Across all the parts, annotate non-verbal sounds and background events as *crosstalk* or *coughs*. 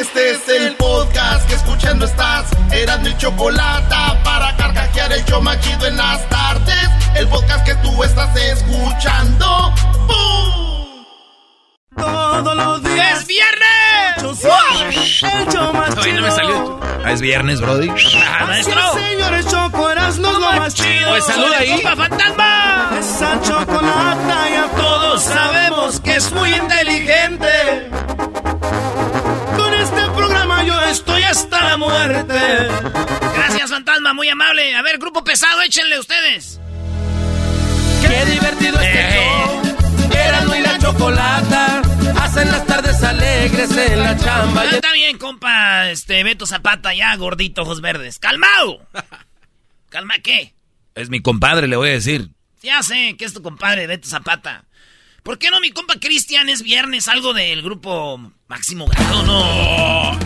Este es el podcast que escuchando estás. Eran mi chocolate para carcajear el yo machido en las tardes. El podcast que tú estás escuchando. ¡Bum! Todos los días. ¡Es viernes! El show más Todavía no me salió. Ah, es viernes, Brody. Ah, maestro. Señores, Choco, eras no lo más chido. Pues saluda ahí. ¡Compa fantasma! Esa chocolata ya todos sabemos que es muy inteligente. Este yo estoy hasta la muerte. Gracias, fantasma, muy amable. A ver, grupo pesado, échenle ustedes. Qué divertido este Eh. show. Erasmo y la chocolata hacen las tardes alegres en la chamba. Ah, está bien, compa, este, Beto Zapata, ya, gordito, ojos verdes. ¡Calmado! ¿Calma qué? Es mi compadre, le voy a decir. Ya sé que es tu compadre, Beto Zapata. ¿Por qué no mi compa Cristian es viernes? Algo del grupo Máximo Grado, no.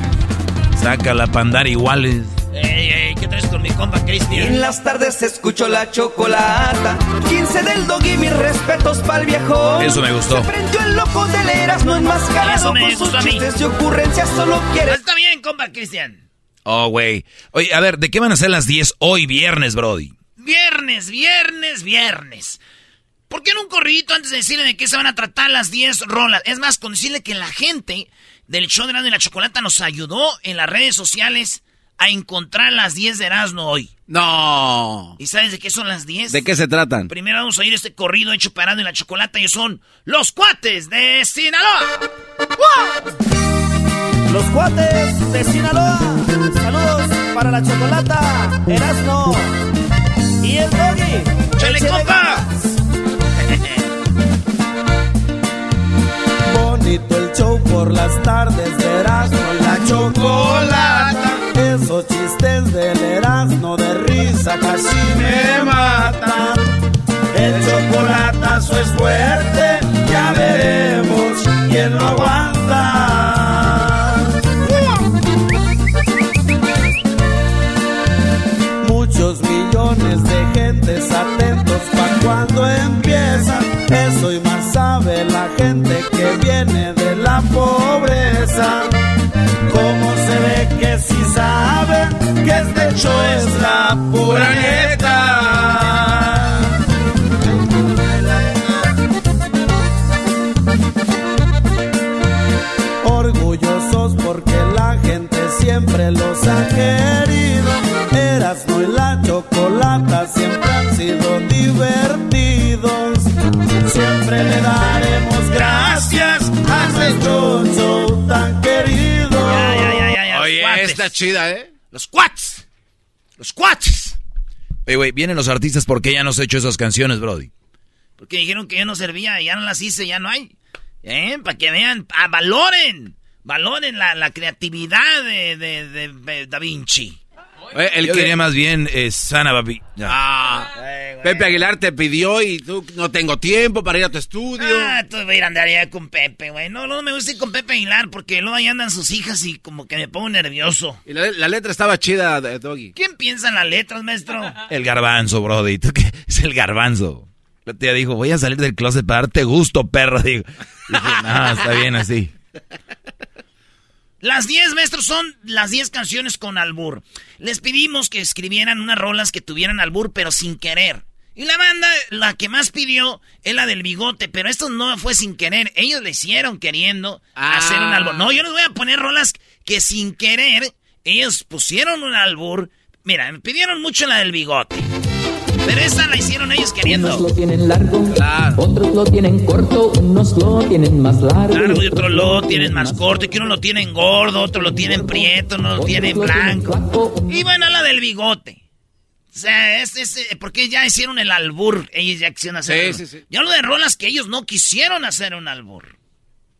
Saca la pandar iguales. Ey, ey, ¿qué traes con mi compa Cristian? En las tardes escucho la chocolata. 15 del dog y mis respetos pa'l viejo. Eso me gustó. Se prendió el loco del Erasmo enmascarado Eso me con sus gustó a mí. chistes y ocurrencias. Solo Ah, quiere Está bien, compa Cristian. Oh, güey. Oye, a ver, ¿de qué van a ser las 10 hoy viernes, Brody? Viernes, viernes, viernes. ¿Por qué no un corridito antes de decirle de qué se van a tratar las 10 rolas? Es más, con decirle que la gente del show de Erasmo y la Chocolata nos ayudó en las redes sociales a encontrar las 10 de Erasmo hoy. No. ¿Y sabes de qué son las 10? ¿De qué se tratan? Primero vamos a oír este corrido hecho para Erasmo y la Chocolata y son Los Cuates de Sinaloa. Los cuates de Sinaloa. Saludos para la chocolata, Erasmo y el doggy. ¡Chale, compa! El show por las tardes de Erasmo la chocolata. Esos chistes del Erasmo de risa casi me matan. El chocolatazo es fuerte, ya veremos quién lo aguanta. Atentos pa' cuando empieza. Eso y más sabe la gente que viene de la pobreza. Como se ve que sí sabe que este show es la pura neta. Orgullosos porque la gente siempre los ha querido. Erasmo y la chocolata siempre sido divertidos. Siempre le daremos gracias a nuestro show tan querido. Ya, ya, ya, ya, ya. Oye, cuates. está chida, ¿eh? Los Cuates. Los Cuates. Oye, güey, vienen los artistas porque ya no has hecho esas canciones, Brody. Porque dijeron que yo no servía, ya no las hice, ya no hay. ¿Eh? Para que vean, ah, valoren, valoren la, la creatividad de, de, de- de Da Vinci. Yo que- quería más bien eh, Sana Babi. Ya. Ah, Pepe Aguilar te pidió y tú no tengo tiempo para ir a tu estudio. Ah, tú voy a ir a andar allá con Pepe, güey. No, no me gusta ir con Pepe Aguilar porque luego ahí andan sus hijas y como que me pongo nervioso. Y la, la letra estaba chida, de Doggy. ¿Quién piensa en las letras, maestro? *laughs* El garbanzo, Brody. ¿Tú qué? Es el garbanzo. La tía dijo, voy a salir del closet para darte gusto, perro. Digo, dije, no, está bien así. Las 10, maestros, son las 10 canciones con albur. Les pedimos que escribieran unas rolas que tuvieran albur, pero sin querer. Y la banda, la que más pidió, es la del bigote, pero esto no fue sin querer. Ellos le hicieron queriendo Ah. hacer un albur. No, yo no voy a poner rolas que sin querer ellos pusieron un albur. Mira, me pidieron mucho la del bigote. Pero esa la hicieron ellos queriendo. Unos lo tienen largo, otros lo tienen corto, unos lo tienen más largo. Claro, y otros lo tienen más corto, y que uno lo tienen gordo, otro lo tienen prieto, uno lo tienen blanco. Y bueno, la del bigote. O sea, es, es, eh, porque ya hicieron el albur, ellos ya quisieron hacer. Sí, sí, sí. Ya lo de rolas que ellos no quisieron hacer un albur.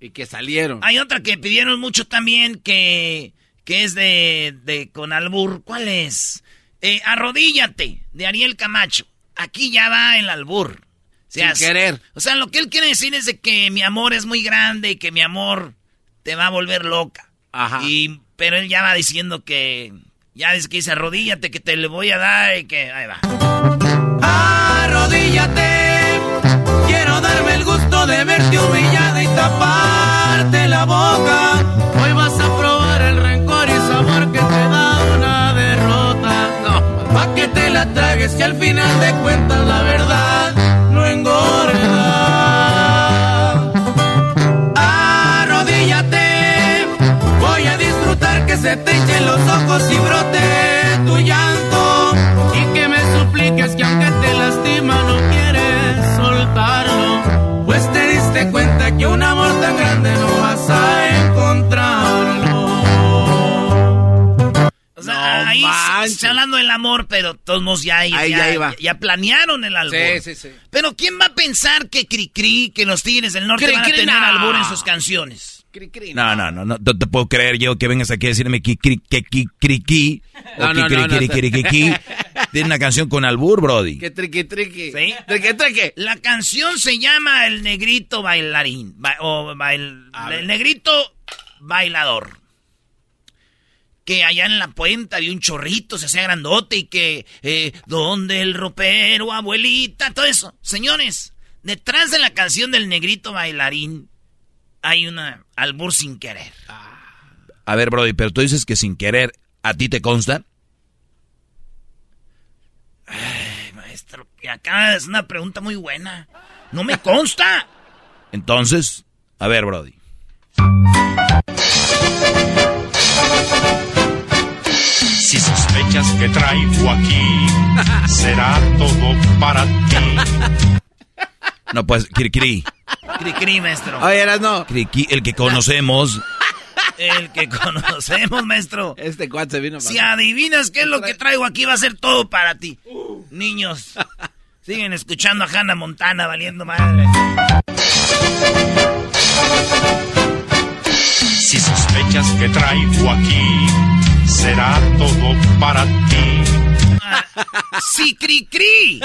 Y que salieron. Hay otra que pidieron mucho también que, que es de, de con albur. ¿Cuál es? Eh, arrodíllate, de Ariel Camacho. Aquí ya va el albur. O sea, Sin querer. O sea, lo que él quiere decir es de que mi amor es muy grande y que mi amor te va a volver loca. Ajá. Y, pero él ya va diciendo que, ya dice que dice arrodíllate, que te le voy a dar y que, ahí va. Arrodíllate, quiero darme el gusto de verte humillada y taparte la boca. Hoy vas a que te la tragues que al final de cuentas la verdad no engorda. Arrodíllate, voy a disfrutar que se te echen los ojos y brote tu llanto y que me supliques que aunque te lastima está hablando del amor, pero todos modos ya, Ahí ya, ya iba. ya planearon el albur. Sí, sí, sí. Pero ¿quién va a pensar que Cricri, que los Tigres del Norte van a Cri-cri, tener no. albur en sus canciones? Cri, cri, No, no, no, no, no te puedo creer yo que vengas aquí a decirme que o No, no, cri, cri, cri, cri, Tiene una canción con albur, brody. Que triqui, triqui. ¿Sí? Triqui, triqui. La canción se llama El Negrito Bailarín. ba- o bail-. El Negrito Bailador. Que allá en la puente había un chorrito, se hacía grandote y que... Eh, donde el ropero, abuelita, todo eso. Señores, detrás de la canción del Negrito Bailarín hay una albur sin querer. A ver, brody, pero tú dices que sin querer, ¿a ti te consta? Ay, maestro, y acá es una pregunta muy buena. No me consta. *laughs* Entonces, a ver, brody. Si sospechas que traigo aquí, *laughs* será todo para ti. No, pues, Kirikiri. Cricri, maestro. Oye, eras no. Kiriki, el que conocemos. *laughs* El que conocemos, maestro. Este cuate se vino Si para- adivinas qué es lo que traigo aquí, va a ser todo para ti. Niños, *laughs* siguen escuchando a Hannah Montana valiendo madre. Si sospechas que traigo aquí, será todo para ti. Sí, cri cri.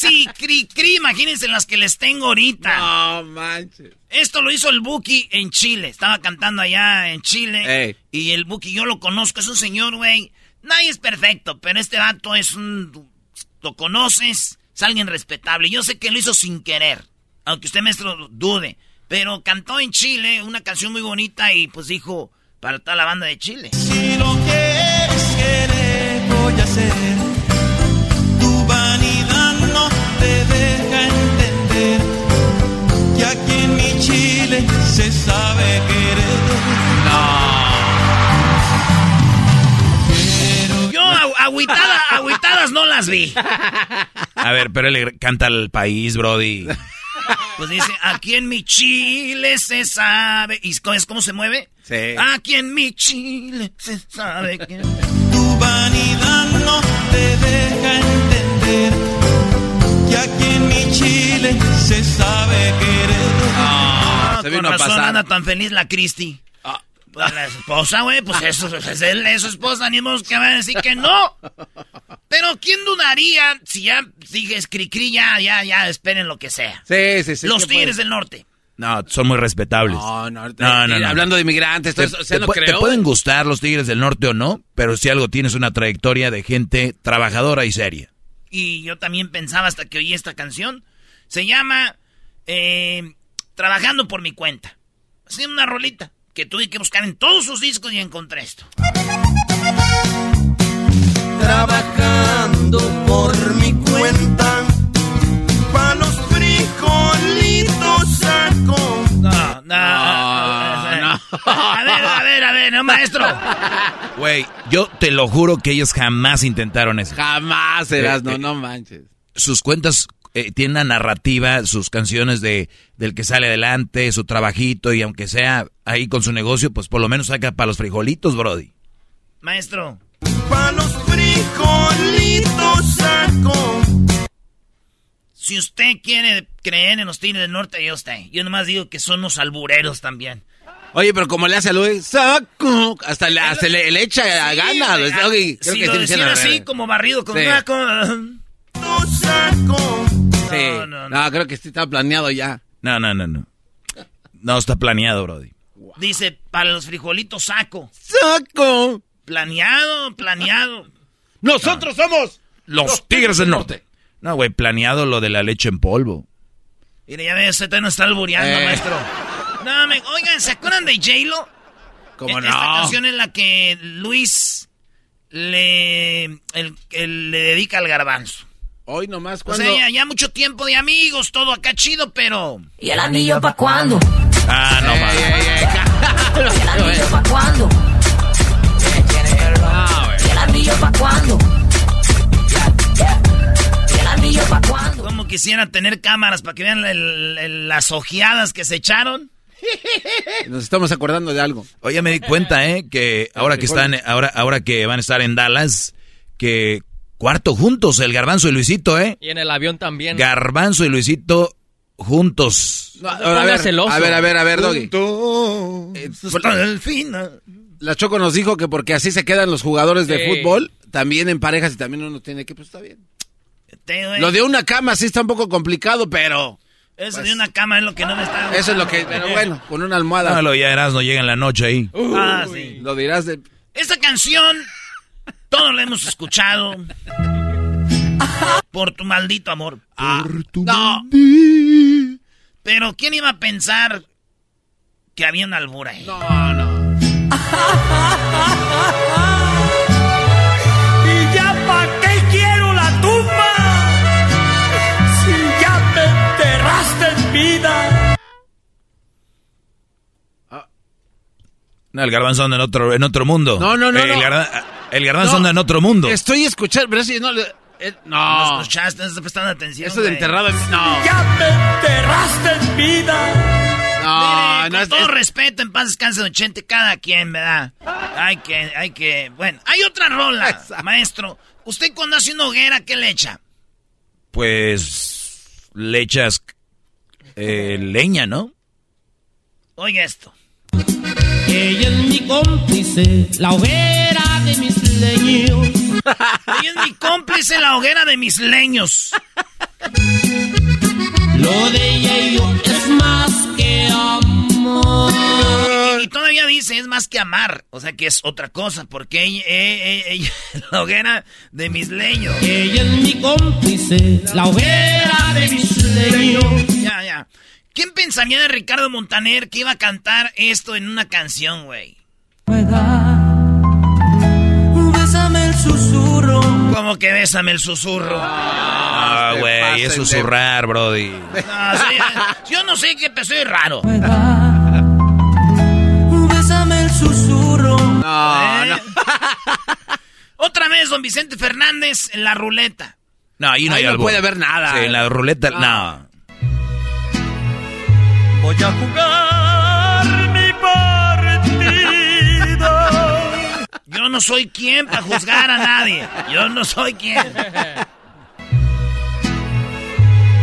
Sí, cri cri. Imagínense las que les tengo ahorita. No manches. Esto lo hizo el Buki en Chile. Estaba cantando allá en Chile. Ey. Y el Buki, yo lo conozco, es un señor, güey. Nadie es perfecto, pero este vato es un. Lo conoces, es alguien respetable. Yo sé que lo hizo sin querer. Aunque usted, maestro, dude. Pero cantó en Chile una canción muy bonita y pues dijo para toda la banda de Chile. Si voy a hacer. Tu vanidad no te deja entender que aquí en mi Chile se sabe querer. Yo agu- agüitada- agüitadas no las vi. A ver, pero él le canta al país, brody. Pues dice, aquí en mi Chile se sabe. ¿Y es cómo se mueve? Sí. Aquí en mi Chile se sabe que... Tu vanidad no te deja entender que aquí en mi Chile se sabe querer. Ah, se con razón pasar. anda tan feliz la Cristi. Ah. Pues la esposa, güey, pues eso es él, es su esposa, ni modo que va a decir que no. Pero ¿quién dudaría si ya dije cri ya, ya, ya, esperen lo que sea? Sí, sí, sí. Los ¿qué Tigres puede? del Norte. No, son muy respetables. No, no, No, no, no. Hablando de inmigrantes, todo Te, eso, o sea, te no creo. te pueden gustar los Tigres del Norte o no, pero si algo tienes una trayectoria de gente trabajadora y seria. Y yo también pensaba hasta que oí esta canción. Se llama eh, Trabajando por mi cuenta. Así una rolita que tuve que buscar en todos sus discos y encontré esto. Trabajando por mi cuenta, saco. No, no, No, no. A ver, a ver, a ver, no, maestro. Güey, yo te lo juro que ellos jamás intentaron eso. Jamás serás, Eh, no, eh, no manches. Sus cuentas eh, tienen una narrativa, sus canciones de del que sale adelante, su trabajito, y aunque sea ahí con su negocio, pues por lo menos saca para los frijolitos, Brody. Maestro. Pa' los frijolitos saco. Si usted quiere creer en los Tigres del Norte, yo usted. Yo nomás digo que son unos albureros también. Oye, pero como le hace a Luis, saco, hasta, le, hasta le, le echa Sí, ganas. güey, Oye, ah, creo si que lo así, como barrido con Sí. una saco. Sí. No, No, no, no. creo que sí está planeado ya. No, no, no, no. No está planeado, Brody. Dice, para los frijolitos saco. ¡Saco! Planeado, planeado. ¡Nosotros somos! Los Tigres del Norte. No, güey, planeado lo de la leche en polvo. Mire, ya ve, usted no está albureando, Eh. maestro. No, me, oigan, ¿se acuerdan de J-Lo? ¿Cómo E- no? Esta canción en la que Luis le, el- el- le dedica al garbanzo. Hoy nomás, O cuando... sea, ya, ya mucho tiempo de amigos, todo acá chido, pero... ¿Y el anillo pa' cuándo? Ah, no, mames. *laughs* ¿Y el anillo pa' cuándo? ¿Y el anillo pa' cuándo? ¿Y el anillo pa' cuándo? Como quisiera tener cámaras para que vean el- el- las ojeadas que se echaron. Nos estamos acordando de algo. Oye, me di cuenta, ¿eh? Que ahora que están, ahora, ahora que van a estar en Dallas, que cuarto juntos, el Garbanzo y Luisito, ¿eh? Y en el avión también. Garbanzo y Luisito juntos. No, a, ver, celoso. a ver, a ver, a ver, Doggy. Eh, el final. La Choco nos dijo que porque así se quedan los jugadores de Sí. fútbol, también en parejas y también uno tiene que, pues está bien. Te- Lo de una cama sí está un poco complicado, pero Eso de una cama es lo que no me está... eso es lo que, pero bueno, con una almohada. No, lo ya eras, no llega en la noche ahí. Ah, sí. Lo dirás de... Esta canción, todos la hemos escuchado. Por tu maldito amor. No, Pero ¿quién iba a pensar que había una albura ahí? no, no. Vida. No, el Garbanzo anda en otro, en otro mundo. No, no, no, El, no. Garba- el Garbanzo No. anda en otro mundo. Estoy escuchando, pero sí, no, le- eh, ¿No no. escuchaste? No estás prestando atención. Eso de enterrado en... No, Ya me enterraste en vida. no, Mire, no con es... todo es- respeto, en paz descanse Don Chente, cada quien, ¿verdad? Hay que, hay que... Bueno, hay otra rola, Esa. maestro. ¿Usted cuando hace una hoguera, qué le echa? Pues le echas eh, leña, ¿no? Oiga esto. Ella es mi cómplice, la hoguera de mis leños. *laughs* Ella es mi cómplice la hoguera de mis leños. Lo de ella y yo es más que amor. Y todavía dice, es más que amar. O sea que es otra cosa, porque ella, eh, eh, ella *laughs* es la hoguera de mis leños. Ella es mi cómplice, la hoguera de mis leños. Ya, ya. ¿Quién pensaría de Ricardo Montaner que iba a cantar esto en una canción, güey? Bésame el susurro. Como que bésame el susurro. Ah, güey, es de- susurrar, Brody. No, sí, yo no sé qué soy raro. No, ¿Eh? no. *laughs* Otra vez, don Vicente Fernández en la ruleta. No, ahí no Ahí hay no albur. puede haber nada. Sí, en la ruleta, No. no. Voy a jugar mi partido. Yo no soy quien para juzgar a nadie. Yo no soy quien.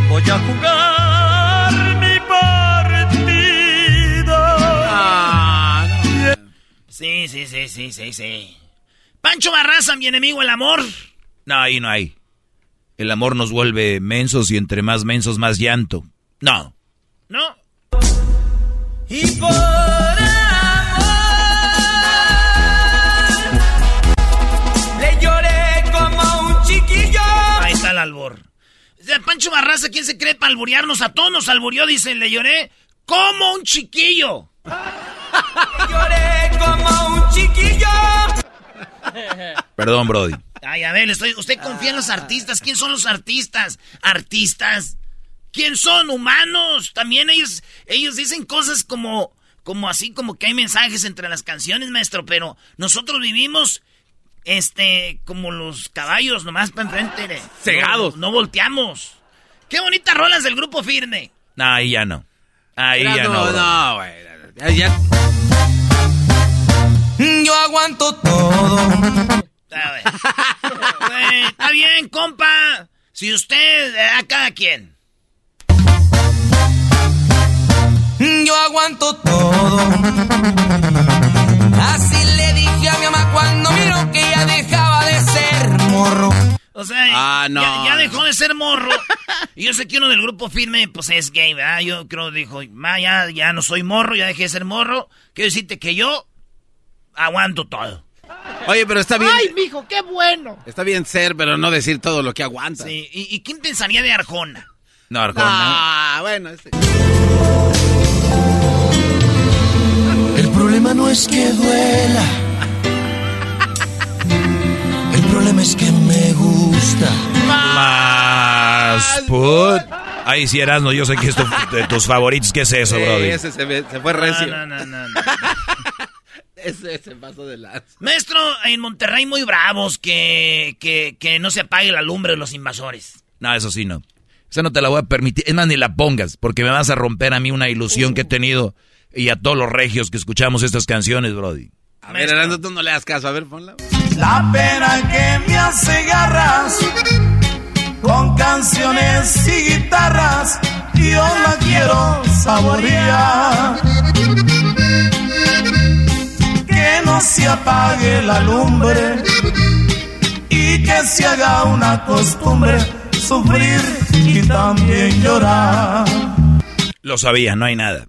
Voy a jugar Sí, sí, sí, sí, sí, sí. Pancho Barraza, mi enemigo, el amor. No, ahí no hay. El amor nos vuelve mensos y entre más mensos, más llanto. No. ¿No? Y por amor le lloré como un chiquillo. Ahí está el albor. O sea, Pancho Barraza, ¿quién se cree para alburearnos? A todos nos alburió, dice, le lloré como un chiquillo. *laughs* Lloré como un chiquillo. Perdón, Brody. Ay, a ver, estoy, usted confía en los artistas. ¿Quién son los artistas? ¿Artistas? ¿Quién son? ¿Humanos? También ellos, ellos dicen cosas como, como así como que hay mensajes entre las canciones, maestro, pero nosotros vivimos este como los caballos nomás para enfrente. Cegados. No, no volteamos. Qué bonitas rolas del grupo firme. No, ahí ya no. Ahí Era- ya no. no, bro. no, güey. Ya- ya- Yo aguanto todo. Está bien, compa. Si usted, eh, a cada quien. Yo aguanto todo. Así le dije a mi mamá cuando miró que ya dejaba de ser morro. O sea, Ah, no, ya, dejó de ser morro. y yo sé que uno del grupo firme, pues es gay, ¿verdad? Yo creo, dijo, ma, ya, ya no soy morro, ya dejé de ser morro. Quiero decirte que yo aguanto todo. Oye, pero está bien. mijo, qué bueno! Está bien ser, pero no decir todo lo que aguanta. Sí, ¿y, y quién pensaría de Arjona? No, Arjona. Ah, bueno, este. El problema no es que duela. El problema es que me gusta. Más put. Ahí sí, Erasmo, yo sé que es tu- de tus favoritos. ¿Qué es eso, Sí, Brody? ese se, fue recio. No, no, no, no, no. Ese, ese paso de lanza. Maestro, en Monterrey muy bravos que, que, que no se apague la lumbre de los invasores. No, eso sí no. Esa no te la voy a permitir. Es más, ni la pongas, porque me vas a romper a mí una ilusión que he tenido y a todos los regios que escuchamos estas canciones, Brody. A ver, Arando, tú no le das caso. A ver, ponla. La pena que me hace garras con canciones y guitarras, yo la quiero saborear. No se apague la lumbre y que se haga una costumbre sufrir y también llorar. Lo sabía, no hay nada.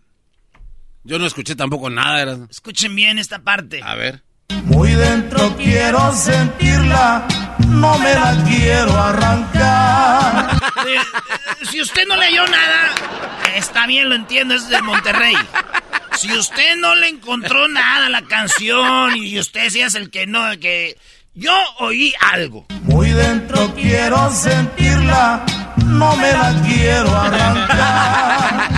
Yo no escuché tampoco nada. Escuchen bien esta parte. A ver. Muy dentro quiero sentirla, no me la quiero arrancar. *laughs* Si usted no leyó nada, está bien, lo entiendo, es de Monterrey. Si usted no le encontró nada a la canción y usted sí es el que no, que yo oí algo. Muy dentro quiero sentirla, no me la quiero arrancar.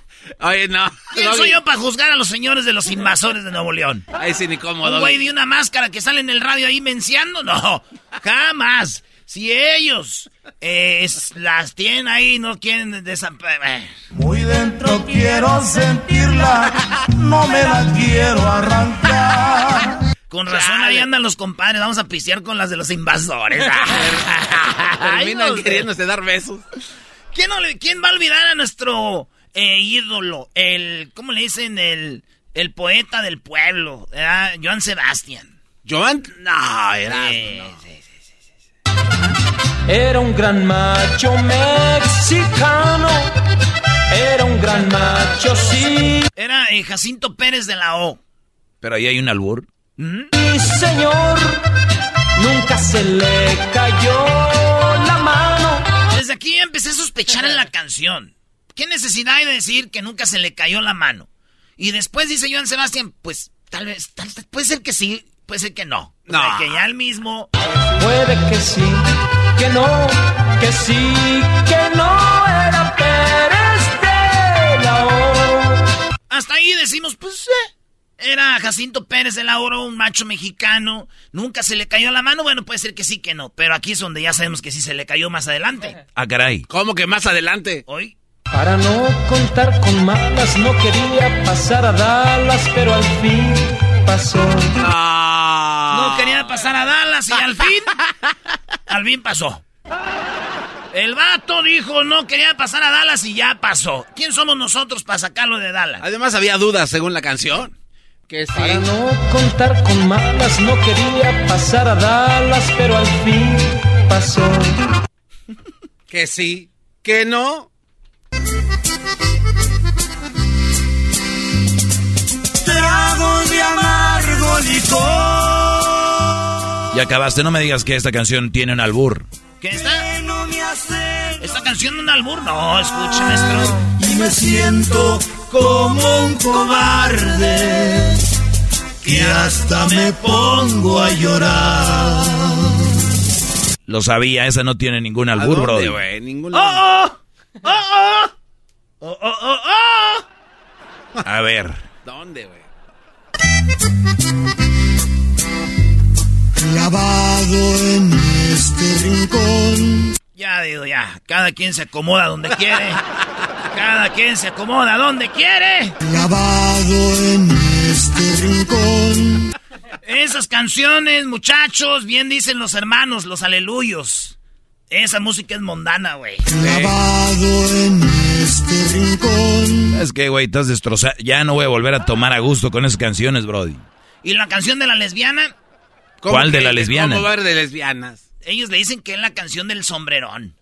*laughs* Oye, no. ¿Quién soy yo para juzgar a los señores de los invasores de Nuevo León? Ahí sí, ni cómodo. Un güey de una máscara que sale en el radio ahí menciando, no, jamás. Si ellos eh, es- las tienen ahí, no quieren desaparecer. Muy dentro quiero sentirla, no me la quiero arrancar. Con razón ahí andan los compadres, vamos a pistear con las de los invasores. *laughs* Ay, Terminan no sé. queriéndose dar besos. ¿Quién, no le- quién va a olvidar a nuestro eh, ídolo? El, ¿cómo le dicen? El, el poeta del pueblo, ¿verdad? Joan Sebastián. Joan, no, era. Sí, no. sí, sí, sí, sí. Era un gran macho mexicano. Era un gran macho, sí, Era eh, Jacinto Pérez de la O. Pero ahí hay un albur. señor. Nunca se le cayó la mano. Desde aquí empecé a sospechar en la canción. ¿Qué necesidad hay de decir que nunca se le cayó la mano? Y después dice Joan Sebastián, pues tal vez, tal, puede ser que sí, puede ser que no. O sea, No. que ya el mismo. Puede que sí, que no, que sí, que no era Pérez de la O. Hasta ahí decimos, pues, eh, era Jacinto Pérez de la Oro, un macho mexicano. Nunca se le cayó la mano. Bueno, puede ser que sí, que no. Pero aquí es donde ya sabemos que sí se le cayó más adelante. Ah, caray. ¿Cómo que más adelante? Hoy. Para no contar con malas, no quería pasar a Dallas, pero al fin pasó. No. No quería pasar a Dallas y al fin, al fin pasó. El vato dijo no quería pasar a Dallas y ya pasó. ¿Quién somos nosotros para sacarlo de Dallas? Además había dudas según la canción. Que sí. Para no contar con malas, no quería pasar a Dallas, pero al fin pasó. Que sí. Que no. Licor. Ya acabaste, no me digas que esta canción tiene un albur. ¿Qué está? Que no me hace ¿Esta canción un albur? No, escuche, maestro. y me siento como un cobarde que hasta me pongo a llorar. Lo sabía, esa no tiene ningún ¿A albur, güey? Ningún ¡Oh, oh! ¡Oh, oh! ¡Oh, oh, oh, oh! A ver. ¿Dónde, güey? Clavado en este rincón. Ya digo, ya. Cada quien se acomoda donde quiere. Cada quien se acomoda donde quiere. Clavado en este rincón. Esas canciones, muchachos, bien dicen los hermanos, los aleluyos. Esa música es mondana, güey. Clavado en este rincón. Es que, güey, estás destrozado. Ya no voy a volver a tomar a gusto con esas canciones, Brody. ¿Y la canción de la lesbiana? ¿Cuál de la lesbiana? ¿Cómo va a haber de lesbianas? Ellos le dicen que es la canción del sombrerón.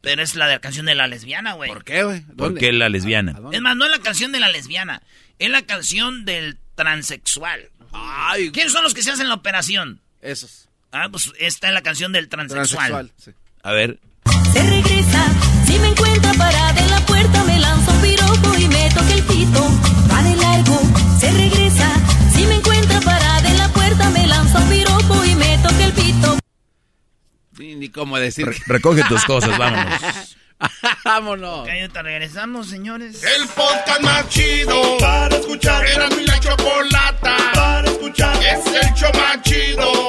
Pero es la de la canción de la lesbiana, güey. ¿Por qué, güey? ¿Por ¿Dónde? qué la lesbiana? Es más, no es la canción de la lesbiana. Es la canción del transexual. Ay, ¿Quiénes son los que se hacen la operación? esos. Ah, pues esta es la canción del transexual. Transexual. sí. A ver. Se regresa, si me encuentra parada en la puerta, me lanza un piropo y me toca el pito. Va de largo, se regresa, si me encuentra parada en la puerta, me lanza un piropo y me toca el pito. Ni, ni cómo decir. Re- recoge tus cosas, vámonos. *laughs* Vámonos. Ok, ahorita regresamos, señores. El podcast más chido para escuchar. Era mi la chocolata para escuchar. Es el show más chido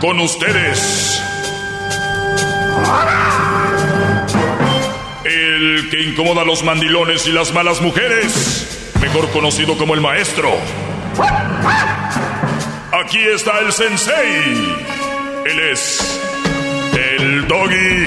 Con ustedes. El que incomoda a los mandilones y las malas mujeres. Mejor conocido como el maestro. Aquí está el sensei. Él es. El doggy. *laughs*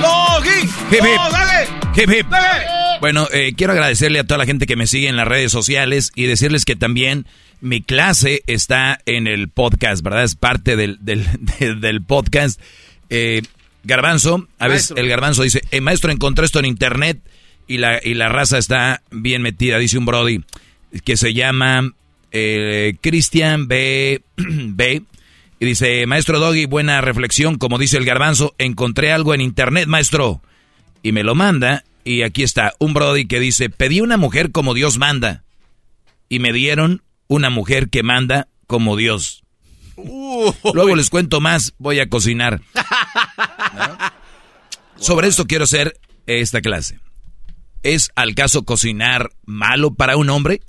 ¡Doggy! Hip, hip. ¡Oh, dale! Hip, hip. ¡Dale! Bueno, eh, quiero agradecerle a toda la gente que me sigue en las redes sociales y decirles que también mi clase está en el podcast, ¿verdad? Es parte del, del, *laughs* podcast. Eh, garbanzo, a veces Maestro. el garbanzo dice, "Eh, maestro, encontré esto en internet y la, y la raza está bien metida, dice un Brody, que se llama eh, Cristian B. *clears throat* B. Y dice, maestro Doggy, buena reflexión, como dice el garbanzo, encontré algo en internet, maestro. Y me lo manda, y aquí está, un Brody que dice, pedí una mujer como Dios manda. Y me dieron una mujer que manda como Dios. Luego les cuento más, voy a cocinar. ¿No? *laughs* Sobre esto quiero hacer esta clase. ¿Es al caso cocinar malo para un hombre?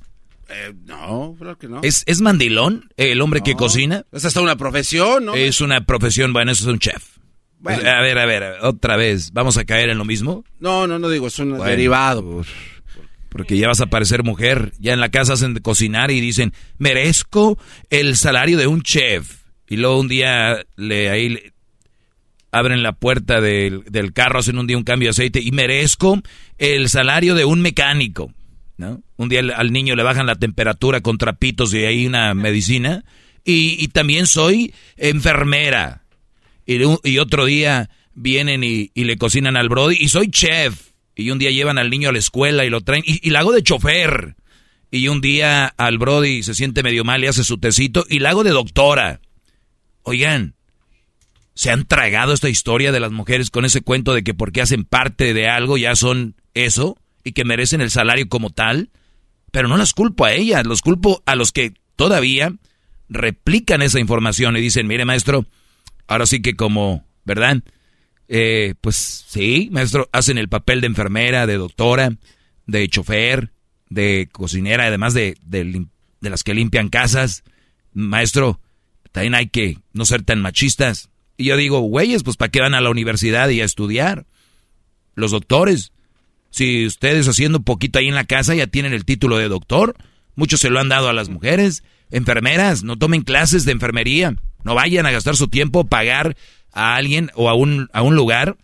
Eh, no, creo que no. ¿Es, ¿Es mandilón el hombre que cocina? Es hasta una profesión, ¿no? Es una profesión, bueno, eso es un chef. Bueno. A ver, a ver, otra vez, ¿vamos a caer en lo mismo? No, no, no digo, es un Bueno, derivado. Porque ya vas a parecer mujer, ya en la casa hacen cocinar y dicen, merezco el salario de un chef. Y luego un día le, ahí abren la puerta del, del carro, hacen un día un cambio de aceite y merezco el salario de un mecánico. ¿no? Un día al, niño le bajan la temperatura con trapitos y hay una medicina. Y, y también soy enfermera. Y, y otro día vienen y, y le cocinan al Brody y soy chef. Y un día llevan al niño a la escuela y lo traen y, y la hago de chofer. Y un día al Brody se siente medio mal y hace su tecito y la hago de doctora. Oigan, ¿se han tragado esta historia de las mujeres con ese cuento de que porque hacen parte de algo ya son eso y que merecen el salario como tal? Pero no las culpo a ellas, los culpo a los que todavía replican esa información y dicen, mire maestro, ahora sí que como, ¿verdad? Eh, pues sí, maestro, hacen el papel de enfermera, de doctora, de chofer, de cocinera, además de, de, de las que limpian casas. Maestro, también hay que no ser tan machistas. Y yo digo, güeyes, pues ¿para qué van a la universidad y a estudiar? Los doctores. Si ustedes haciendo poquito ahí en la casa ya tienen el título de doctor, muchos se lo han dado a las mujeres. Enfermeras, no tomen clases de enfermería. No vayan a gastar su tiempo pagar a alguien o a un, a un lugar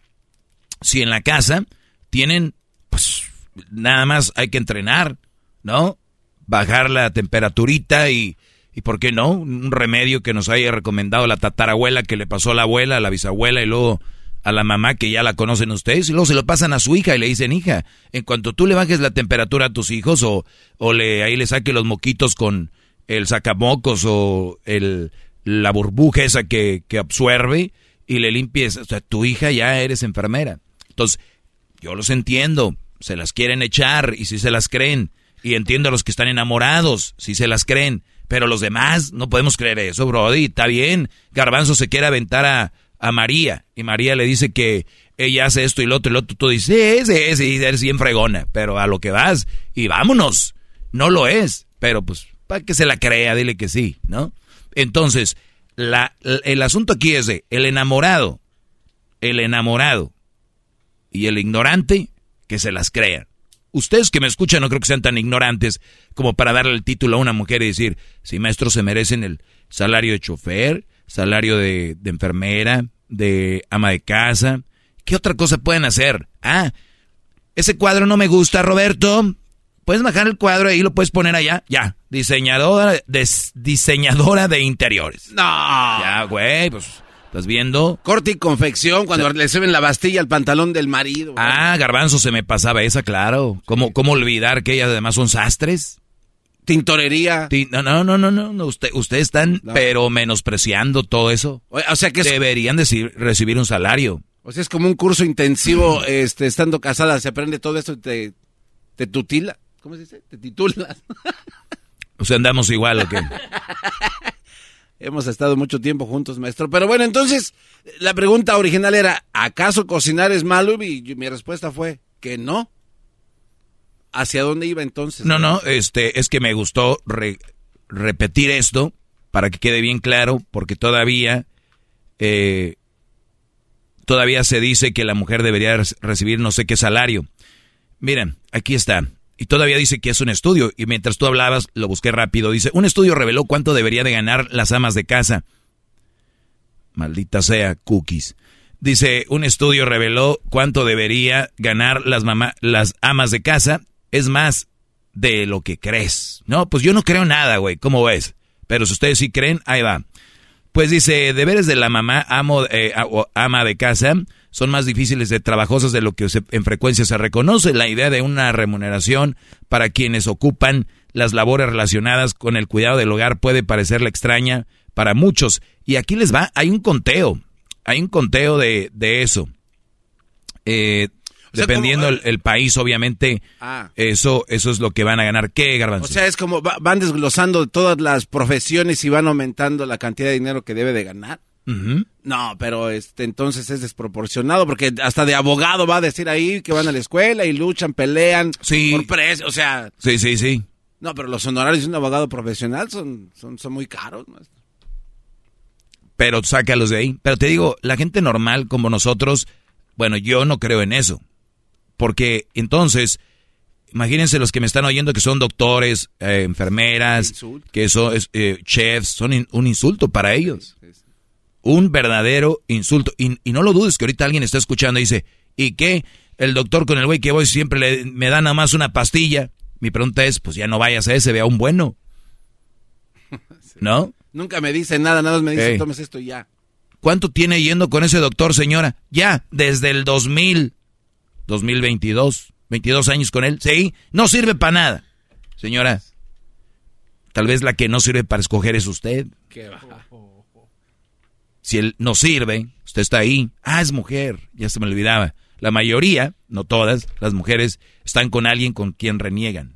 si en la casa tienen, pues nada más hay que entrenar, ¿no? Bajar la temperaturita y, y ¿por qué no? Un remedio que nos haya recomendado la tatarabuela que le pasó a la abuela, a la bisabuela y luego a la mamá que ya la conocen ustedes y luego se lo pasan a su hija y le dicen, hija, en cuanto tú le bajes la temperatura a tus hijos o, o le, ahí le saque los moquitos con el sacamocos o el, la burbuja esa que, que absorbe y le limpies, o sea, tu hija ya eres enfermera. Entonces, yo los entiendo, se las quieren echar y si se las creen. Y entiendo a los que están enamorados, si se las creen. Pero los demás no podemos creer eso, Brody. Está bien. Garbanzo se quiere aventar a, a María. Y María le dice que ella hace esto y lo otro y lo otro. Tú dices, sí, sí, sí, eres bien fregona. Pero a lo que vas y vámonos. No lo es. Pero pues, para que se la crea, dile que sí, ¿no? Entonces, la, el asunto aquí es de el enamorado, el enamorado y el ignorante que se las crean. Ustedes que me escuchan no creo que sean tan ignorantes como para darle el título a una mujer y decir, si maestros se merecen el salario de chofer, salario de, de enfermera, de ama de casa. ¿Qué otra cosa pueden hacer? Ah, ese cuadro no me gusta, Roberto. Puedes bajar el cuadro ahí, lo puedes poner allá. Ya, diseñadora, des- diseñadora de interiores. No. Ya, güey, pues, ¿estás viendo? Corte y confección cuando le suben la bastilla al pantalón del marido. güey. Ah, garbanzo se me pasaba esa, claro. ¿Cómo, cómo olvidar que ellas además son sastres? Tintorería. Ti- No, no, no, no, no. Usted, ustedes están, pero menospreciando todo eso. O, o sea que es, Deberían decir- recibir un salario. o sea, es como un curso intensivo, este, estando casada, se aprende todo esto y te, te tutila. ¿Cómo se dice? Te titulas. O sea, andamos igual, ¿o qué? *laughs* Hemos estado mucho tiempo juntos, maestro. Pero bueno, entonces, la pregunta original era, ¿acaso cocinar es malo? Y mi respuesta fue que no. ¿Hacia dónde iba entonces? No, no, este, es que me gustó re- repetir esto para que quede bien claro, porque todavía, eh, todavía se dice que la mujer debería re- recibir no sé qué salario. Miren, aquí está. Y todavía dice que es un estudio. Y mientras tú hablabas, lo busqué rápido. Dice, un estudio reveló cuánto debería de ganar las amas de casa. Maldita sea, cookies. Dice, un estudio reveló cuánto debería ganar las, mamá, las amas de casa. Es más de lo que crees. No, pues yo no creo nada, güey. ¿Cómo ves? Pero si ustedes sí creen, ahí va. Pues dice, deberes de la mamá amo, eh, ama de casa son más difíciles de trabajosas de lo que se- en frecuencia se reconoce. La idea de una remuneración para quienes ocupan las labores relacionadas con el cuidado del hogar puede parecerle extraña para muchos. Y aquí les va, hay un conteo, hay un conteo de, de eso. Eh, sea, dependiendo como- el, el país, obviamente, Ah. eso, eso es lo que van a ganar. ¿Qué, Garbanzo? O sea, es como va- van desglosando todas las profesiones y van aumentando la cantidad de dinero que debe de ganar. No, pero este entonces es desproporcionado porque hasta de abogado va a decir ahí que van a la escuela y luchan, pelean Sí. por precio, o sea, Sí, sí, sí. no, pero los honorarios de un abogado profesional son son, son muy caros. pero sácalos de ahí. Pero te digo, la gente normal como nosotros, bueno, yo no creo en eso. Porque entonces, imagínense los que me están oyendo que son doctores, eh, enfermeras, que son eh, chefs, son in- un insulto para ellos. Un verdadero insulto. Y, no lo dudes que ahorita alguien está escuchando y dice, ¿y qué? El doctor con el güey que voy siempre le, me da nada más una pastilla. Mi pregunta es, pues ya no vayas a ese, ve a un bueno. *laughs* ¿No? Nunca me dice nada, nada más me dice, tomes esto y ya. ¿Cuánto tiene yendo con ese doctor, señora? Ya, desde el 2000, 2022, 22 años con él. Sí, no sirve para nada. Señora, tal vez la que no sirve para escoger es usted. ¿Qué Si él no sirve, usted está ahí. Ah, es mujer, ya se me olvidaba. La mayoría, no todas, las mujeres están con alguien con quien reniegan.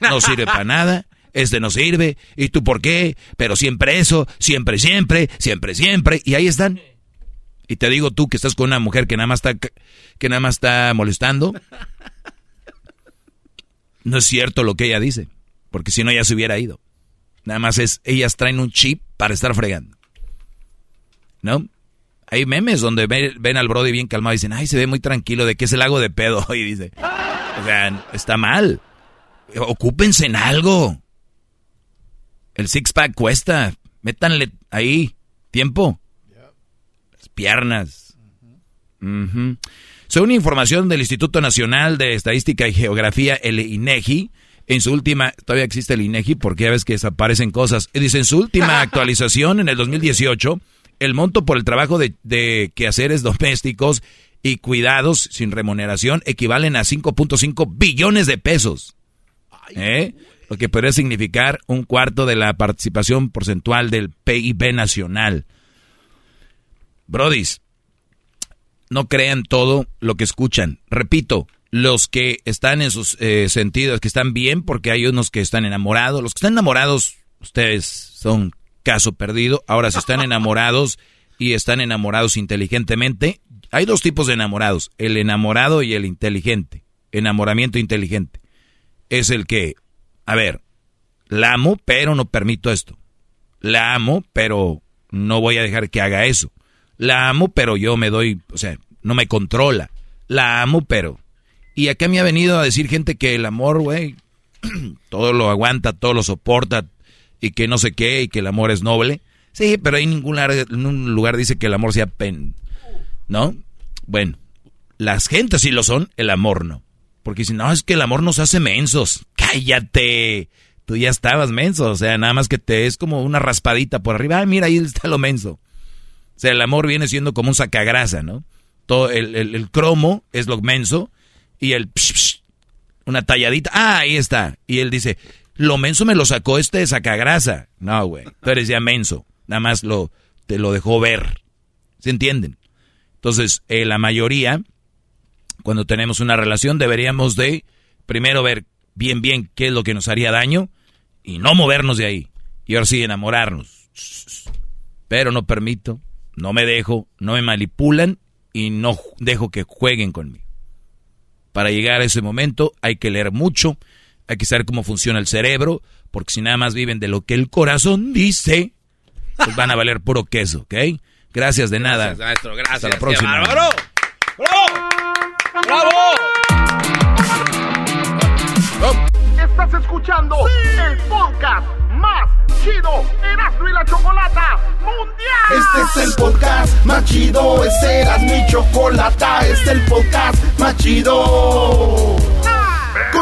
No sirve para nada, este no sirve, ¿y tú por qué? Pero siempre eso, siempre, siempre, siempre, siempre, y ahí están. Y te digo tú que estás con una mujer que nada más está, que nada más está molestando. No es cierto lo que ella dice, porque si no ya se hubiera ido. Nada más es, ellas traen un chip para estar fregando. ¿No? Hay memes donde ven, al Brody bien calmado y dicen, ay, se ve muy tranquilo, ¿de qué es el lago de pedo? *laughs* Y dice, o sea, está mal. Ocúpense en algo. El six-pack cuesta. Métanle ahí tiempo. Las piernas. Según información del Instituto Nacional de Estadística y Geografía, el INEGI, en su última, todavía existe el INEGI porque ya ves que desaparecen cosas. Y dice, en su última *laughs* actualización, en el 2018, el monto por el trabajo de, de quehaceres domésticos y cuidados sin remuneración equivalen a 5.5 billones de pesos. ¿Eh? lo que podría significar un cuarto de la participación porcentual del PIB nacional. Brodis, no crean todo lo que escuchan. Repito, los que están en sus eh, sentidos, que están bien, porque hay unos que están enamorados. Los que están enamorados, ustedes son caso perdido. Ahora, si están enamorados y están enamorados inteligentemente, hay dos tipos de enamorados, el enamorado y el inteligente. Enamoramiento inteligente. Es el que a ver, la amo, pero no permito esto. La amo, pero no voy a dejar que haga eso. La amo, pero yo me doy, o sea, no me controla. La amo, pero... Y acá me ha venido a decir gente que el amor, güey, *clears throat* todo lo aguanta, todo lo soporta, y que no sé qué, y que el amor es noble. Sí, pero hay ningún lugar, ningún lugar dice que el amor sea pen. ¿No? Bueno, las gentes sí lo son, el amor no. Porque si no, es que el amor nos hace mensos. Cállate. Tú ya estabas menso. O sea, nada más que te es como una raspadita por arriba. Ay, mira, ahí está lo menso. O sea, el amor viene siendo como un sacagrasa, ¿no? Todo el, cromo es lo menso y el una talladita. Ah, ahí está. Y él dice, lo menso me lo sacó este sacagrasa. No, güey. Tú eres ya menso. Nada más lo, te lo dejó ver. ¿Se entienden? Entonces, eh, la mayoría cuando tenemos una relación deberíamos de primero ver bien bien qué es lo que nos haría daño y no movernos de ahí. Y ahora sí enamorarnos. Pero no permito, no me dejo, no me manipulan y no dejo que jueguen conmigo. Para llegar a ese momento hay que leer mucho, hay que saber cómo funciona el cerebro, porque si nada más viven de lo que el corazón dice, pues van a valer puro queso, ¿ok? Gracias de nada. Gracias, maestro, gracias. Hasta la próxima. ¡Bravo! ¡Bravo! Estás escuchando el podcast más chido Erasmo y la Chocolata Mundial. Este es el podcast más chido, es Erasmo y Chocolata, este es el podcast más chido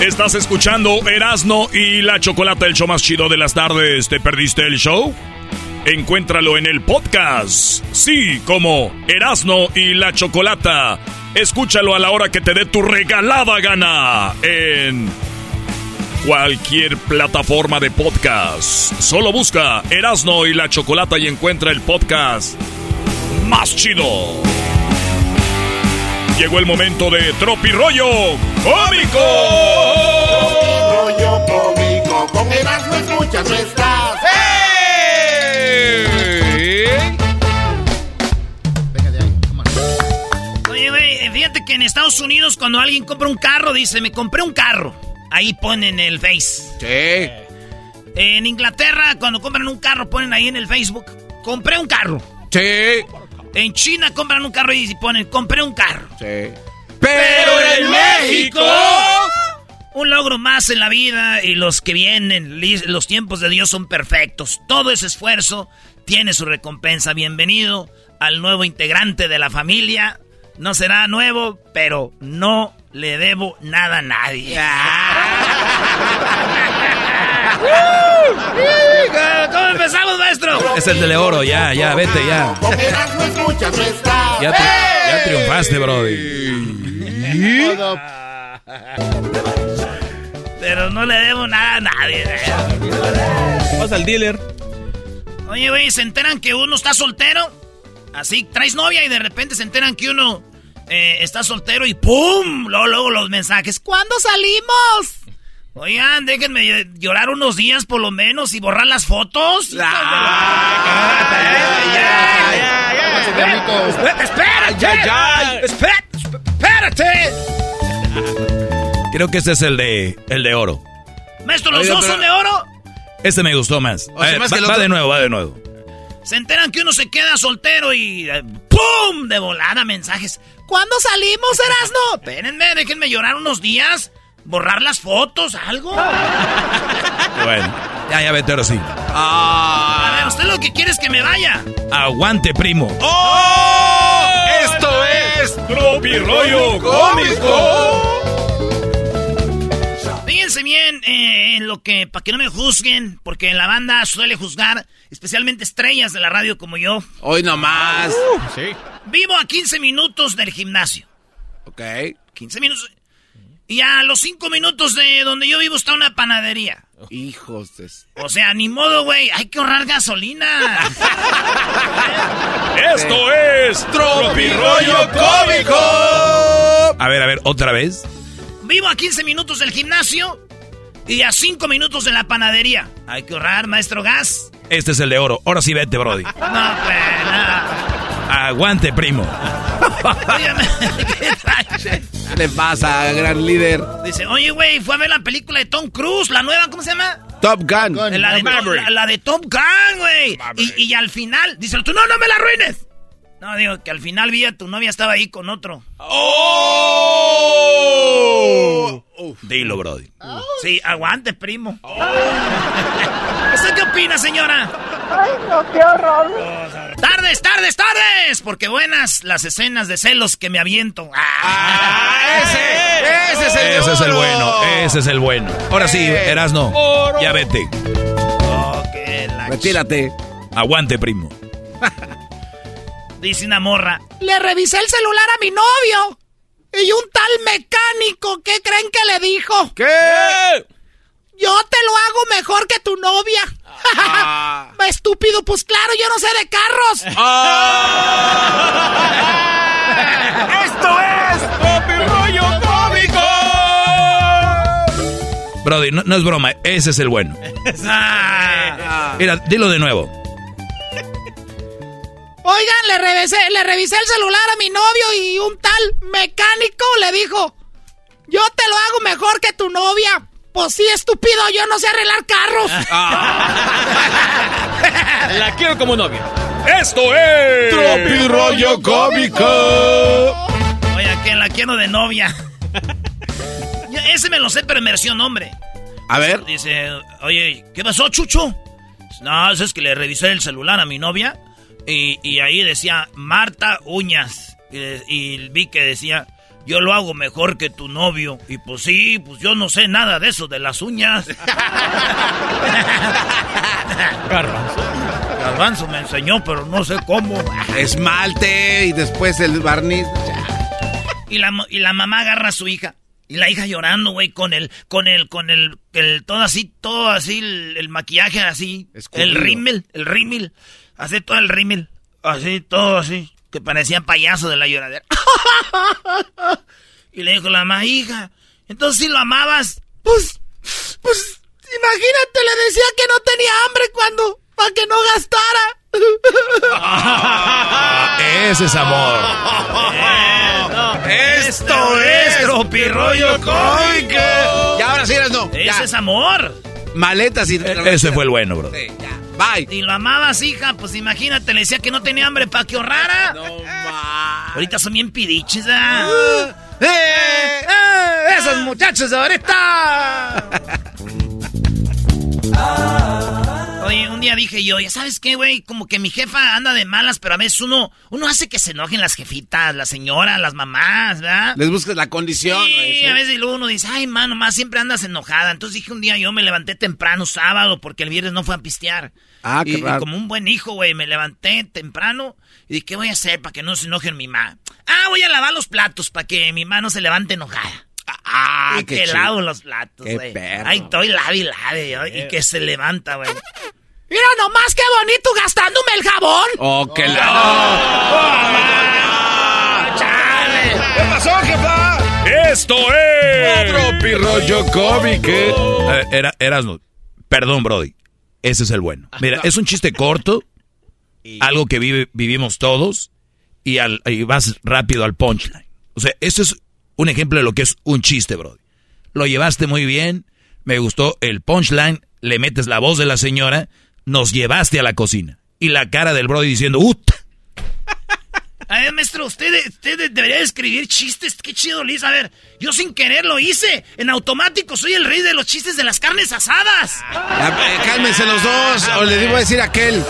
Estás escuchando Erasno y la Chocolata, el show más chido de las tardes. ¿Te perdiste el show? Encuéntralo en el podcast. Sí, como Erasno y la Chocolata. Escúchalo a la hora que te dé tu regalada gana en cualquier plataforma de podcast. Solo busca Erasno y la Chocolata y encuentra el podcast más chido. Llegó el momento de Tropi Rollo Cómico. rollo cómico, con Erasmo escuchas no estás. Oye, güey, fíjate que en Estados Unidos cuando alguien compra un carro, dice, me compré un carro. Ahí ponen el Face. Sí. En Inglaterra, cuando compran un carro, ponen ahí en el Facebook, compré un carro. Sí. En China compran un carro y ponen, compré un carro. Sí. Pero en México... Un logro más en la vida y los que vienen, los tiempos de Dios son perfectos. Todo ese esfuerzo tiene su recompensa. Bienvenido al nuevo integrante de la familia. No será nuevo, pero no le debo nada a nadie. *laughs* *laughs* ¿Cómo empezamos, maestro? Es el de oro, ya, ya, vete, ya. Ya, tri- ya triunfaste, Brody. Pero no le debo nada a nadie. Vas al dealer. Oye, güey, se enteran que uno está soltero. Así, traes novia y de repente se enteran que uno eh, está soltero y ¡pum! Luego, luego los mensajes. ¿Cuándo salimos? Oigan, déjenme ll- llorar unos días por lo menos y borrar las fotos. ¡Espérate! ¡Espérate! ¡Espérate! Creo que este es el de el de oro. Maestro, ¿los Oiga, dos pero- son de oro? Este me gustó más. O sea, Eh, más va, va de nuevo, va de nuevo. Se enteran que uno se queda soltero y eh, ¡pum! De volada mensajes. ¿Cuándo salimos, Erasno? Espérenme, déjenme llorar unos días. Borrar las fotos, algo. *laughs* Bueno, ya, ya vete ahora sí. A ver, usted lo que quiere es que me vaya. Aguante, primo. ¡Oh! Esto es Tropi Rollo Cómico. Fíjense bien eh, en lo que, para que no me juzguen, porque la banda suele juzgar, especialmente estrellas de la radio como yo. Hoy nomás. sí. Vivo a 15 minutos del gimnasio. Ok. 15 minutos. Y a los 5 minutos de donde yo vivo está una panadería. Hijos de... O sea, ni modo, güey. Hay que ahorrar gasolina. *laughs* Esto es Tropi Rollo Cómico. A ver, a ver, otra vez. Vivo a 15 minutos del gimnasio y a 5 minutos de la panadería. Hay que ahorrar, maestro gas. Este es el de oro. Ahora sí vete, Brody. No, pues, no. Aguante, primo. ¿Qué le pasa, gran líder? Dice, oye, güey, fue a ver la película de Tom Cruise, la nueva, ¿cómo se llama? Top Gun. la, de Tom, la, la de Top Gun, güey. Y, y al final, dice tú, no, no me la arruines. No, digo, que al final vi a tu novia estaba ahí con otro. ¡Oh! Dilo, Brody. Sí, aguante, primo. *laughs* ¿Usted qué opina, señora? Ay, no, qué horror. Tardes, tardes, tardes. Porque buenas las escenas de celos que me aviento. Ah, ese, ese es el Ese es el bueno, ese es el bueno. Ahora sí, Erasno, oro. ya vete. Retírate. Aguante, primo. Dice una morra. Le revisé el celular a mi novio. Y un tal mecánico, ¿qué creen que le dijo? ¿Qué? Yo te lo hago mejor que tu novia. Ah. *laughs* Estúpido, pues claro, yo no sé de carros. *laughs* Esto es Tropi Rollo Cómico. Brody, no, no es broma, ese es el bueno. Ah. *laughs* Mira, dilo de nuevo. Oigan, le revisé, le revisé el celular a mi novio y un tal mecánico le dijo, yo te lo hago mejor que tu novia. Pues sí, estúpido, yo no sé arreglar carros. *laughs* La quiero como novia. Esto es. Tropi rollo cómico. Oye, que la quiero de novia. Ya, Ese me lo sé, pero me versión nombre. A ver. Dice, oye, ¿qué pasó, Chucho? No, eso es que le revisé el celular a mi novia y, y ahí decía Marta Uñas. Y vi que decía, yo lo hago mejor que tu novio. Y pues sí, pues yo no sé nada de eso, de las uñas. *laughs* Garbanzo. Garbanzo me enseñó, pero no sé cómo. Esmalte y después el barniz. Y la, mo- y la mamá agarra a su hija. Y la hija llorando, güey, con el, con el, con el, el, todo así, todo así, el, el maquillaje así. Escurrido. El rímel, el rímel. Así todo el rímel. Así, todo así. Que parecía payaso de la lloradera. *laughs* y le dijo la mamá, hija, entonces si lo amabas. Pues, pues, imagínate, le decía que no tenía hambre cuando, para que no gastara. *laughs* Ese es amor. Esto es Tropirollo cómico. Y ahora sí eres no. Ese ya. es amor. Maletas y. Ese fue el bueno, bro. Sí, ya. Bye. Y lo amabas, hija, pues imagínate, le decía que no tenía hambre para que ahorrara. No. Ahorita son bien pidiches, ¿ah? ¡Eh! ¡Eh! ¡Esos muchachos ahorita! *laughs* Oye, un día dije yo, ya sabes qué, güey, como que mi jefa anda de malas, pero a veces uno, uno hace que se enojen las jefitas, las señoras, las mamás, ¿verdad? Les buscas la condición. Sí. Ese. a veces luego uno dice, ay, mano, más siempre andas enojada. Entonces dije un día yo me levanté temprano sábado porque el viernes no fue a pistear. Ah, qué y, y raro. como un buen hijo, güey, me levanté temprano y dije, ¿qué voy a hacer para que no se enojen mi mamá? Ah, voy a lavar los platos para que mi mamá no se levante enojada. Ah, y qué que chido. lavo los platos, Qué güey. Ahí estoy, lave y lave, yo, y que se levanta, güey. Mira nomás qué bonito gastándome el jabón. Oh, que la. ¿Qué pasó, jefa? Esto es. Tropirollo cómico. Eh, Era, Erasmo, perdón, Brody. Ese es el bueno. Mira, es un chiste corto, *laughs* algo que vive- vivimos todos, y, al, y vas rápido al punchline. O sea, ese es un ejemplo de lo que es un chiste, Brody. Lo llevaste muy bien, me gustó el punchline, le metes la voz de la señora, nos llevaste a la cocina. Y la cara del Brody diciendo, ¡ut! A ver, maestro, usted, usted debería escribir chistes. Qué chido, Liz. A ver, yo sin querer lo hice. En automático soy el rey de los chistes de las carnes asadas. Eh, Cálmense los dos. O le digo a decir a aquel.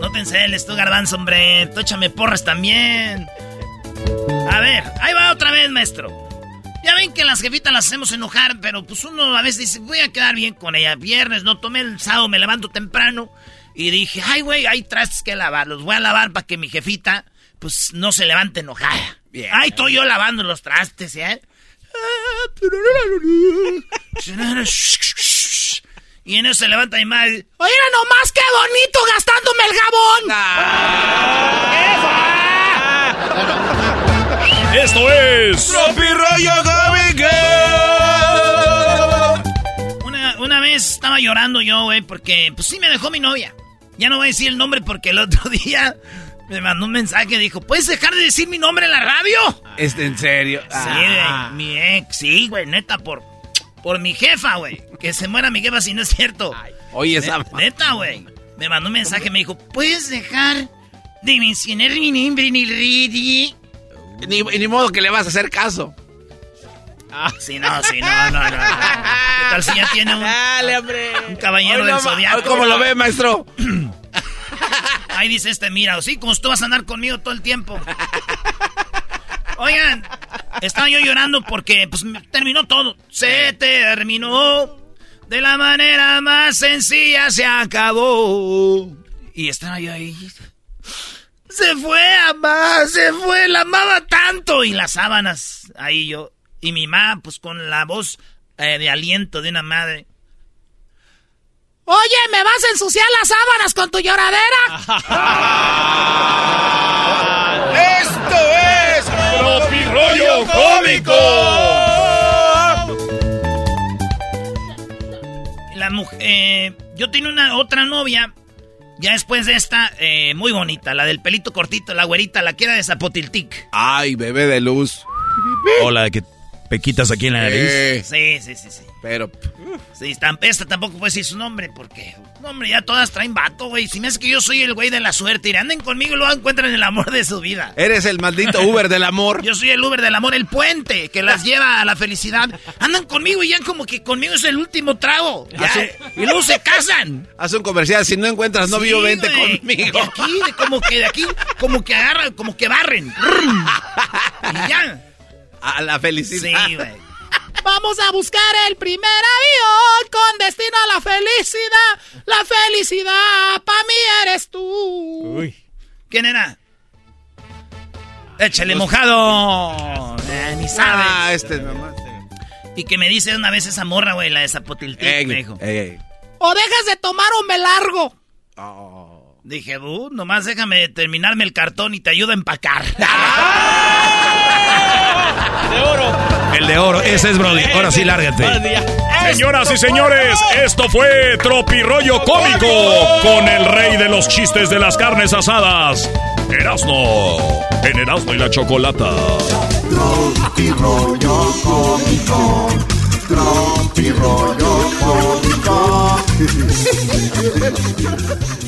No te enceles tú, garbanzo, hombre. Tú échame porras también. A ver, ahí va otra vez, maestro. Ya ven que las jefitas las hacemos enojar, pero pues uno a veces dice, voy a quedar bien con ella. Viernes, no tomé el sábado, me levanto temprano. Y dije, ay, güey, hay trastes que lavar. Los voy a lavar para que mi jefita, pues, no se levante enojada. Bien. Ahí estoy yo lavando los trastes, ¿eh? Y en eso se levanta mi madre. Oye, nomás qué bonito gastándome el jabón. Esto es. Una, una vez estaba llorando yo, güey, porque pues sí me dejó mi novia. Ya no voy a decir el nombre porque el otro *laughs* día me mandó un mensaje y dijo, ¿puedes dejar de decir mi nombre en la radio? Este, en serio. Sí, Ah. güey, mi ex, sí, güey, neta, por, por mi jefa, güey. Que se muera mi jefa si no es cierto. Oye, esa. Neta, güey. Me mandó un mensaje, me dijo, ¿puedes dejar de mencionar mi nombre en el radio? Ni, ni modo que le vas a hacer caso. Sí, no, sí, no, no, no. no. ¿Qué tal si ya tiene un, Dale, hombre. un caballero Hoy del zodiaco? ¿Cómo lo ve, maestro? *clears throat* Ahí dice este, mira, sí, como tú vas a andar conmigo todo el tiempo. Oigan, estaba yo llorando porque pues terminó todo. Se terminó de la manera más sencilla, se acabó. Y estaba yo ahí. Se fue, amá, se fue, la amaba tanto. Y las sábanas, ahí yo. Y mi mamá, pues con la voz eh, de aliento de una madre. Oye, ¿me vas a ensuciar las sábanas con tu lloradera? *laughs* ¡Esto es Tropirollo cómico. La mujer, eh, yo tenía una otra novia, ya después de esta, eh, muy bonita, la del pelito cortito, la güerita, la que era de Zapotiltic. Ay, bebé de luz. Hola, que pequitas aquí en la nariz. Eh, Sí, sí, sí, sí. pero Sí, esta tampoco puede decir su nombre porque, no, hombre, ya todas traen vato, güey. Si me hace que yo soy el güey de la suerte y anden conmigo y luego encuentran el amor de su vida. eres el maldito Uber del amor. *laughs* Yo soy el Uber del amor, el puente que las lleva a la felicidad. Andan conmigo y ya como que conmigo es el último trago. Ya, y luego se casan. *laughs* Haz un comercial, si no encuentras novio, Sí, vente güey. conmigo. De aquí, de como que de aquí, como que agarran, como que barren. *laughs* Y ya. A la felicidad. Sí, güey. *laughs* Vamos a buscar el primer avión con destino a la felicidad. La felicidad pa' mí eres tú. ¿Quién era? Échale mojado. Eh, ni sabes. Ah, este es nomás. Y que me dice una vez esa morra, güey, la de Zapotiltic, me dijo. ey, ey. O dejas de tomar o me largo. Dije, bu, nomás déjame terminarme el cartón y te ayudo a empacar. *laughs* De oro. El de oro, ese es Brody. Ahora sí, lárgate. Señoras y señores, esto fue Tropirollo Cómico con el rey de los chistes de las carnes asadas, Erasno, en Erasno y la Chocolata. Tropi rollo cómico. Tropi rollo cómico. *laughs*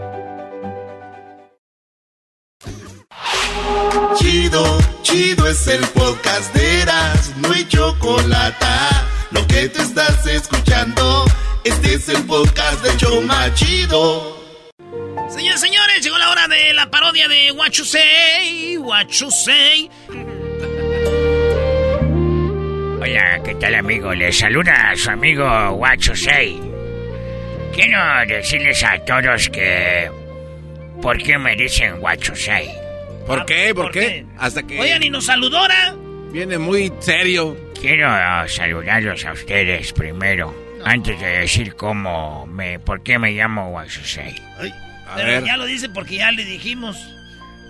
Chido, chido es el podcast de Eras, no hay chocolate. Lo que te estás escuchando, este es el podcast de Choma Chido. Señores, señores, llegó la hora de la parodia de What You Say, What You Say. Hola, ¿qué tal amigo? Les saluda a su amigo Say. Quiero decirles a todos que... ¿Por qué me dicen Say? ¿Por qué? ¿Por, qué? Hasta que Oigan, y nos saludó ahora. viene muy serio. Quiero ah, saludarlos a ustedes primero, antes de decir cómo me... ¿Por qué me llamo A pero ver. ya lo dice porque ya le dijimos.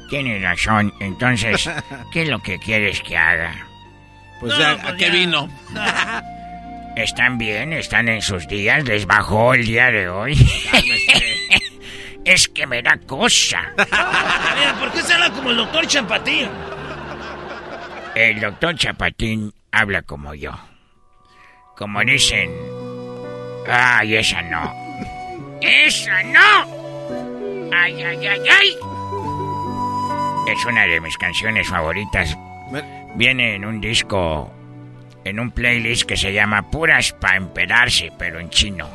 Tienes razón, entonces, *laughs* ¿qué es lo que quieres que haga? Pues No, ya, pues ¿a qué ya. vino? *laughs* ¿Están bien? ¿Están en sus días? ¿Les bajó el día de hoy? *laughs* es que me da cosa. *laughs* Mira, ¿por qué se habla como el doctor Champatín? El doctor Chapatín habla como yo. Como dicen... ¡Ay, esa no! ¡Esa no! ¡Ay, ay, ay, ay! Es una de mis canciones favoritas. Viene en un disco... En un playlist que se llama Puras para empedarse, pero en chino.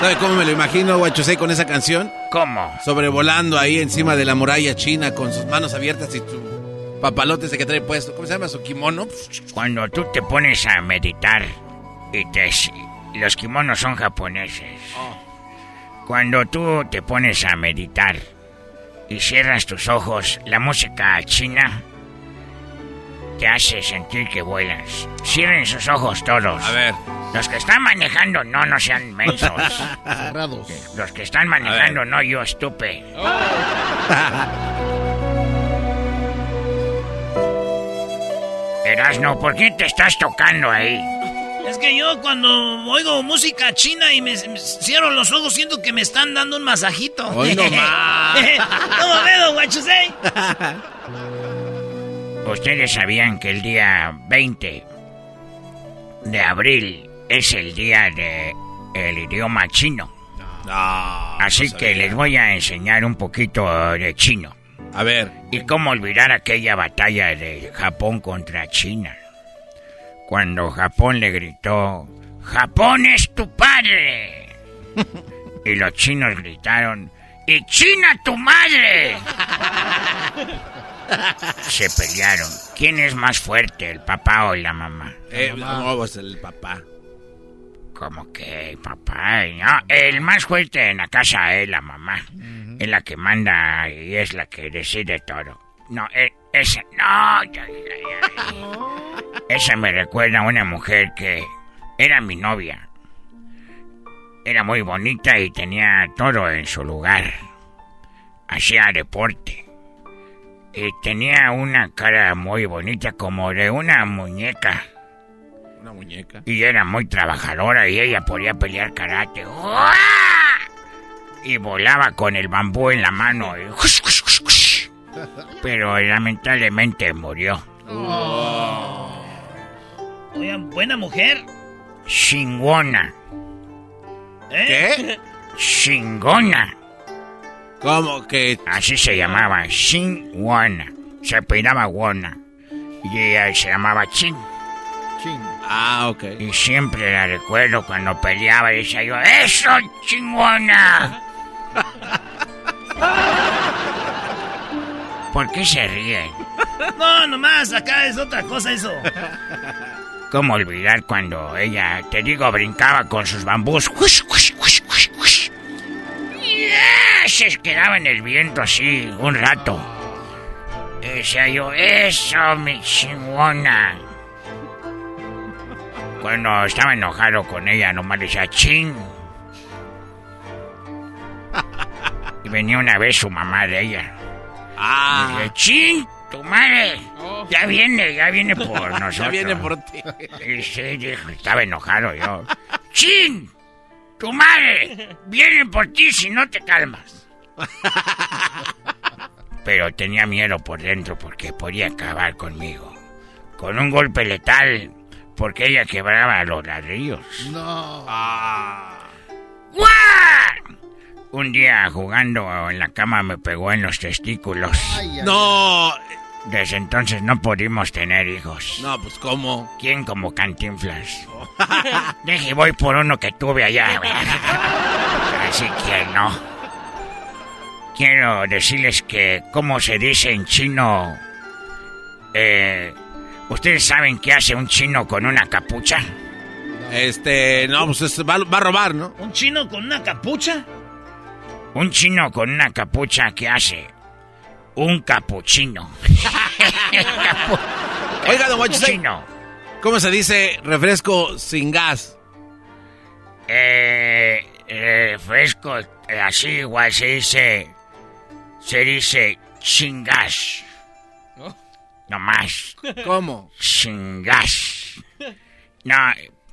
¿Sabe cómo me lo imagino, Guachosei, con esa canción? ¿Cómo? Sobrevolando ahí encima de la muralla china con sus manos abiertas y su papalote ese que trae puesto. ¿Cómo se llama su kimono? Cuando tú te pones a meditar y te... Los kimonos son japoneses. Cuando tú te pones a meditar y cierras tus ojos, la música china te hace sentir que vuelas. Cierren sus ojos todos. A ver. Los que están manejando, no, no sean mensos. *laughs* Cerrados. Los que están manejando, no yo, estupe. *laughs* Erasno, ¿por qué te estás tocando ahí? Es que yo cuando oigo música china y me, me cierro los ojos siento que me están dando un masajito. Hoy no *laughs* más. ¿Cómo veo, what you say? Ustedes sabían que el día 20 de abril es el día de el idioma chino. Así que les voy a enseñar un poquito de chino. A ver. ¿Y cómo olvidar aquella batalla de Japón contra China? Cuando Japón le gritó, ¡Japón es tu padre! *laughs* y los chinos gritaron, ¡Y China tu madre! *laughs* Se pelearon. ¿Quién es más fuerte, el papá o la mamá? Eh, no, pues el papá. Como que el papá, no, el más fuerte en la casa es la mamá. Es la que manda y es la que decide todo. No, e- esa, no, ya, ya, ya. *laughs* Esa me recuerda a una mujer que Era mi novia. Era muy bonita y tenía todo en su lugar. Hacía deporte. Y tenía una cara muy bonita como de una muñeca. Una muñeca. Y era muy trabajadora y ella podía pelear karate. ¡Uah! Y volaba con el bambú en la mano. y. *laughs* Pero lamentablemente murió. Oigan, buena mujer. Chingona. ¿Eh? Chingona. ¿Cómo que? Así se llamaba, Chingona. Se peinaba Wona. Y ella se llamaba Ching. Ah, ok. Y siempre la recuerdo cuando peleaba y decía yo, ¡Eso, chingona! *laughs* ¿Por qué se ríen? *laughs* No, nomás, acá es otra cosa eso. ¿Cómo olvidar cuando ella, te digo, brincaba con sus bambús? Se quedaba en el viento así un rato. Y decía yo, ¡Eso, mi chingona! Cuando estaba enojado con ella, nomás decía, ¡Ching! Y venía una vez su mamá de ella. Ah. Y dije, ¡Chin! ¡Tu madre! Ya viene, ya viene por nosotros. *laughs* Ya viene por ti. Y sí, dijo, estaba enojado yo. ¡Chin! ¡Tu madre! Viene por ti si no te calmas. Pero tenía miedo por dentro porque podía acabar conmigo. Con un golpe letal, porque ella quebraba los ladrillos. No. ¡Guau! Un día jugando en la cama me pegó en los testículos. No. Desde entonces no pudimos tener hijos. No, pues ¿cómo? ¿Quién como Cantinflas? *laughs* Deje, voy por uno que tuve allá. Así que no. Quiero decirles que, ¿cómo se dice en chino? Eh, ¿Ustedes saben qué hace un chino con una capucha? Este, no, pues es- va, va a robar, ¿no? ¿Un chino con una capucha? Un chino con una capucha, ¿qué hace? Un capuchino. *laughs* Oiga, don Guacho, Chino. ¿cómo se dice refresco sin gas? Eh, eh, fresco, eh, así igual se dice, se dice chingas. No más. ¿Cómo? Chingas. No,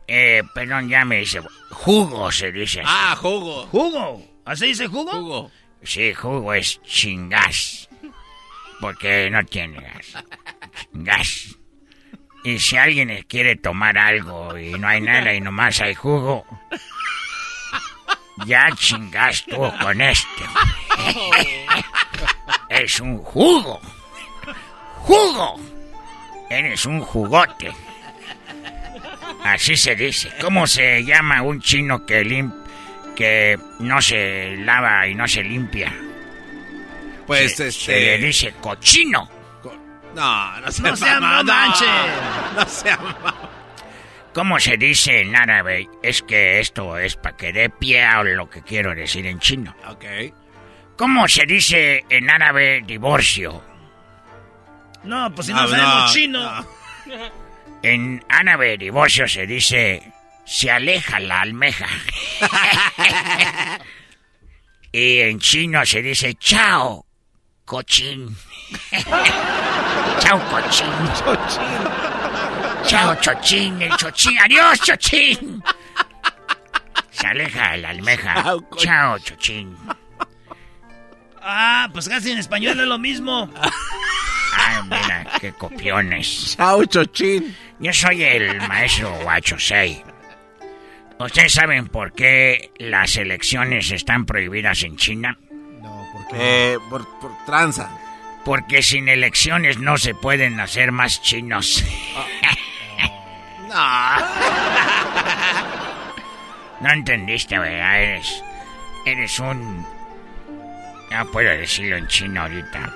eh, perdón, ya me dice, jugo se dice. así. Ah, jugo. ¿Jugo? ¿Así dice jugo? Jugo. Sí, jugo es chingas. Porque no tiene gas. Gas. Y si alguien quiere tomar algo y no hay nada y nomás hay jugo, ya chingas tú con este. es un jugo. ¡Jugo! Eres un jugote. Así se dice. ¿Cómo se llama un chino que lim que no se lava y no se limpia? Pues se, este. se le dice cochino. No, no se No sea mamá, no. No sea mamá. ¿Cómo se dice en árabe? Es que esto es para que dé pie a lo que quiero decir en chino. Ok. ¿Cómo se dice en árabe divorcio? No, pues si no Ah, sabemos no, chino. *laughs* En árabe divorcio se dice se aleja la almeja. *laughs* *laughs* y en chino se dice chao, cochín. chao, cochín. Chao, chochín, el chochín. Adiós, chochín. Se aleja la almeja. Chao, cochín. Chao, chochín. Ah, pues casi en español es lo mismo. Ay, mira, qué copiones. Chao, chochín. Yo soy el maestro Guachosei. ¿Ustedes saben por qué las elecciones están prohibidas en China? Eh, por, por tranza. Porque sin elecciones no se pueden hacer más chinos. *laughs* No entendiste, ¿verdad? Eres, eres un... No puedo decirlo en chino ahorita.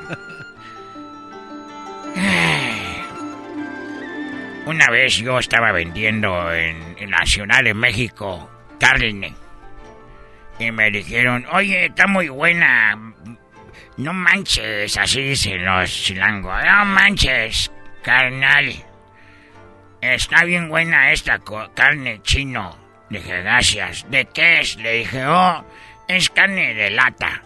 Una vez yo estaba vendiendo en, en Ciudad de México carne. Y me dijeron, oye, está muy buena. No manches, así dicen los chilangos. No manches, carnal. está bien buena esta carne chino. Dije, gracias. ¿De qué es? Le dije, oh, es carne de lata.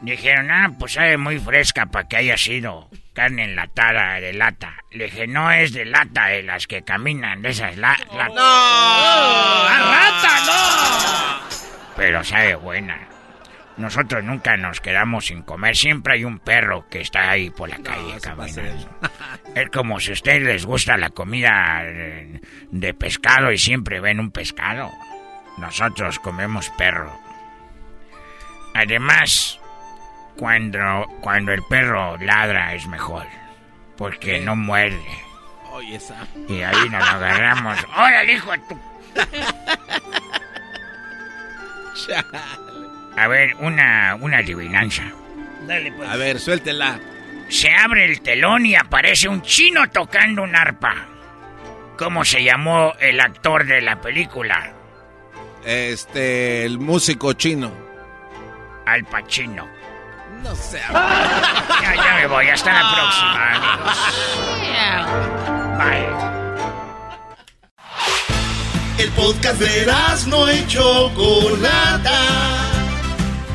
Dijeron, ah, pues sabe muy fresca para que haya sido carne enlatada de lata. Le dije, no es de lata, de las que caminan, de esas la ¡No! rata, no! Pero sabe buena. Nosotros nunca nos quedamos sin comer. Siempre hay un perro que está ahí por la calle caminando. *laughs* Es como si a ustedes les gusta la comida de pescado y siempre ven un pescado. Nosotros comemos perro. Además, cuando, cuando el perro ladra es mejor. Porque no muerde. Oye, esa. Y ahí nos agarramos. *laughs* ¡Oye, hijo de tu! *laughs* A ver, una, una adivinanza. Dale, pues. A ver, suéltela. Se abre el telón y aparece un chino tocando un arpa. ¿Cómo se llamó el actor de la película? Este, el músico chino. Al Pacino. No sé. *laughs* Ya, ya me voy. Hasta la próxima, amigos. Bye. El podcast de no y Chocolata.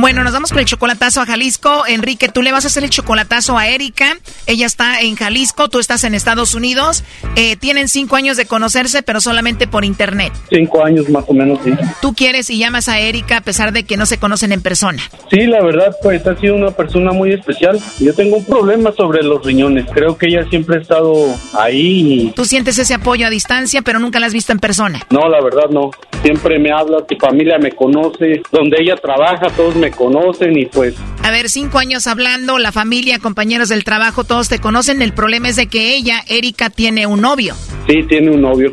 Bueno, nos vamos con el chocolatazo a Jalisco. Enrique, tú le vas a hacer el chocolatazo a Erika. Ella está en Jalisco, tú estás en Estados Unidos. Eh, tienen cinco años de conocerse, pero solamente por internet. Cinco años más o menos, sí. Tú quieres y llamas a Erika a pesar de que no se conocen en persona. Sí, la verdad, pues ha sido una persona muy especial. Yo tengo un problema sobre los riñones. Creo que ella siempre ha estado ahí. Tú sientes ese apoyo a distancia, pero nunca la has visto en persona. No, la verdad no. Siempre me habla, tu familia me conoce, donde ella trabaja, todos me conocen y pues... A ver, cinco años hablando, la familia, compañeros del trabajo, todos te conocen. El problema es de que ella, Erika, tiene un novio. Sí, tiene un novio.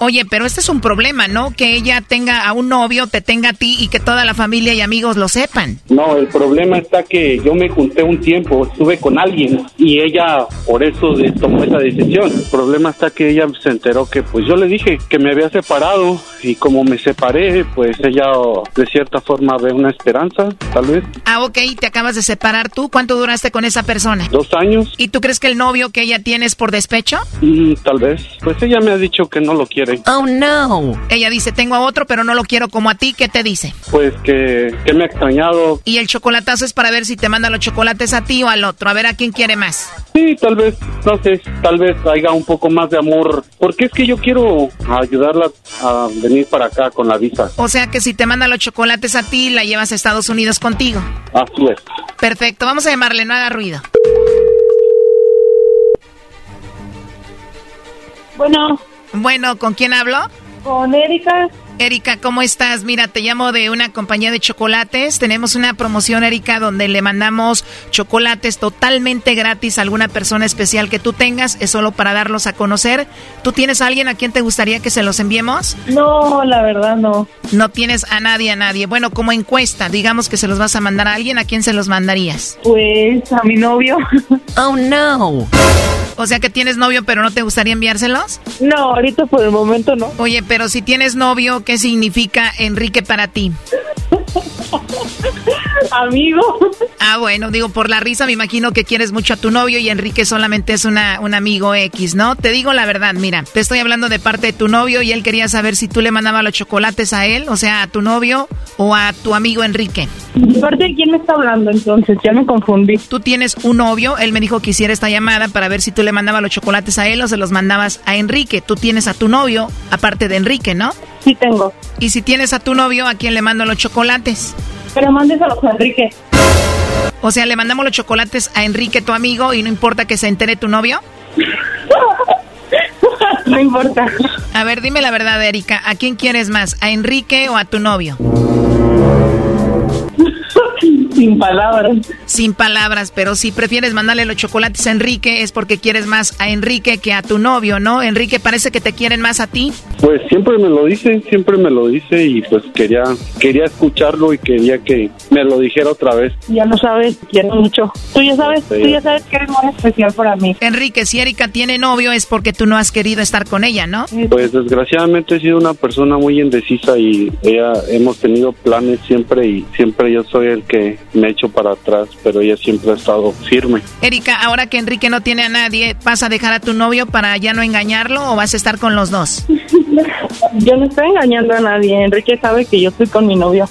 Oye, pero este es un problema, ¿no? Que ella tenga a un novio, te tenga a ti y que toda la familia y amigos lo sepan. No, el problema está que yo me junté un tiempo, estuve con alguien y ella por eso tomó esa decisión. El problema está que ella se enteró que pues yo le dije que me había separado y como me separé, pues ella de cierta forma ve una esperanza, tal vez. Ah, ok, te acabas de separar tú. ¿Cuánto duraste con esa persona? Dos años ¿Y tú crees que el novio que ella tiene es por despecho? y tal vez. Pues ella me ha dicho que no lo quiere. Oh, no. Ella dice, tengo a otro, pero no lo quiero como a ti. ¿Qué te dice? Pues que, que me ha extrañado. Y el chocolatazo es para ver si te manda los chocolates a ti o al otro. A ver a quién quiere más. Sí, tal vez, no sé, tal vez haya un poco más de amor. Porque es que yo quiero ayudarla a venir para acá con la visa. O sea que si te manda los chocolates a ti, la llevas a Estados Unidos contigo. Así es. Perfecto, vamos a llamarle, no haga ruido. Bueno. Bueno, ¿con quién hablo? Con Erika. Erika, ¿cómo estás? Mira, te llamo de una compañía de chocolates. Tenemos una promoción, Erika, donde le mandamos chocolates totalmente gratis a alguna persona especial que tú tengas. Es solo para darlos a conocer. ¿Tú tienes a alguien a quien te gustaría que se los enviemos? No, la verdad no. No tienes a nadie, a nadie. Bueno, como encuesta, digamos que se los vas a mandar a alguien, ¿a quién se los mandarías? Pues a mi novio. *laughs* Oh, no. O sea que tienes novio, pero no te gustaría enviárselos? No, ahorita por el momento no. Oye, pero si tienes novio, ¿qué significa Enrique para ti? *laughs* *laughs* Amigo. Ah, bueno, digo, por la risa me imagino que quieres mucho a tu novio y Enrique solamente es una, un amigo X, ¿no? Te digo la verdad, mira, te estoy hablando de parte de tu novio y él quería saber si tú le mandabas los chocolates a él, o sea, a tu novio o a tu amigo Enrique. ¿De parte de quién me está hablando entonces? Ya me confundí. Tú tienes un novio, él me dijo que hiciera esta llamada para ver si tú le mandabas los chocolates a él o se los mandabas a Enrique. Tú tienes a tu novio, aparte de Enrique, ¿no? Sí tengo. Y si tienes a tu novio, ¿a quién le mando los chocolates? Pero mándeselos a Enrique. O sea, le mandamos los chocolates a Enrique, tu amigo, y no importa que se entere tu novio. *laughs* no importa. A ver, dime la verdad, Erika. ¿A quién quieres más? ¿A Enrique o a tu novio? Sin palabras. Sin palabras, pero si prefieres mandarle los chocolates a Enrique es porque quieres más a Enrique que a tu novio, ¿no? Enrique parece que te quieren más a ti. Pues siempre me lo dice, siempre me lo dice y pues quería quería escucharlo y quería que me lo dijera otra vez. Ya lo sabes, quiero mucho. Tú ya sabes, Sí. tú ya sabes que eres muy especial para mí. Enrique, si Erika tiene novio es porque tú no has querido estar con ella, ¿no? Pues desgraciadamente he sido una persona muy indecisa y ella hemos tenido planes siempre y siempre yo soy el que me echo para atrás, pero ella siempre ha estado firme. Erika, ahora que Enrique no tiene a nadie, ¿vas a dejar a tu novio para ya no engañarlo o vas a estar con los dos? Yo no estoy engañando a nadie. Enrique sabe que yo estoy con mi novio.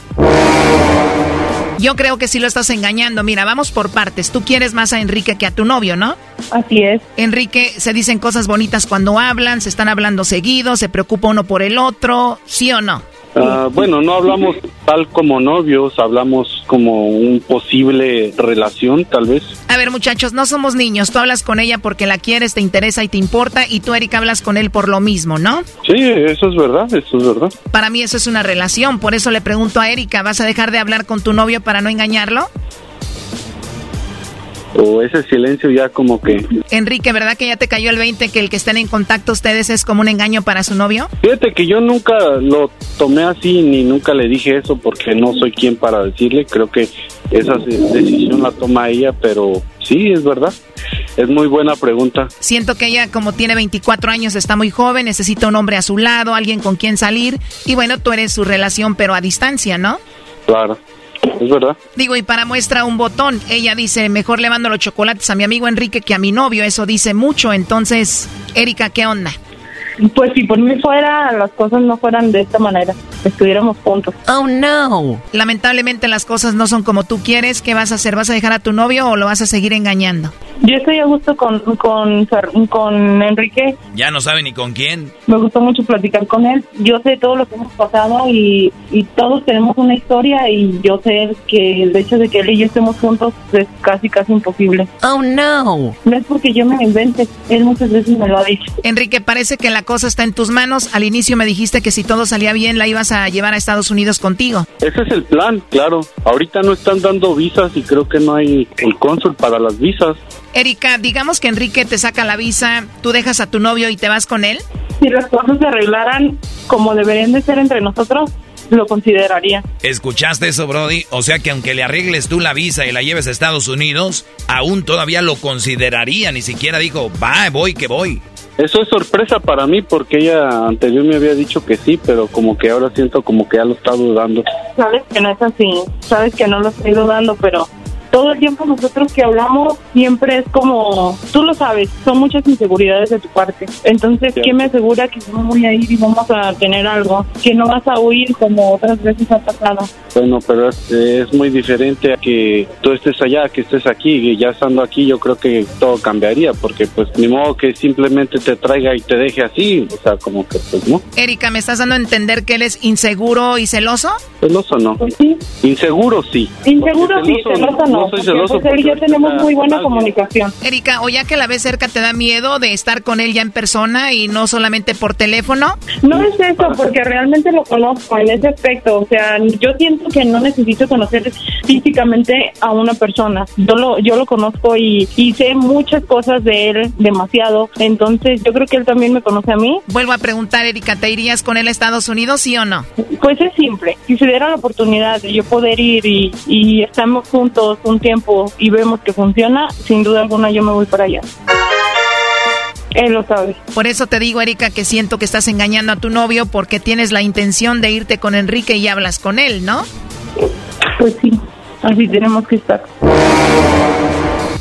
Yo creo que sí lo estás engañando. Mira, vamos por partes. Tú quieres más a Enrique que a tu novio, ¿no? Así es. Enrique, se dicen cosas bonitas cuando hablan, se están hablando seguido, se preocupa uno por el otro, ¿sí o no? Ah, bueno, no hablamos tal como novios, hablamos como un posible relación, tal vez. A ver, muchachos, no somos niños. Tú hablas con ella porque la quieres, te interesa y te importa, y tú, Erika, hablas con él por lo mismo, ¿no? Sí, eso es verdad, eso es verdad. Para mí eso es una relación. Por eso le pregunto a Erika, ¿vas a dejar de hablar con tu novio para no engañarlo? O ese silencio ya como que... Enrique, ¿verdad que ya te cayó el 20 que el que estén en contacto ustedes es como un engaño para su novio? Fíjate que yo nunca lo tomé así ni nunca le dije eso porque no soy quien para decirle. Creo que esa decisión la toma ella, pero sí, es verdad. Es muy buena pregunta. Siento que ella, como tiene 24 años, está muy joven, necesita un hombre a su lado, alguien con quien salir. Y bueno, tú eres su relación, pero a distancia, ¿no? Claro, es verdad. Digo, y para muestra un botón, ella dice, mejor le mando los chocolates a mi amigo Enrique que a mi novio. Eso dice mucho. Entonces, Erika, ¿qué onda? Pues si por mí fuera, las cosas no fueran de esta manera. Estuviéramos juntos. Oh, no. Lamentablemente las cosas no son como tú quieres. ¿Qué vas a hacer? ¿Vas a dejar a tu novio o lo vas a seguir engañando? Yo estoy a gusto con, con, con Enrique. Ya no sabe ni con quién. Me gustó mucho platicar con él. Yo sé todo lo que hemos pasado y, y todos tenemos una historia y yo sé que el hecho de que él y yo estemos juntos es casi, casi imposible. Oh, no. No es porque yo me lo invente. Él muchas veces me lo ha dicho. Enrique, parece que la cosa está en tus manos. Al inicio me dijiste que si todo salía bien la ibas a llevar a Estados Unidos contigo. Ese es el plan, claro. Ahorita no están dando visas y creo que no hay el cónsul para las visas. Erika, digamos que Enrique te saca la visa, tú dejas a tu novio y te vas con él. Si las cosas se arreglaran como deberían de ser entre nosotros, lo consideraría. ¿Escuchaste eso, Brody? O sea que aunque le arregles tú la visa y la lleves a Estados Unidos, aún todavía lo consideraría. Ni siquiera dijo, va, voy, que voy. Eso es sorpresa para mí porque ella anterior me había dicho que sí, pero como que ahora siento como que ya lo está dudando. Sabes que no es así, sabes que no lo estoy dudando, pero todo el tiempo nosotros que hablamos siempre es como, tú lo sabes, son muchas inseguridades de tu parte. Entonces, ¿qué me asegura que no voy a ir y vamos a tener algo? Que no vas a huir como otras veces ha pasado. Bueno, pero es, es muy diferente a que tú estés allá, que estés aquí. Y ya estando aquí, yo creo que todo cambiaría, porque pues ni modo que simplemente te traiga y te deje así. O sea, como que pues no. Erika, ¿me estás dando a entender que él es inseguro y celoso? Celoso no. Inseguro sí. Inseguro sí, Celoso, celoso no, no soy celoso pues él y yo tenemos muy buena comunicación. Erika, o ya que la ves cerca, ¿te da miedo de estar con él ya en persona y no solamente por teléfono? No es eso, porque realmente lo conozco en ese aspecto. O sea, yo siento que no necesito conocer físicamente a una persona. Yo lo, yo lo conozco y, y sé muchas cosas de él, demasiado. Entonces, yo creo que él también me conoce a mí. Vuelvo a preguntar, Erika, ¿te irías con él a Estados Unidos, sí o no? Pues es simple. Si se diera la oportunidad de yo poder ir y, y estamos juntos un tiempo y vemos que funciona, sin duda alguna yo me voy para allá. Él lo sabe. Por eso te digo, Erika, que siento que estás engañando a tu novio porque tienes la intención de irte con Enrique y hablas con él, ¿no? pues sí, así tenemos que estar.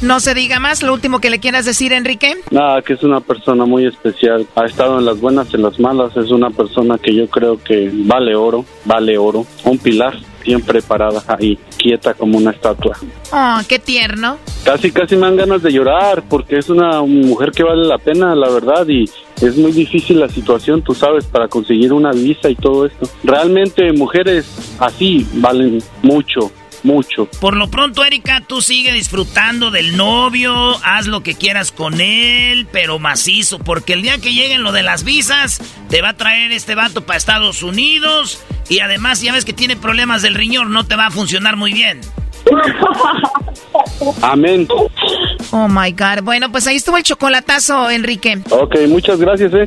No se diga más, lo último que le quieras decir, Enrique. Nada, que es una persona muy especial. Ha estado en las buenas y en las malas. Es una persona que yo creo que vale oro, vale oro. Un pilar, siempre parada ahí, quieta como una estatua. Oh, qué tierno. Casi, casi me dan ganas de llorar porque es una mujer que vale la pena, la verdad, y es muy difícil la situación, tú sabes, para conseguir una visa y todo esto. Realmente mujeres así valen mucho, mucho. Por lo pronto, Erika, tú sigue disfrutando del novio, haz lo que quieras con él, pero macizo, porque el día que lleguen lo de las visas, te va a traer este vato para Estados Unidos y además ya ves que tiene problemas del riñón, no te va a funcionar muy bien. *laughs* Amén. Oh my God. Bueno, pues ahí estuvo el chocolatazo, Enrique. Ok, muchas gracias, eh.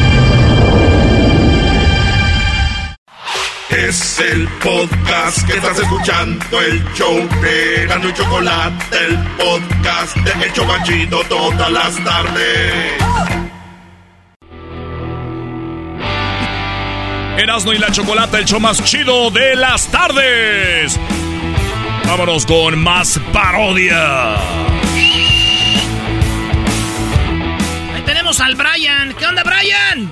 Es el podcast que estás escuchando, el show de Gano y Chocolate, el podcast de El Chobachito todas las tardes. Erasno y la chocolata, el show más chido de las tardes. Vámonos con más parodia. Ahí tenemos al Brian. ¿Qué onda, Brian?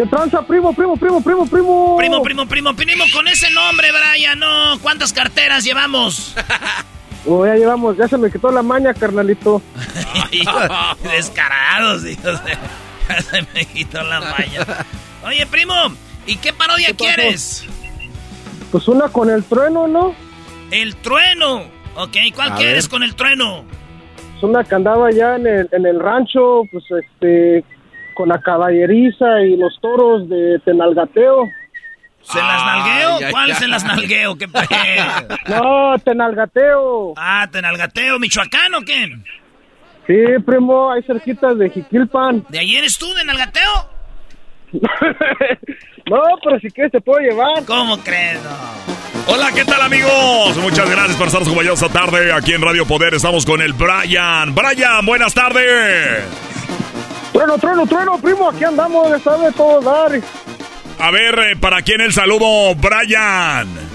¿Qué tranza, primo, primo, primo, primo, primo? Primo, primo, primo, primo, con ese nombre, Brian, no. ¿Cuántas carteras llevamos? *laughs* Oh, ya llevamos, ya se me quitó la maña, carnalito. *laughs* Descarados, hijos de- Ya se me quitó la maña. Oye, primo, ¿y qué parodia quieres? Pues una con el trueno, ¿no? El trueno. Ok, ¿cuál A quieres ver. con el trueno? Es una que andaba allá en el, en el rancho, pues este, con la caballeriza y los toros de Tenalgateo. ¿Se las nalgueo? ¿Cuál se las nalgueo? ¿Qué? *laughs* No, Tenalgateo. Ah, Tenalgateo, Michoacán o qué? Sí, primo, ahí cerquita de Jiquilpan. ¿De ahí eres tú, de Nalgateo? *laughs* No, pero si quieres te puedo llevar. ¿Cómo crees? Hola, ¿qué tal amigos? Muchas gracias por estar acompañados esta tarde aquí en Radio Poder. Estamos con el Brian. Brian, buenas tardes. Trueno, trueno, trueno, primo, aquí andamos, de sabe todo dar. A ver, eh, ¿para quién el saludo, Brian?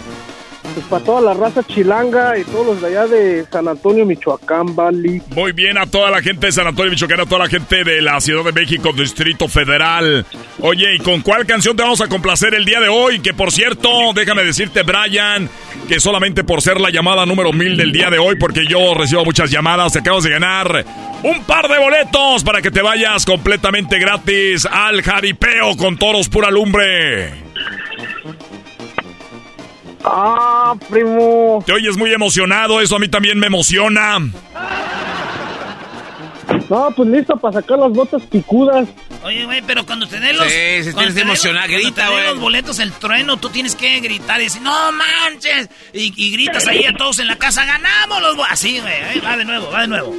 Pues para toda la raza chilanga y todos los de allá de San Antonio, Michoacán, Bali. Muy bien a toda la gente de San Antonio, Michoacán, a toda la gente de la Ciudad de México, Distrito Federal. Oye, ¿y con cuál canción te vamos a complacer el día de hoy? Que por cierto, déjame decirte, Brian, que solamente por ser la llamada número mil del día de hoy, porque yo recibo muchas llamadas, te acabas de ganar un par de boletos para que te vayas completamente gratis al jaripeo con toros pura lumbre. Ah, primo. Te oyes muy emocionado, eso a mí también me emociona. No, pues listo para sacar las botas picudas. Oye, güey, pero cuando te den los... Sí, cuando tienes den- emocionar, grita, güey. los boletos, el trueno, tú tienes que gritar y decir, no manches. Y, y gritas ahí a todos en la casa, ganamos los... bo-". Así, güey, ahí va de nuevo, va de nuevo.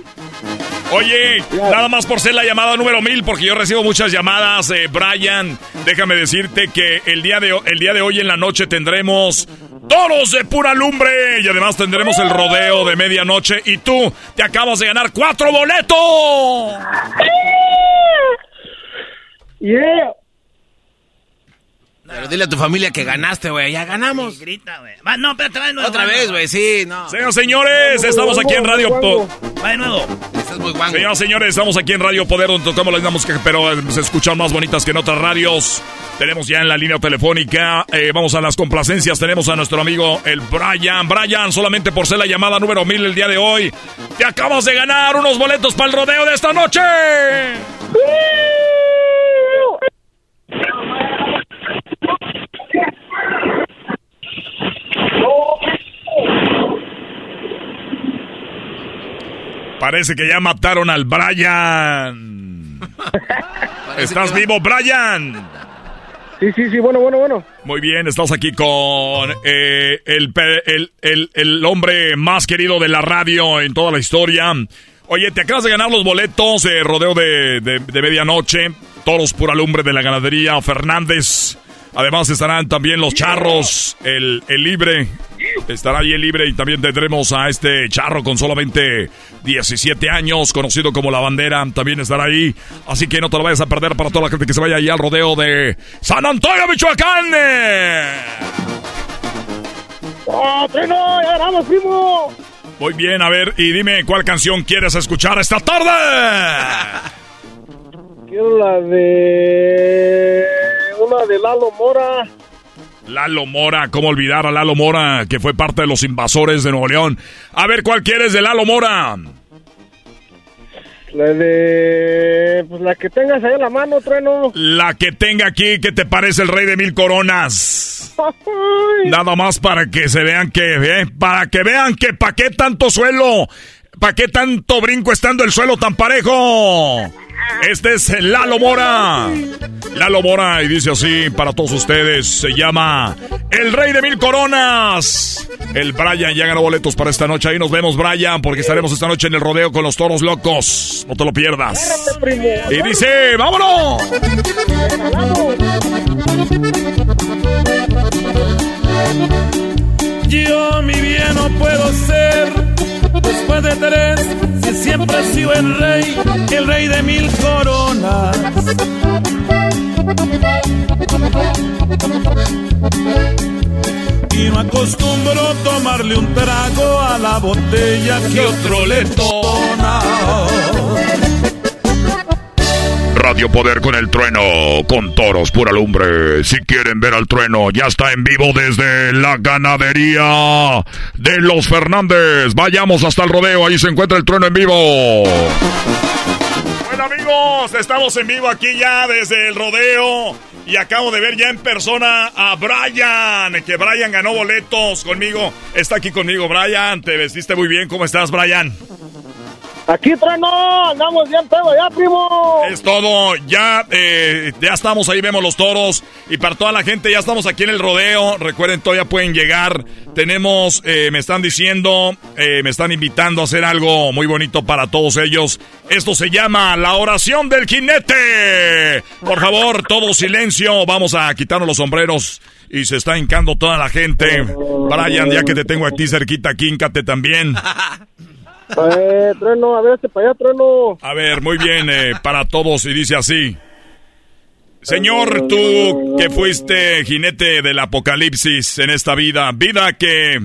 Oye, nada más por ser la llamada número mil, porque yo recibo muchas llamadas, eh, Brian. Déjame decirte que el día, de, el día de hoy en la noche tendremos toros de pura lumbre y además tendremos el rodeo de medianoche. Y tú te acabas de ganar cuatro boletos. Yeah. Pero dile a tu familia que ganaste, güey. Ya ganamos. grita, güey. No, espérate, va de nuevo. Otra vez, güey, sí, no. Señoras señores, estamos aquí en Radio Poder. Va de nuevo. Estás muy guango. Señoras señores, estamos aquí en Radio Poder donde tocamos la misma música, pero eh, se escuchan más bonitas que en otras radios. Tenemos ya en la línea telefónica, eh, vamos a las complacencias, tenemos a nuestro amigo el Brian. Brian, solamente por ser la llamada número mil el día de hoy, te acabas de ganar unos boletos para el rodeo de esta noche. Parece que ya mataron al Brian. ¿Estás vivo, Brian? Sí, sí, sí, bueno, bueno, bueno. Muy bien, estamos aquí con eh, el, el, el- el hombre más querido de la radio en toda la historia. Oye, te acabas de ganar los boletos de rodeo de, de- de medianoche. Toros Pura Lumbre de la Ganadería Fernández. Además estarán también los charros, el, el libre, estará ahí el libre y también tendremos a este charro con solamente 17 años, conocido como La Bandera, también estará ahí. Así que no te lo vayas a perder para toda la gente que se vaya ahí al rodeo de San Antonio, Michoacán. ¡Oh! ¡Ya vamos, primo! Muy bien, a ver, y dime cuál canción quieres escuchar esta tarde. Quiero la de... Una de Lalo Mora. Lalo Mora, ¿cómo olvidar a Lalo Mora, que fue parte de los invasores de Nuevo León? A ver, ¿cuál quieres de Lalo Mora? La de... Pues la que tengas ahí en la mano, trueno. La que tenga aquí, ¿qué te parece el rey de mil coronas? Nada más para que se vean que, ¿eh? Para que vean que pa' qué tanto suelo, pa' qué tanto brinco estando el suelo tan parejo. Este es Lalo Mora. Lalo Mora y dice así para todos ustedes. Se llama El Rey de Mil Coronas. El Brian ya ganó boletos para esta noche. Ahí nos vemos, Brian, porque estaremos esta noche en el rodeo con los toros locos. No te lo pierdas. Y dice, vámonos. Yo mi bien no puedo ser después de tres, si siempre he sido el rey, el rey de mil coronas. Y no acostumbro tomarle un trago a la botella que otro le tona. Radio Poder con el trueno, con toros pura lumbre. Si quieren ver al trueno, ya está en vivo desde la ganadería de los Fernández. Vayamos hasta el rodeo, ahí se encuentra el trueno en vivo. Bueno amigos, estamos en vivo aquí ya desde el rodeo y acabo de ver ya en persona a Brian, que Brian ganó boletos conmigo. Está aquí conmigo Brian, te vestiste muy bien, ¿cómo estás Brian? Aquí, trueno. Andamos bien pedo ya, primo. Es todo, ya, eh, ya estamos ahí, vemos los toros. Y para toda la gente, ya estamos aquí en el rodeo. Recuerden, todavía pueden llegar. Tenemos, eh, me están diciendo, eh, me están invitando a hacer algo muy bonito para todos ellos. Esto se llama la oración del jinete. Por favor, todo silencio. Vamos a quitarnos los sombreros. Y se está hincando toda la gente. Brian, ya que te tengo aquí cerquita, quíncate también. *laughs* Eh, trueno, a ver, este para allá, trueno. A ver, muy bien, eh, para todos, y dice así. Señor, tú que fuiste jinete del apocalipsis en esta vida, vida que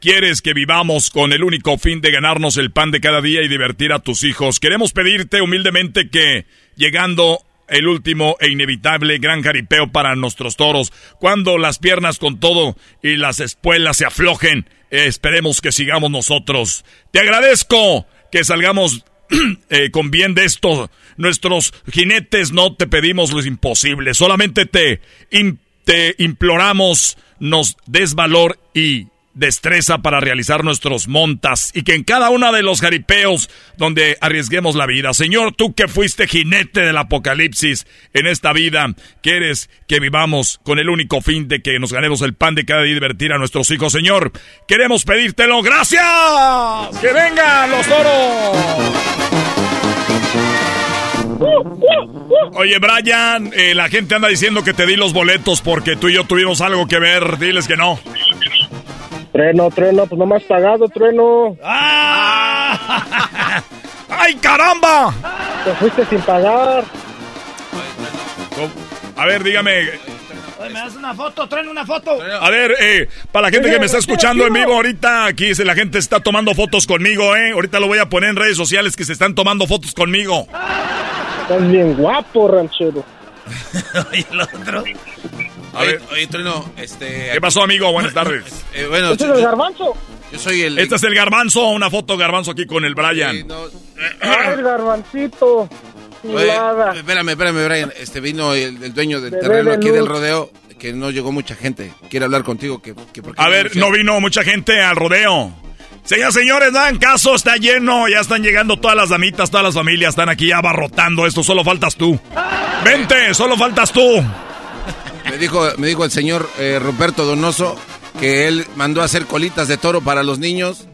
quieres que vivamos con el único fin de ganarnos el pan de cada día y divertir a tus hijos, queremos pedirte humildemente que, llegando el último e inevitable gran jaripeo para nuestros toros, cuando las piernas con todo y las espuelas se aflojen, esperemos que sigamos nosotros. Te agradezco que salgamos *clears throat* eh, con bien de esto. Nuestros jinetes no te pedimos lo imposible, solamente te, te imploramos nos des valor y destreza para realizar nuestros montas y que en cada uno de los jaripeos donde arriesguemos la vida. Señor, tú que fuiste jinete del apocalipsis en esta vida, quieres que vivamos con el único fin de que nos ganemos el pan de cada día y divertir a nuestros hijos. Señor, queremos pedírtelo. ¡Gracias! ¡Que vengan los toros! Oye, Brian, eh, la gente anda diciendo que te di los boletos porque tú y yo tuvimos algo que ver. Diles que no. Trueno, trueno, pues no me has pagado, trueno. ¡Ah! *laughs* ¡Ay, caramba! Te fuiste sin pagar. A ver, dígame. Oye, ¿me das una foto? Trueno, una foto. A ver, eh, para la gente que me está escuchando en vivo ahorita, aquí se- la gente está tomando fotos conmigo, ¿eh? Ahorita lo voy a poner en redes sociales que se están tomando fotos conmigo. Estás bien guapo, ranchero. *laughs* Oye, el otro. A ver, Oye, Trueno, este... ¿Qué pasó, amigo? Buenas tardes. *laughs* eh, bueno, ¿Este es el garbanzo? yo soy el... Este es el garbanzo, una foto garbanzo aquí con el Brian. Ay, el garbancito. Oye, espérame, espérame, Brian. Este vino el, el dueño del Bebé terreno de aquí luz. del rodeo, que no llegó mucha gente. Quiere hablar contigo. Que, que por qué A ver, no vino mucha gente al rodeo. Señoras, señores, dan caso, está lleno, ya están llegando todas las damitas, todas las familias, están aquí ya abarrotando esto, solo faltas tú. Vente, solo faltas tú. Me dijo, me dijo el señor eh, Ruperto Donoso que él mandó a hacer colitas de toro para los niños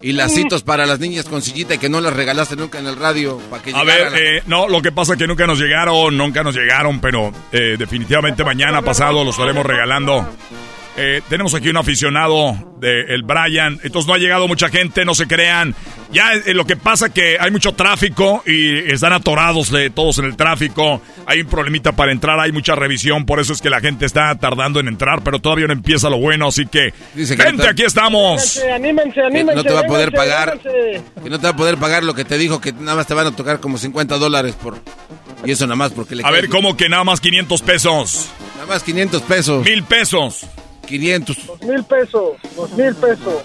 Y lacitos para las niñas con sillita y que no las regalaste nunca en el radio. Para que A ver, eh, no, lo que pasa es que nunca nos llegaron, nunca nos llegaron, pero eh, definitivamente mañana pasado los estaremos regalando. Eh, tenemos aquí un aficionado del el Brian. Entonces no ha llegado mucha gente, no se crean. Ya eh, lo que pasa que hay mucho tráfico y están atorados de todos en el tráfico. Hay un problemita para entrar, hay mucha revisión, por eso es que la gente está tardando en entrar, pero todavía no empieza lo bueno, así que Dice que gente, no aquí estamos. Anímense, anímense, anímense. no te va a poder anímense, pagar. anímense. Que no te va a poder pagar lo que te dijo, que nada más te van a tocar como 50 dólares por... Y eso nada más porque le A ver, ¿cómo que nada más 500 pesos? Nada más 500 pesos. Mil pesos. 500. Dos mil pesos, dos mil pesos.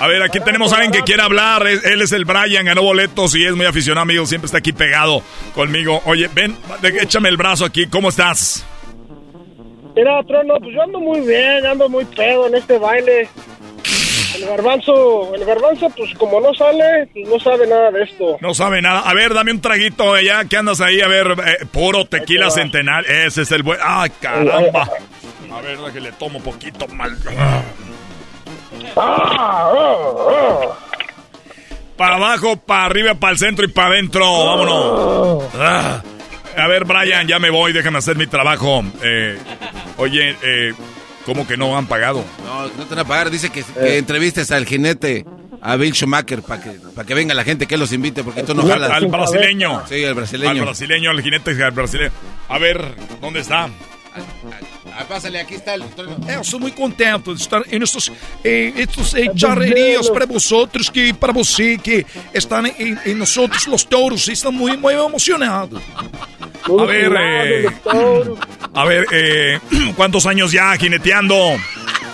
A ver, aquí tenemos a alguien que quiere hablar. Es- Él es el Brian, ganó boletos y es muy aficionado, amigo. Siempre está aquí pegado conmigo. Oye, ven, échame el brazo aquí. ¿Cómo estás? Mira, Trono, pues yo ando muy bien, ando muy pedo en este baile. El garbanzo, el garbanzo, pues como no sale, pues no sabe nada de esto. No sabe nada. A ver, dame un traguito ya que andas ahí. A ver, eh, puro tequila va. centenar. Ese es el buen. ¡Ay, caramba! A ver, que le tomo poquito mal. Para abajo, para arriba, para el centro y para adentro. Vámonos. Ah. A ver, Brian, ya me voy. Déjame hacer mi trabajo. Eh, oye, eh, ¿cómo que no han pagado? No, no te van a pagar. Dice que, que entrevistes al jinete, a Bill Schumacher, para que, para que venga la gente que los invite, porque tú no jalas. Al brasileño. Sí, al brasileño. Al brasileño, al jinete al brasileño. A ver, ¿dónde está? Ah, pásale, aquí está el... É, eu sou muito contente de estar nestes, eh, estes eh, charrerías para vosotros, que para você que estão em, em nós outros, os touros, estão muito, muito emocionados. A ver, eh, a ver, eh, ¿cuántos años ya jineteando?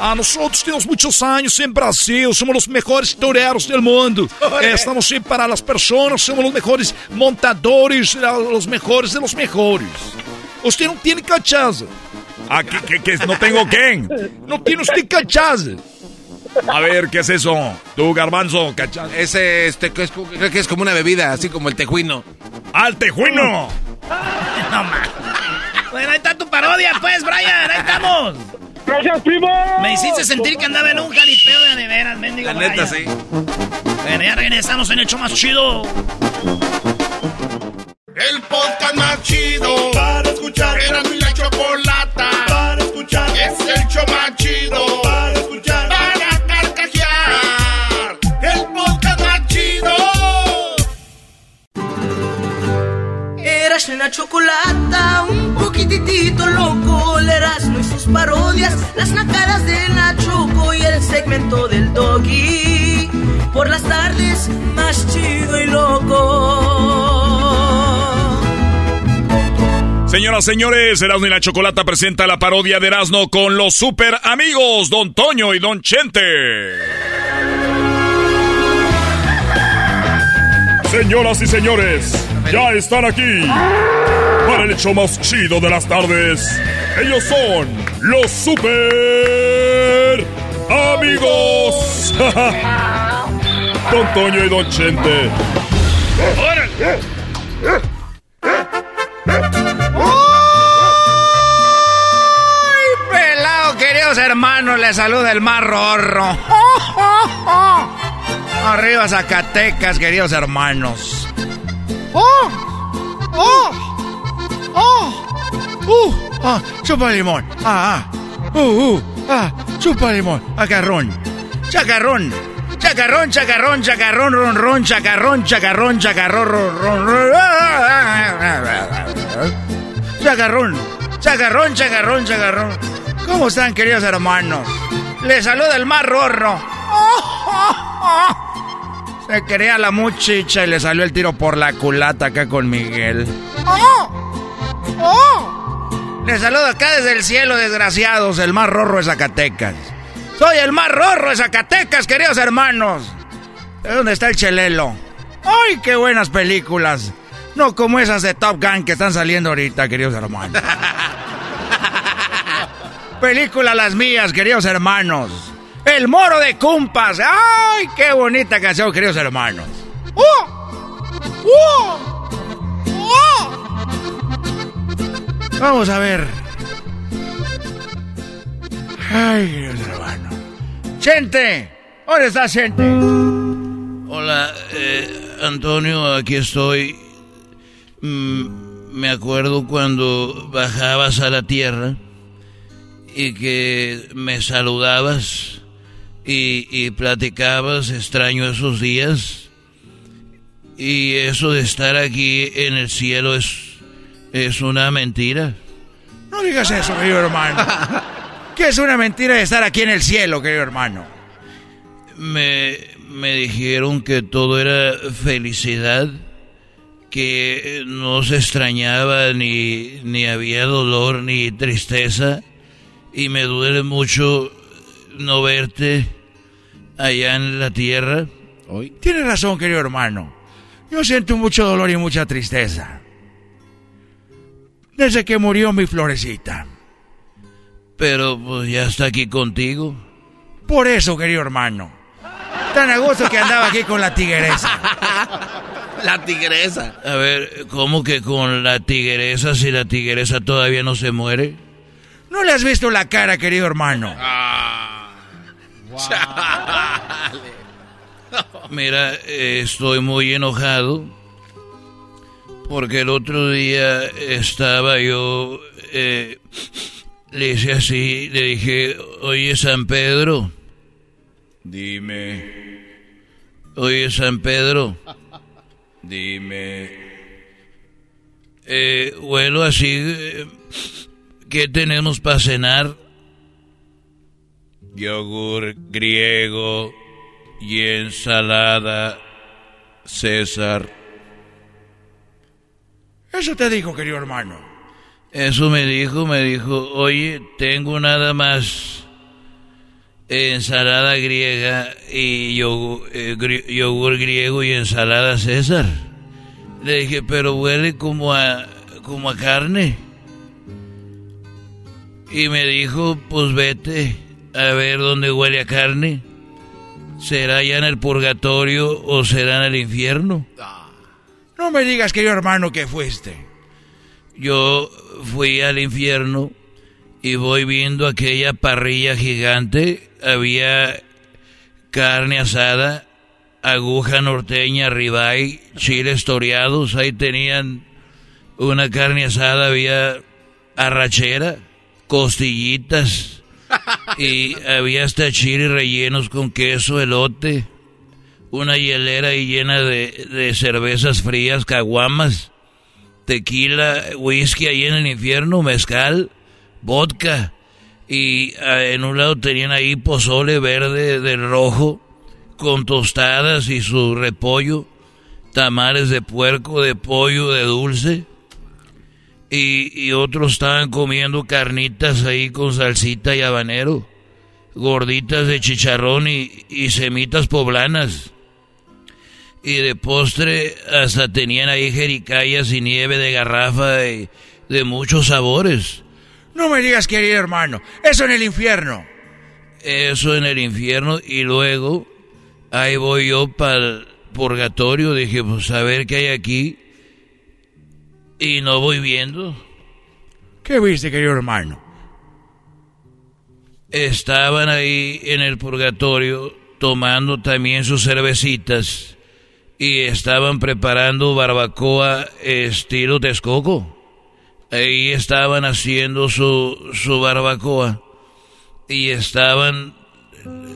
Ah, nosotros tenemos muchos años en Brasil, somos los mejores toreros del mundo. Eh, estamos ahí para las personas, somos los mejores montadores, eh, los mejores de los mejores. Usted no tiene cachaza. Ah, ¿que, que, que no tengo qué? No tiene usted cachaza. A ver, ¿qué es eso? Tú, garbanzo, cachas. Ese, este, que es, creo que es como una bebida, así como el tejuino. ¡Al tejuino! *laughs* No más. Bueno, ahí está tu parodia, pues, Brian. Ahí estamos. Gracias, primo. Me hiciste sentir que andaba en un jaripeo de de veras, mendigo. La neta, Brian. sí. Bueno, ya regresamos en el show más chido. El podcast más chido chocolata, un poquitito loco, el Erasmo y sus parodias, las nacadas de la Choco y el segmento del Doggy. Por las tardes, más chido y loco. Señoras, señores, Erasmo y la Chocolata presenta la parodia de Erasmo con los super amigos Don Toño y Don Chente. Señoras y señores, ya están aquí para el hecho más chido de las tardes. Ellos son los super amigos. *laughs* Don Toño y Don Chente. ¡Ay, pelado, queridos hermanos! Les saluda el mar rorro. *laughs* Arriba Zacatecas, queridos hermanos. ¡Oh! ¡Oh! ¡Oh! ¡Uh! ¡Ah! ¡Chupa limón! ¡Ah! ah. ¡Uh! ¡Uh! ¡Ah! ¡Chupa limón! ¡Acarrón! ¡Chacarrón! ¡Chacarrón, chacarrón, chacarrón, ron, ron, chacarrón, chacarrón, chacarrón, ron, ron, ron! Chacarrón, chacarrón, chacarrón, chacarrón. ¿Cómo están, queridos hermanos? Les saluda el más rorro. Se quería la muchicha y le salió el tiro por la culata acá con Miguel. Les saludo acá desde el cielo, desgraciados, el más rorro de Zacatecas. Soy el más rorro de Zacatecas, queridos hermanos. ¿De dónde está el chelelo? ¡Ay, qué buenas películas! No como esas de Top Gun que están saliendo ahorita, queridos hermanos. *laughs* Película las mías, queridos hermanos. El moro de Cumpas. ¡Ay, qué bonita canción, queridos hermanos! Vamos a ver. Ay, queridos hermanos. ¡Gente! ¿Dónde está gente? Hola, eh, Antonio, aquí estoy. Mm, me acuerdo cuando bajabas a la tierra y que me saludabas y, y platicabas, extraño esos días. Y eso de estar aquí en el cielo es, es una mentira. No digas eso, querido hermano. *laughs* ¿Qué es una mentira de estar aquí en el cielo, querido hermano? Me, me dijeron que todo era felicidad, que no se extrañaba ni, ni había dolor ni tristeza y me duele mucho no verte allá en la tierra. Hoy. Tienes razón, querido hermano. Yo siento mucho dolor y mucha tristeza. Desde que murió mi florecita. Pero pues ya está aquí contigo. Por eso, querido hermano. Tan a gusto que andaba aquí con la tigresa. *laughs* La tigresa. A ver, ¿cómo que con la tigresa si la tigresa todavía no se muere? ¿No le has visto la cara, querido hermano? *laughs* Mira, eh, estoy muy enojado porque el otro día estaba yo, eh, le hice así, le dije, oye San Pedro, Dime, oye San Pedro, dime. eh, huelo así, eh, ¿qué tenemos para cenar? Yogur griego y ensalada César. Eso te dijo, querido hermano. Eso me dijo, me dijo, oye, tengo nada más ensalada griega y yogur, eh, gri- yogur griego y ensalada César. Le dije, pero huele como a, como a carne. Y me dijo, pues vete a ver dónde huele a carne. ¿Será ya en el purgatorio o será en el infierno? No me digas, querido hermano, que fuiste. Yo fui al infierno y voy viendo aquella parrilla gigante. Había carne asada, aguja norteña, ribeye, chiles toreados. Ahí tenían una carne asada, había arrachera, costillitas y había hasta chiles rellenos con queso, elote, una hielera ahí llena de, de cervezas frías, caguamas tequila, whisky ahí en el infierno, mezcal, vodka. Y ah, en un lado tenían ahí pozole verde del rojo, con tostadas y su repollo, tamales de puerco, de pollo, de dulce. Y, y otros estaban comiendo carnitas ahí con salsita y habanero, gorditas de chicharrón y, y semitas poblanas. Y de postre hasta tenían ahí jericayas y nieve de garrafa y de muchos sabores. No me digas, querido hermano. Eso en el infierno. Eso en el infierno y luego ahí voy yo para el purgatorio. Dije, pues a ver qué hay aquí. Y no voy viendo. ¿Qué viste, querido hermano? Estaban ahí en el purgatorio tomando también sus cervecitas y estaban preparando barbacoa estilo Texcoco. Ahí estaban haciendo su, su barbacoa y estaban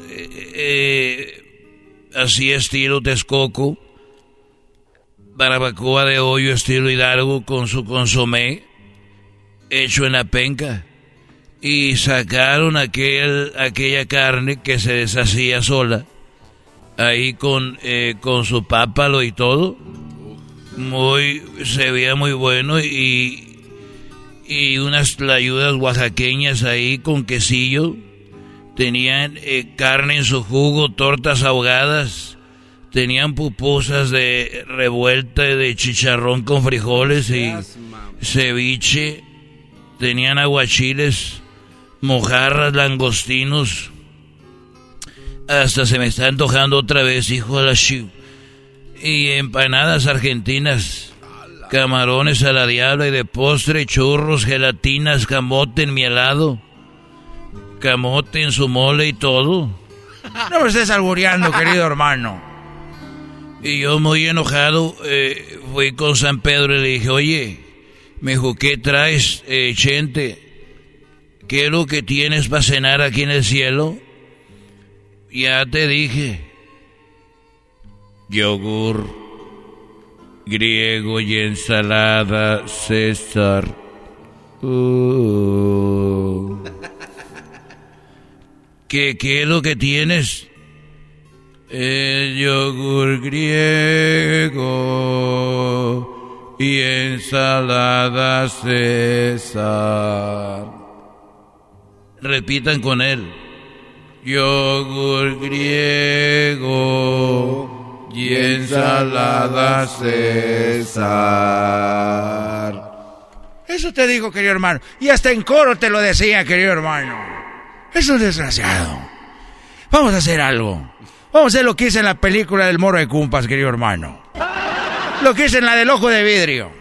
eh, eh, así estilo Texcoco, barbacoa de hoyo estilo Hidalgo con su consomé hecho en la penca y sacaron aquel, aquella carne que se deshacía sola ahí con, eh, con su pápalo y todo. Muy, se veía muy bueno y, y unas tlayudas oaxaqueñas ahí con quesillo. Tenían eh, carne en su jugo, tortas ahogadas. Tenían pupusas de revuelta de chicharrón con frijoles y ceviche. Tenían aguachiles, mojarras, langostinos. Hasta se me está antojando otra vez, hijo de la chiv. Y empanadas argentinas, camarones a la diabla y de postre, churros, gelatinas, camote en mi helado, camote en su mole y todo. No me estés albureando, querido hermano. Y yo muy enojado eh, fui con San Pedro y le dije, oye, me dijo, ¿qué traes, eh, Chente? ¿Qué es lo que tienes para cenar aquí en el cielo? Ya te dije. Yogur griego y ensalada César. Uh. *laughs* ¿Qué, ¿Qué es lo que tienes? El yogur griego y ensalada César. Repitan con él. Yogur griego y ensalada César. Eso te digo, querido hermano. Y hasta en coro te lo decía, querido hermano. Es un desgraciado. Vamos a hacer algo. Vamos a hacer lo que hice en la película del Moro de Cumpas, querido hermano. Lo que hice en la del Ojo de Vidrio.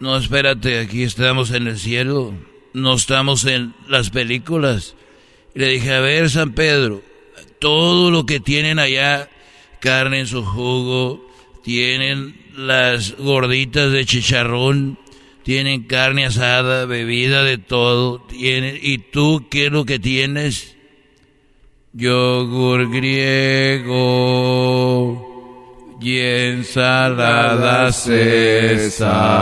No, espérate, aquí estamos en el cielo. No estamos en las películas. Le dije, a ver, San Pedro, todo lo que tienen allá, carne en su jugo, tienen las gorditas de chicharrón, tienen carne asada, bebida de todo, ¿y tú qué es lo que tienes? Yogur griego y ensalada César.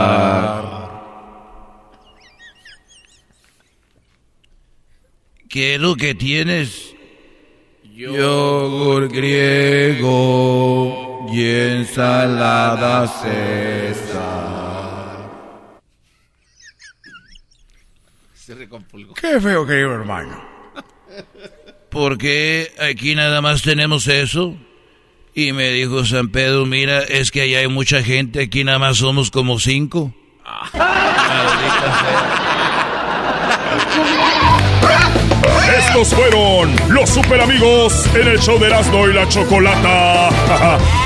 ¿Qué es lo que tienes? Yogur griego y ensalada César. Se recompulgó. Qué feo, querido hermano. ¿Por qué aquí nada más tenemos eso? Y me dijo San Pedro, mira, es que allá hay mucha gente, aquí nada más somos como cinco. Estos fueron los super amigos en el show de Erasmo y la Chocolata. *laughs*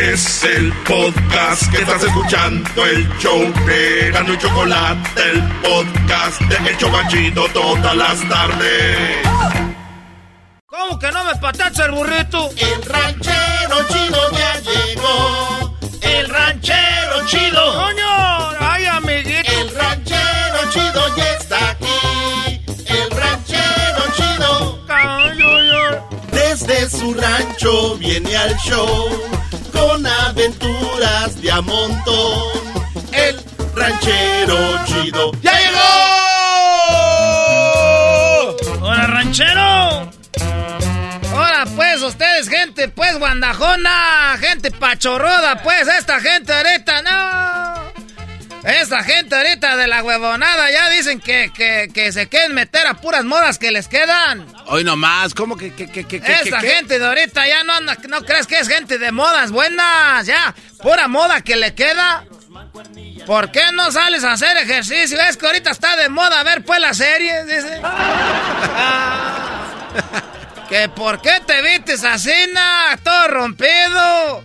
Es el podcast que estás escuchando, el show de Gano y Chocolate, el podcast de El Chobachito todas las tardes. ¿Cómo que no me patacha el burrito? El ranchero chido ya llegó. El ranchero chido. ¡Coño! ¡Ay, amiguito! El ranchero chido ya está aquí. El ranchero chido. Desde su rancho viene al show con aventuras de a montón. El ranchero chido ya llegó. ¡Hola, ranchero! Ahora pues ustedes, gente, pues guandajona, gente pachorroda, pues esta gente ahorita, no. Esta gente ahorita de la huevonada ya dicen que, que, que se quieren meter a puras modas que les quedan. Hoy nomás, ¿cómo que, que, que, que, Esta que- gente de ahorita ya no anda, no crees que es gente de modas buenas, ya, pura moda que le queda. ¿Por qué no sales a hacer ejercicio? Es que ahorita está de moda ver pues las series, dice. Ah, *laughs* que por qué te vistes así, na, todo rompido.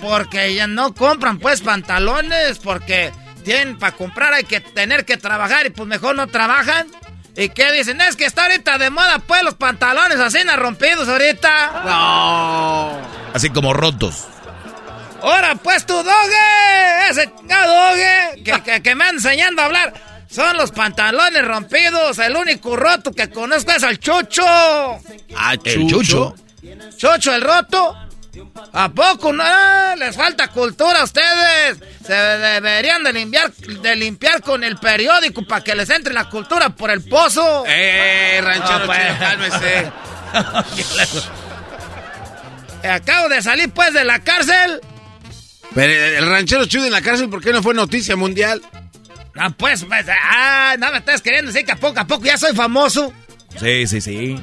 Porque ya no compran pues pantalones, porque tienen para comprar hay que tener que trabajar y pues mejor no trabajan. ¿Y qué dicen? Es que está ahorita de moda pues los pantalones así na, rompidos ahorita. No. Así como rotos. Ahora pues tu doge, ese chingado doge que, *laughs* que, que me anda enseñando a hablar. Son los pantalones rompidos. El único roto que conozco es al Chucho. Ah, El chucho. Chucho el roto. ¿A poco no? Ah, Les falta cultura a ustedes. Se deberían de limpiar, de limpiar con el periódico para que les entre la cultura por el pozo. Eh, ranchero Ah, pues. chido, cálmese. *laughs* Acabo de salir pues de la cárcel. Pero el ranchero chido en la cárcel, ¿por qué no fue noticia mundial? Ah, pues, pues, ah, no me estás queriendo decir que a poco a poco ya soy famoso. Sí, sí, sí.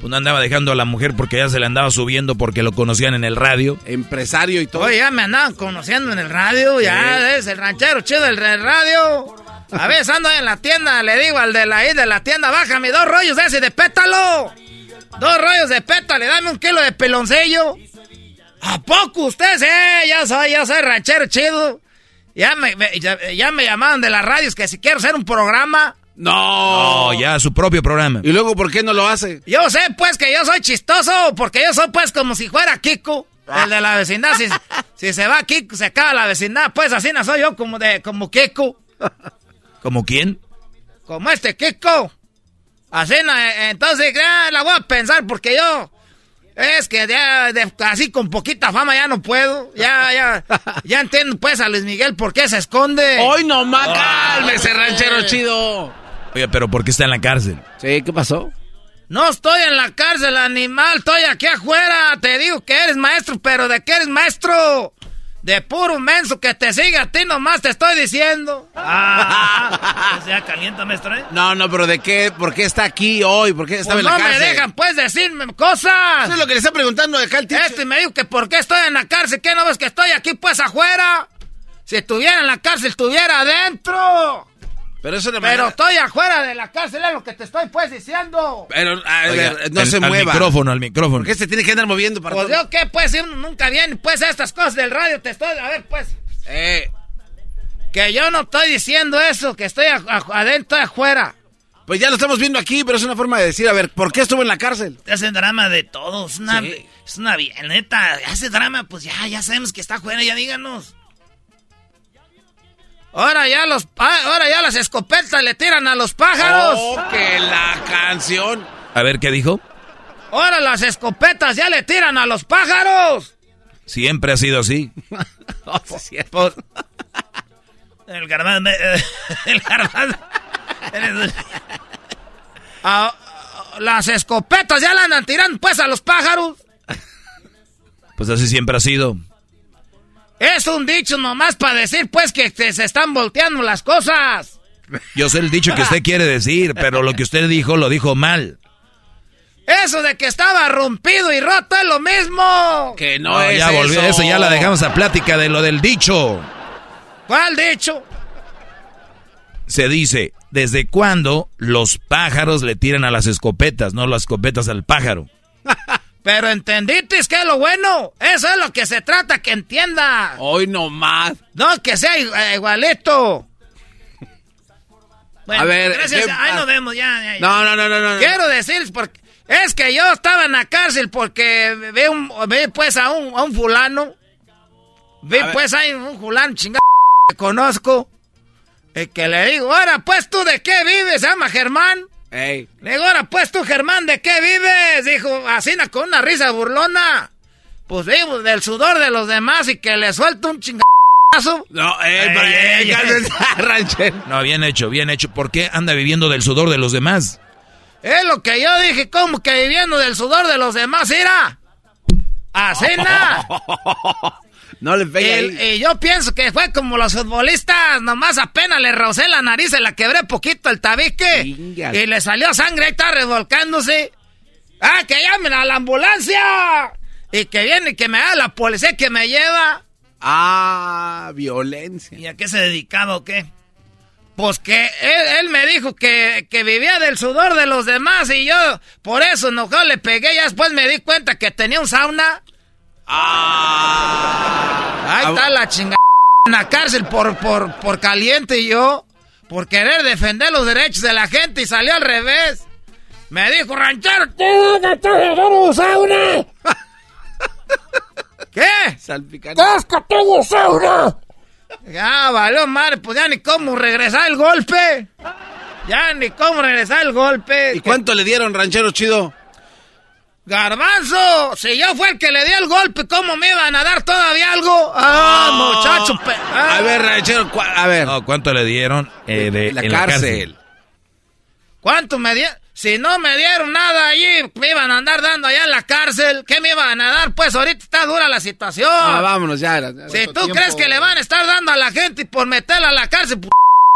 Pues no andaba dejando a la mujer porque ya se la andaba subiendo porque lo conocían en el radio. Empresario y todo. Oye, ya me andaban conociendo en el radio, ya es el ranchero chido del radio. A veces ando en la tienda, le digo al de la ahí de la tienda, bájame dos rollos de ese de pétalo. Dos rollos de pétalo, dame un kilo de peloncillo. ¿A poco ustedes? Eh, ya soy, ya soy ranchero chido. Ya me, me- ya, ya me llamaban de las radios que si quiero hacer un programa. No. No, ya su propio programa. ¿Y luego por qué no lo hace? Yo sé, pues, que yo soy chistoso, porque yo soy, pues, como si fuera Kiko, el de la vecindad. Si, *laughs* si se va Kiko, se acaba la vecindad. Pues, así no soy yo, como de, como Kiko. *laughs* ¿Como quién? Como este Kiko. Así no, eh, entonces, ya la voy a pensar, porque yo... Es que ya, de- así con poquita fama ya no puedo. Ya, ya, *laughs* ya entiendo, pues, a Luis Miguel por qué se esconde. ¡Hoy no más! ¡Cálmese, ranchero chido! Oye, pero ¿por qué está en la cárcel? Sí, ¿qué pasó? No estoy en la cárcel, animal. Estoy aquí afuera. Te digo que eres maestro, pero ¿de qué eres maestro? De puro menso que te siga a ti nomás te estoy diciendo. Ah, *laughs* sea calienta, maestro, ¿eh? No, no, pero ¿de qué? ¿Por qué está aquí hoy? ¿Por qué estaba Pues en la no me cárcel? dejan, pues, decirme cosas. Eso es lo que le está preguntando el teacher. Este me dijo que por qué estoy en la cárcel. ¿Qué no ves que estoy aquí, pues, afuera? Si estuviera en la cárcel, estuviera adentro. Pero eso de Pero manera- estoy afuera de la cárcel, es lo que te estoy, pues, diciendo. Pero, a Oiga, ver, no al- se al mueva. micrófono, al micrófono. ¿Por qué se tiene que andar moviendo para Pues todo? yo, ¿qué, pues? Si uno nunca viene, pues, a estas cosas del radio, te estoy... A ver, pues... Eh, Que yo no estoy diciendo eso, que estoy a- a- adentro y afuera. pues ya lo estamos viendo aquí, pero es una forma de decir, a ver, ¿por qué estuvo en la cárcel? Te hacen drama de todo. Es una, Sí. es una neta. Hace drama, pues ya, ya sabemos que está afuera, ya díganos. Ahora ya los ah, ahora ya las escopetas le tiran a los pájaros. Oh, que la canción. A ver, ¿qué dijo? Ahora las escopetas ya le tiran a los pájaros. Siempre ha sido así. *laughs* Pues, El garbanzo. me- *laughs* El garbanzo. *laughs* ah, las escopetas ya le andan tirando pues a los pájaros. Pues así siempre ha sido. Es un dicho nomás para decir pues que te- se están volteando las cosas. Yo sé el dicho que usted quiere decir, pero lo que usted dijo lo dijo mal. Eso de que estaba rompido y roto es lo mismo. Que no, No, es ya volvió eso. eso, ya la dejamos a plática de lo del dicho. ¿Cuál dicho? Se dice, ¿desde cuándo los pájaros le tiran a las escopetas, no las escopetas al pájaro? *laughs* Pero entendiste que es lo bueno. Eso es lo que se trata que entienda. Hoy no más. No, que sea i- igualito. Bueno, A ver, Gracias, ¿qué- ahí ah. nos vemos, ya, ya, ya. No, no, no, no, no. Quiero decirles porque es que yo estaba en la cárcel porque vi, un, vi pues a un, a un fulano. Vi A pues ahí un fulano chingado que conozco. Y que le digo, ahora pues tú de qué vives, llama Germán. Ey. Le digo, ahora pues tú Germán, ¿de qué vives? Dijo, así con una risa burlona. Pues vivo del sudor de los demás y que le suelto un chingazo. No, eh, Ey, ey. No, bien hecho, bien hecho. ¿Por qué anda viviendo del sudor de los demás? Es lo que yo dije, como que viviendo del sudor de los demás, era. Así na. *laughs* No le pegue El- ahí. y yo pienso que fue como los futbolistas, nomás apenas le rocé la nariz, se la quebré poquito el tabique. Y le salió sangre, ahí está revolcándose. ¡Ah, que llamen a la ambulancia! Y que viene y que me da la policía que me lleva. Ah, violencia. ¿Y a qué se dedicaba o qué? Pues que él, él me dijo que, que vivía del sudor de los demás y yo por eso enojado le pegué. Ya después me di cuenta que tenía un sauna. Ah. Ahí está la chingada en la cárcel por, por, por caliente y yo, por querer defender los derechos de la gente y salió al revés. Me dijo, ranchero, ¿tú no estás en un sauna? ¿Qué? Salpicando. ¡Es que tengo sauna! Ya, valió madre, pues ya ni cómo regresar el golpe. Ya ni cómo regresar el golpe. ¿Y cuánto le dieron, ranchero chido? Garbanzo, si yo fue el que le dio el golpe, ¿cómo me iban a dar todavía algo? Ah, muchacho. pe- ah. A ver, ranchero, a ver. No, ¿cuánto le dieron eh, de, la en cárcel. ¿Cuánto me dieron? Si no me dieron nada allí, me iban a andar dando allá en la cárcel. ¿Qué me iban a dar? Pues ahorita está dura la situación. Ah, vámonos ya. ya. si tú crees que le van a estar dando a la gente y por meterla a la cárcel, p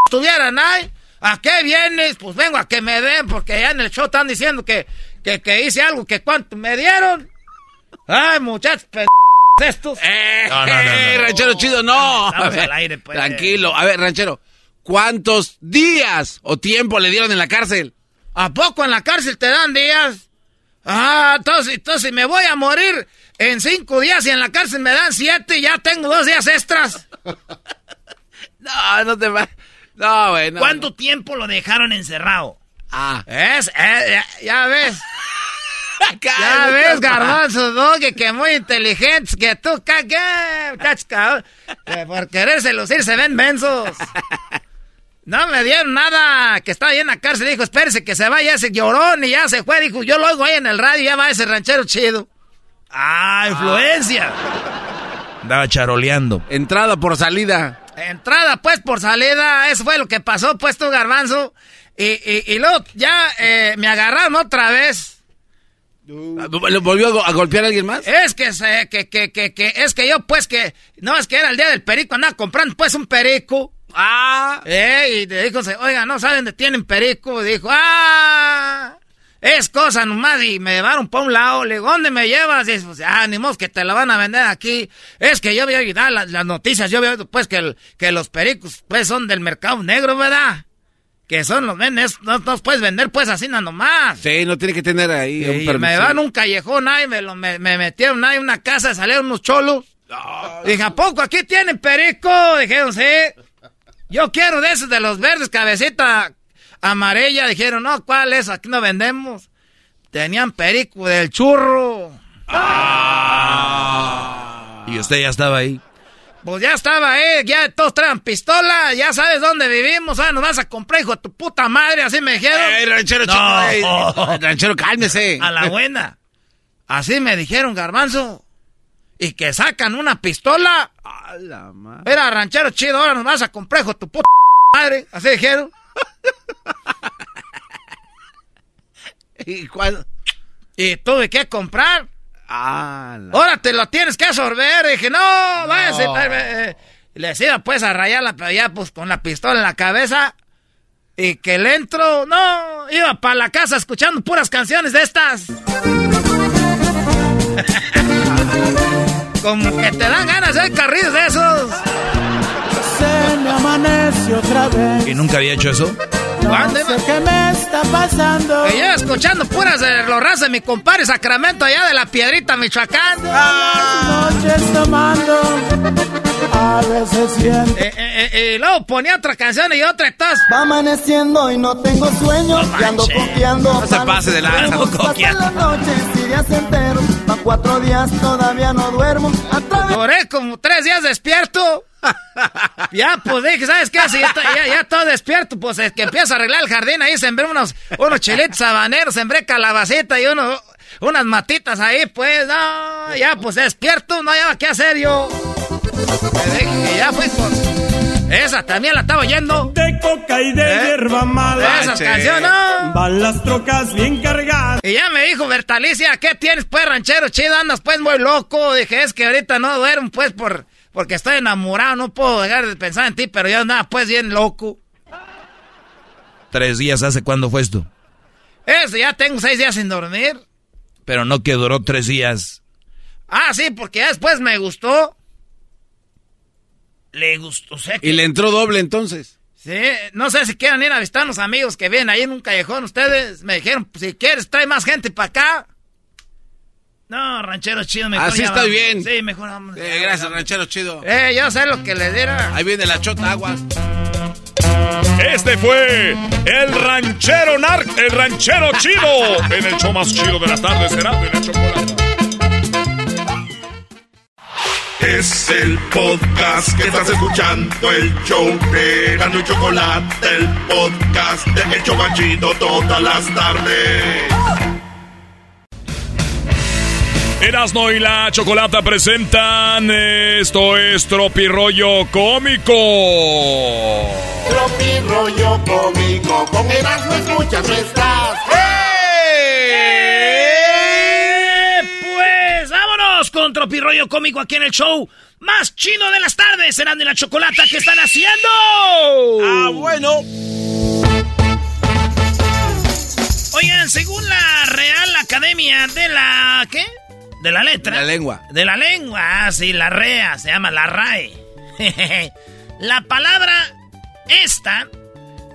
estuvieran ahí, ¿a qué vienes? Pues vengo a que me den, porque ya en el show están diciendo que, que, que hice algo, que cuánto me dieron. Ay, muchachos, p estos. Eh, No, no, no, no. eh, ranchero chido, no. Estamos A ver, al aire, pues. Tranquilo. A ver, ranchero, ¿cuántos días o tiempo le dieron en la cárcel? ¿A poco en la cárcel te dan días? Ah, entonces, entonces me voy a morir en cinco días y en la cárcel me dan siete y ya tengo dos días extras. *laughs* No, no te va. No, bueno. ¿Cuánto tiempo lo dejaron encerrado? Ah. Es, eh, ya, ya ves. *laughs* ya ves, garbanzo, ¿no? Que, que muy inteligentes, que tú, cagué, que por quererse lucir se ven mensos. No me dieron nada, que estaba ahí en la cárcel, dijo, espérese que se vaya ese llorón y ya se fue, dijo, yo lo oigo ahí en el radio, ya va ese ranchero chido. Ah, influencia. Andaba charoleando. Entrada por salida. Entrada, pues, por salida, eso fue lo que pasó, pues, tú, garbanzo. Y, y, y luego ya eh, me agarraron otra vez. ¿Le volvió a, golpear a alguien más? Es que, se, que, que, que, que, es que yo, pues, que, no, es que era el día del perico, andaba comprando, pues, un perico. Ah. Eh, y le dijo, oiga, ¿no saben dónde tienen perico? Dijo, ah, es cosa nomás. Y me llevaron para un lado. Le digo, ¿dónde me llevas? Y dice, pues, ah, ni modo que te la van a vender aquí. Es que yo había oído las, las noticias, yo había pues, que, que los pericos, pues, son del mercado negro, ¿verdad? Que son los vendes, no los puedes vender pues así nada nomás. Sí, no tiene que tener ahí un permiso. Me van un callejón ahí, me, lo, me, me metieron ahí en una casa, salieron unos cholos. Dije, ¿a poco aquí tienen perico? Dijeron, sí. Yo quiero de esos de los verdes, cabecita amarilla. Dijeron, no, ¿cuál es? Aquí no vendemos. Tenían perico del churro. Ah. Y usted ya estaba ahí. Pues ya estaba ahí, ya todos traen pistola, ya sabes dónde vivimos, ¿sabes? Nos vas a comprar, hijo de tu puta madre, así me dijeron. ¡Ey, ranchero, chico! *laughs* ranchero, cálmese! A la buena. Así me dijeron, garbanzo. Y que sacan una pistola. A la madre. Era ranchero chido, ahora nos vas a comprar, hijo de tu puta madre. Así dijeron. *laughs* ¿Y cuál? Y tuve que comprar. Ah, la... Ahora te lo tienes que absorber. dije, no, váyase. No. Eh, Les iba pues a rayarla, pero ya pues con la pistola en la cabeza. Y que le entro, no, iba para la casa escuchando puras canciones de estas. *laughs* Como que te dan ganas de carriles de esos. Se me amanece otra vez. ¿Y nunca había hecho eso? No sé qué me está pasando. Que yo escuchando puras de los ras de mi compadre Sacramento allá de la Piedrita, Michoacán. Ah. Noches tomando. A veces siento. Eh, eh, eh, y luego ponía otra canción y otra todas. Va amaneciendo y no tengo sueño. No y ando coqueando. No se pase de lanza. Pasan las noches y días enteros. Pa' cuatro días todavía no duermo. Duré como tres días despierto. *laughs* ya, pues dije, ¿sabes qué? Si ya, ya, ya todo despierto, pues es que empiezo a arreglar el jardín. Ahí sembré unos, unos chilitos habaneros, sembré calabacita y uno, unas matitas ahí, pues, no, ya, pues despierto, no había qué hacer yo. Y ya fui, pues. Esa también la estaba oyendo. De coca y de ¿Eh? hierba mala. Esas canciones, no. Van las trocas bien cargadas. Y ya me dijo Bertalicia, ¿qué tienes pues ranchero chido? Andas pues muy loco. Dije, es que ahorita no duermo pues por, porque estoy enamorado, no puedo dejar de pensar en ti, pero yo andaba pues bien loco. Tres días hace cuándo fue esto. Eso, ya tengo seis días sin dormir. Pero no que duró tres días. Ah, sí, porque ya después me gustó. Le gustó, o sea que- Y le entró doble entonces. Sí, no sé si quieran ir a visitar a unos amigos que vienen ahí en un callejón. Ustedes me dijeron, pues, si quieres, trae más gente para acá. No, ranchero chido, mejor Así estoy vamos. bien. Sí, mejor vamos. Eh, gracias, ranchero chido. Eh, yo sé lo que le diera. Ahí viene la chota aguas. Este fue el ranchero nar, el ranchero chido, en el show más chido de las tardes, será de la chocolate. Es el podcast que estás escuchando, el show de Gano y Chocolate, el podcast de El Chobachito todas las tardes. Erasno y la Chocolata presentan Esto es Tropirollo Cómico. Tropi rollo cómico, con Erasmo escuchas no estás. Tropirollo Cómico aquí en el show más chino de las tardes. Serán de la chocolata que están haciendo. Ah, bueno. Oigan, según la Real Academia de la. ¿Qué? De la letra. La lengua. De la lengua, ah, sí, la REA, se llama la RAE. *laughs* la palabra esta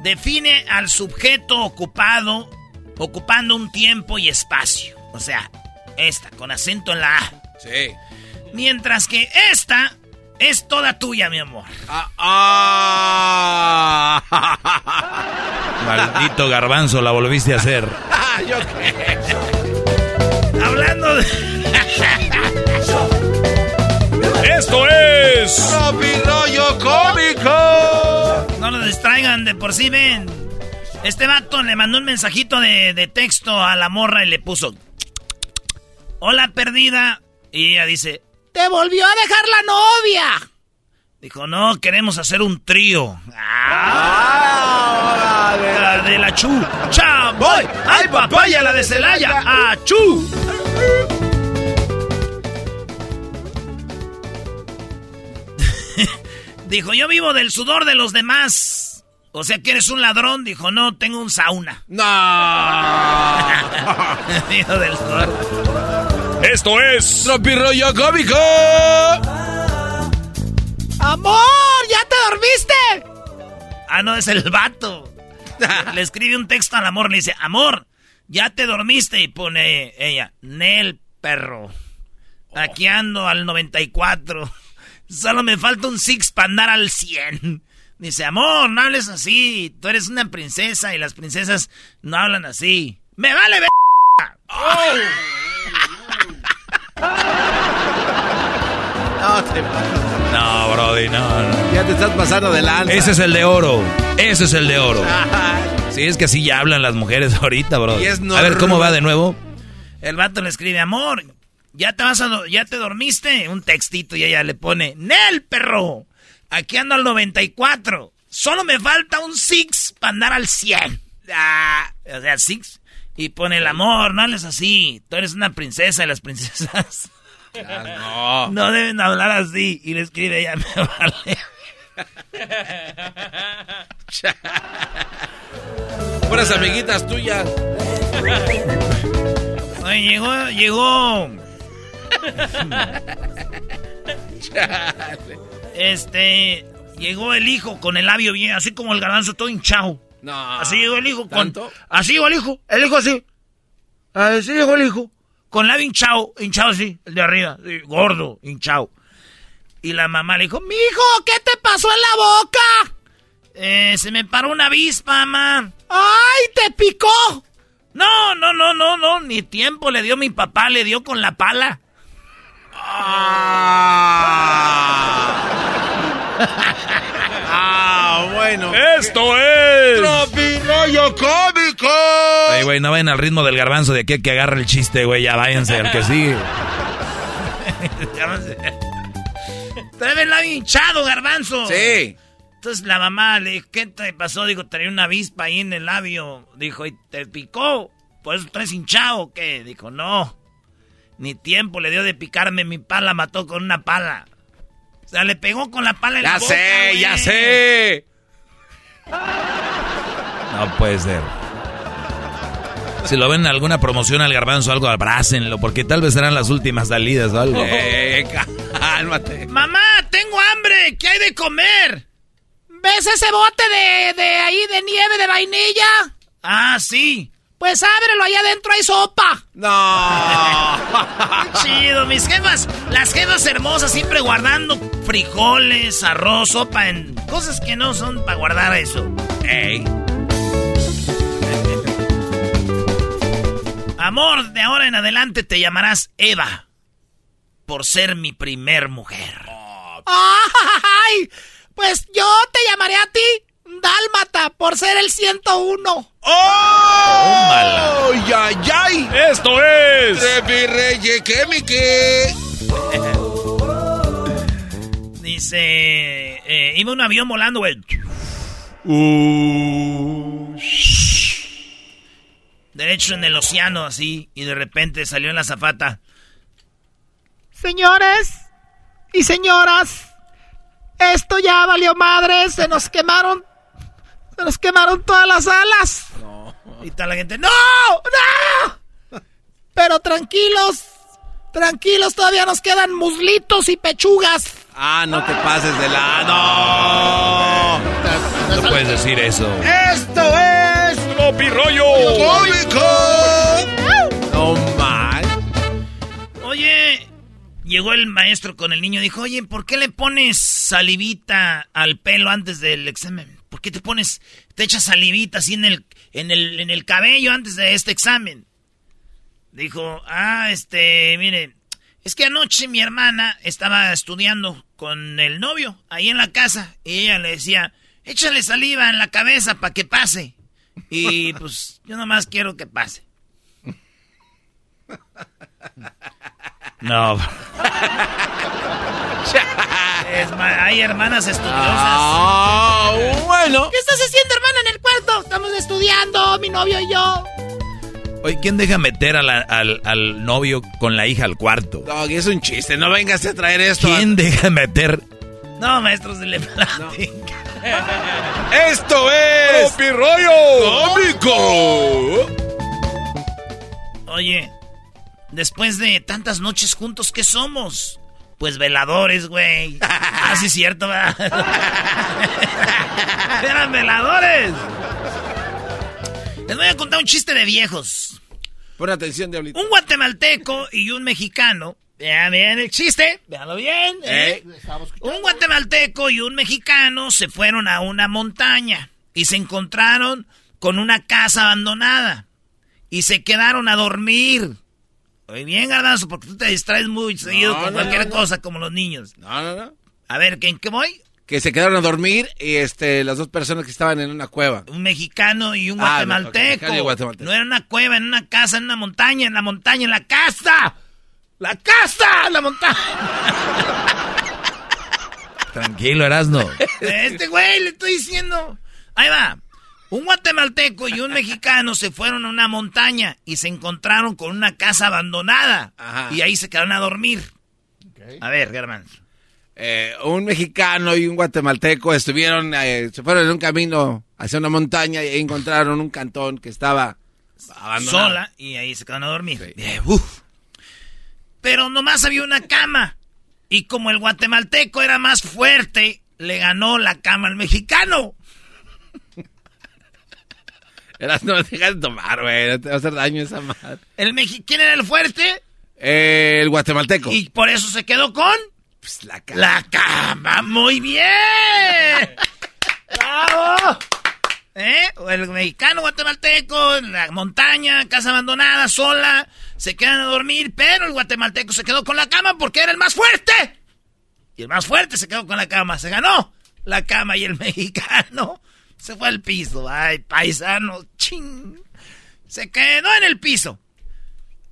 define al sujeto ocupado, ocupando un tiempo y espacio. O sea, esta, con acento en la A. Sí. Mientras que esta es toda tuya, mi amor. Ah, *laughs* Maldito garbanzo, la volviste a hacer. ¿Yo qué? Hablando de... *laughs* Esto es... ¡Tropi rollo cómico! No lo distraigan, de por sí ven. Este vato le mandó un mensajito de, de texto a la morra y le puso... Hola, perdida. Y ella dice... ¡Te volvió a dejar la novia! Dijo, no, queremos hacer un trío. ¡Ah! La de la chu. ¡Chamboy! ¡Ay, papaya, la de Celaya! ¡Achú! *laughs* Dijo, yo vivo del sudor de los demás. O sea que eres un ladrón. Dijo, no, tengo un sauna. ¡No! *laughs* vivo del sudor. Esto es... ¡Tropi rollo cómico! ¡Amor! ¿Ya te dormiste? Ah, no, es el vato. le escribe un texto al amor, le dice, amor, ya te dormiste. Y pone ella, Nel, perro. Aquí ando al 94. Solo me falta un six para andar al 100. Dice, amor, no hables así. Tú eres una princesa y las princesas no hablan así. ¡Me vale ver! No, te... No, Brody, no, no. Ya te estás pasando de lanza. Ese es el de oro. Ese es el de oro. *laughs* Sí, es que así ya hablan las mujeres *laughs* ahorita, bro. Y es A ver, ¿cómo va de nuevo? El vato le escribe, amor, ya te vas a, ya te dormiste. Un textito y ella le pone, Nel, perro. Aquí ando al 94. Solo me falta un six para andar al 100. Ah, o sea, six. Y pone el amor, no hables así. Tú eres una princesa y las princesas No. *laughs* no deben hablar así. Y le escribe ella, *laughs* me vale. *laughs* Puras amiguitas tuyas. Oye, llegó, llegó. Este, llegó el hijo con el labio bien, así como el garbanzo todo hinchado. No. Así llegó el hijo con. Así llegó el hijo, el hijo así. Así llegó el hijo. Con labio hinchado, hinchado así, el de arriba, gordo, hinchado. Y la mamá le dijo, mijo, ¿qué te pasó en la boca? Eh, se me paró una avispa, mamá. ¡Ay, te picó! No, no, no, no, no, ni tiempo le dio mi papá, le dio con la pala. Ah, *laughs* bueno. Esto es... ¡Tropi rollo cómico! Ay, güey, no vayan al ritmo del garbanzo de aquí que agarre el chiste, güey. Ya váyanse al que sigue. Trae el labio hinchado, garbanzo. Sí. Entonces la mamá le dijo, ¿qué te pasó? Dijo, traía una avispa ahí en el labio. Dijo, ¿y te picó? ¿Por eso traes hinchado o qué? Dijo, no. Ni tiempo le dio de picarme, mi pala mató con una pala. O sea, le pegó con la pala en Ya la boca, sé, güey. ya sé. No puede ser. Si lo ven en alguna promoción al garbanzo o algo, abrácenlo, porque tal vez serán las últimas salidas o algo. Eh, *laughs* cálmate. Mamá, tengo hambre. ¿Qué hay de comer? ¿Ves ese bote de, de ahí de nieve de vainilla? Ah, sí. Pues ábrelo, ahí adentro hay sopa. No. *laughs* Chido, mis jefas. Las jefas hermosas siempre guardando frijoles, arroz, sopa en cosas que no son para guardar eso. Ey. Amor, de ahora en adelante te llamarás Eva. Por ser mi primer mujer. ¡Ay! Pues yo te llamaré a ti Dálmata por ser el 101. ¡Oh! ¡Ay, ay, ay! Esto es... ¡Trepi reye que! Dice, eh, iba un avión volando, güey. Derecho en el océano, así, y de repente salió en la zafata. Señores y señoras, esto ya valió madre, se nos quemaron, nos quemaron todas las alas. Y tal la gente, ¡no! ¡No! Pero tranquilos, tranquilos, todavía nos quedan muslitos y pechugas. Ah, no te pases de la... ¡No! No puedes decir eso. ¡Esto es... ¡Tropi rollo! ¡Cómico! No mal. Oye, llegó el maestro con el niño y dijo, oye, ¿por qué le pones salivita al pelo antes del examen? ¿Por qué te pones, te echas salivita así en el, en el, en el cabello antes de este examen? Dijo, ah, este, mire, es que anoche mi hermana estaba estudiando con el novio ahí en la casa y ella le decía, échale saliva en la cabeza para que pase. Y *laughs* pues yo nomás quiero que pase. No. *laughs* hay hermanas estudiosas. Ah, bueno. ¿Qué estás haciendo, hermana, en el cuarto? Estamos estudiando, mi novio y yo. Oye, ¿quién deja meter al, novio con la hija al cuarto? No, es un chiste, no vengas a traer esto. ¿Quién deja meter? No, maestros de le *laughs* Esto es... ¡Copi rollo! ¡Cómico! Oye, después de tantas noches juntos, ¿qué somos? Pues veladores, güey. *laughs* ah, sí, cierto, ¿verdad? *laughs* Eran veladores. Les voy a contar un chiste de viejos. Pon atención, Diablito. Un guatemalteco y un mexicano. Vean bien el chiste. Veanlo bien. ¿eh? Un guatemalteco y un mexicano se fueron a una montaña y se encontraron con una casa abandonada. Y se quedaron a dormir. Oye, bien, Garbanzo, porque tú te distraes muy seguido con cualquier cosa como los niños. No, no, no. A ver, ¿en qué voy? que se quedaron a dormir y este las dos personas que estaban en una cueva. Un mexicano y un ah, guatemalteco. No era una cueva, en una casa, en una montaña, en la montaña, en la casa. La casa, la montaña. Tranquilo, Erasno. *laughs* Este güey le estoy diciendo. Ahí va. Un guatemalteco y un mexicano se fueron a una montaña y se encontraron con una casa abandonada. Y ahí se quedaron a dormir. A ver, Germán. Eh, un mexicano y un guatemalteco estuvieron, eh, se fueron en un camino hacia una montaña y encontraron un cantón que estaba abandonado. Sola y ahí se quedaron a dormir. Pero nomás había una cama y como el guatemalteco era más fuerte, le ganó la cama al mexicano. Eras, no dejas de tomar, güey, no te va a hacer daño esa madre. ¿El ¿Quién era el fuerte? Eh, el guatemalteco. Y por eso se quedó con... Pues, la cama. La cama, muy bien. *laughs* ¡Bravo! ¿Eh? El mexicano guatemalteco en la montaña, casa abandonada, sola, se quedan a dormir, pero el guatemalteco se quedó con la cama porque era el más fuerte. Y el más fuerte se quedó con la cama, se ganó la cama y el *laughs* mexicano se fue al piso. Ay, paisano, ching. Se quedó en el piso.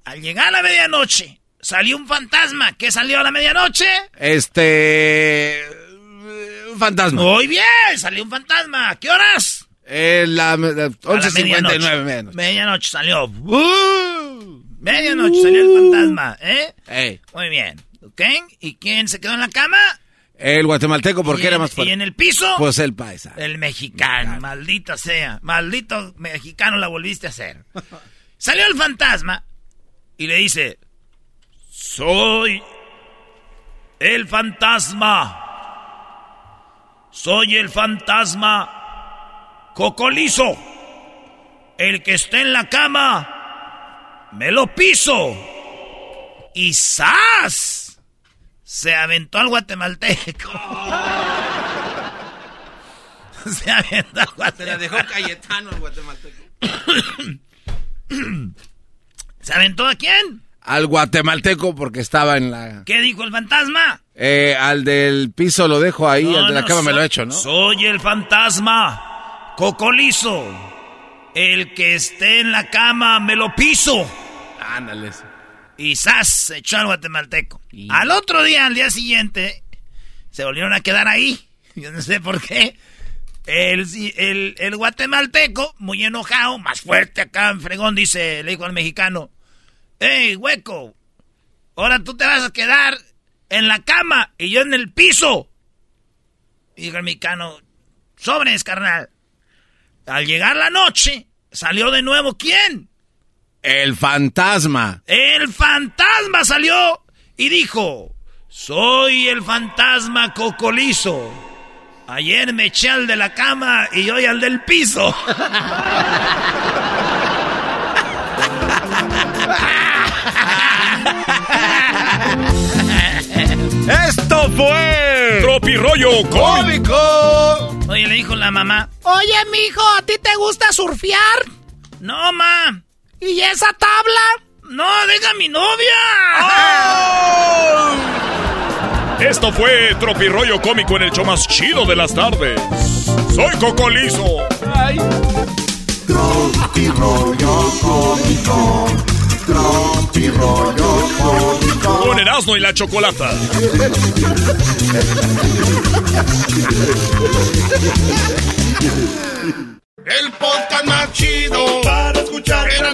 Al llegar a la medianoche, Salió un fantasma. ¿Qué salió a la medianoche? Este. Un fantasma. Muy bien, salió un fantasma. ¿Qué horas? Eh, la, 11.59 menos. Medianoche salió. medianoche salió el fantasma, ¿eh? Muy bien. ¿Ok? ¿Y quién se quedó en la cama? El guatemalteco, porque era más fuerte. ¿Y en el piso? Pues el paisa. El mexicano, maldita sea. Maldito mexicano la volviste a hacer. *laughs* Salió el fantasma y le dice, soy el fantasma. Soy el fantasma cocolizo. El que esté en la cama, me lo piso. Y ¡zas! Se aventó al guatemalteco. *laughs* Se aventó al guatemalteco. Se la dejó Cayetano al guatemalteco. *coughs* ¿Se aventó a quién? al guatemalteco porque estaba en la... ¿Qué dijo el fantasma? Eh, al del piso lo dejo ahí, al de la cama me lo echo, ¿no? Soy el fantasma, cocolizo. El que esté en la cama me lo piso. Ándales. Y ¡zas! se echó al guatemalteco. Al otro día, al día siguiente, se volvieron a quedar ahí. *laughs* Yo no sé por qué. El, el, el guatemalteco, muy enojado, más fuerte acá en fregón, dice, le dijo al mexicano, ¡Ey, hueco! Ahora tú te vas a quedar en la cama y yo en el piso. Y dijo el mexicano, sobres, carnal. Al llegar la noche, salió de nuevo ¿quién? El fantasma. El fantasma salió y dijo, soy el fantasma cocolizo. Ayer me eché al de la cama y hoy al del piso. Esto fue. Tropirollo cómico. Oye, le dijo la mamá. Oye, mijo, ¿a ti te gusta surfear? No, ma. ¿Y esa tabla? No, deja mi novia. Esto fue Tropirollo cómico en el show más chido de las tardes. Soy Cocolizo. Ay. Tropirollo cómico. Tropirollo cómico. Con Erasmo y la Chocolata. El podcast más chido para escuchar. Era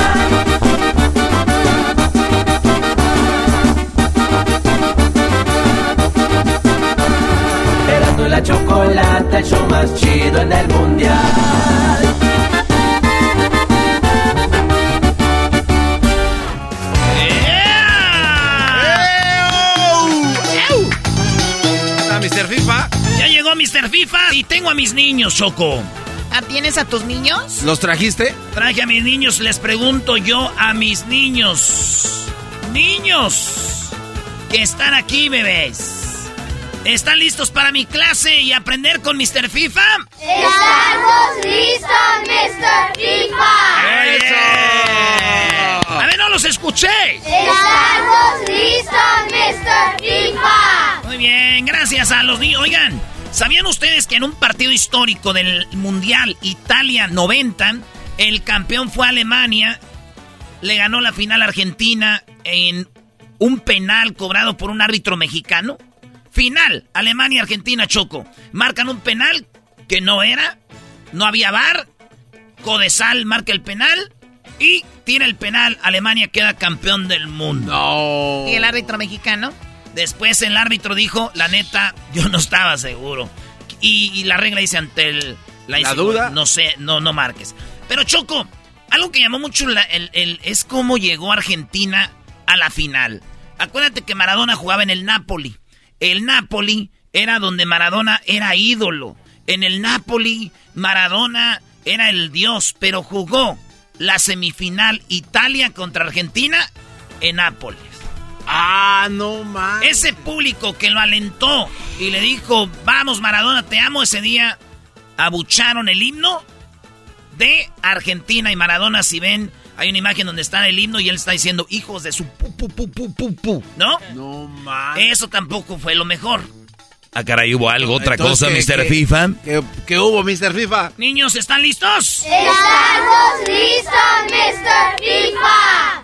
La chocolata, el show más chido en el mundial. ¿Está Mr. FIFA? Ya llegó Mr. FIFA y tengo a mis niños, Choco. ¿Ah, tienes a tus niños? ¿Los trajiste? Traje a mis niños, les pregunto yo a mis niños. Niños que están aquí, bebés. ¿Están listos para mi clase y aprender con Mr. FIFA? ¡Estamos listos, Mr. FIFA! ¡Eso! A ver, no los escuché. ¡Estamos listos, Mr. FIFA! Muy bien, gracias a los niños. Oigan, ¿sabían ustedes que en un partido histórico del Mundial Italia 90, el campeón fue Alemania, le ganó la final a Argentina en un penal cobrado por un árbitro mexicano? Final, Alemania-Argentina Choco. Marcan un penal que no era, no había bar, Codesal marca el penal y tira el penal, Alemania queda campeón del mundo. ¿Y el árbitro mexicano? Después el árbitro dijo, la neta, yo no estaba seguro. Y, y la regla dice ante el, ¿La duda? No sé, no, no marques. Pero Choco, algo que llamó mucho la- el, el- es cómo llegó Argentina a la final. Acuérdate que Maradona jugaba en el Napoli. El Napoli era donde Maradona era ídolo. En el Napoli, Maradona era el dios, pero jugó la semifinal Italia contra Argentina en Nápoles. Ah, no más. Ese público que lo alentó y le dijo, vamos Maradona, te amo ese día, abucharon el himno de Argentina y Maradona, si ven, hay una imagen donde está el himno y él está diciendo, hijos de su pu, pu, pu, pu, pu, pu", ¿no? No más. Eso tampoco fue lo mejor. Ah, caray, hubo algo, otra Entonces, cosa, ¿qué- Mr. qué- FIFA. ¿Qué, qué hubo, Mr. FIFA? Niños, ¿están listos? ¡Estamos listos, Mr. FIFA!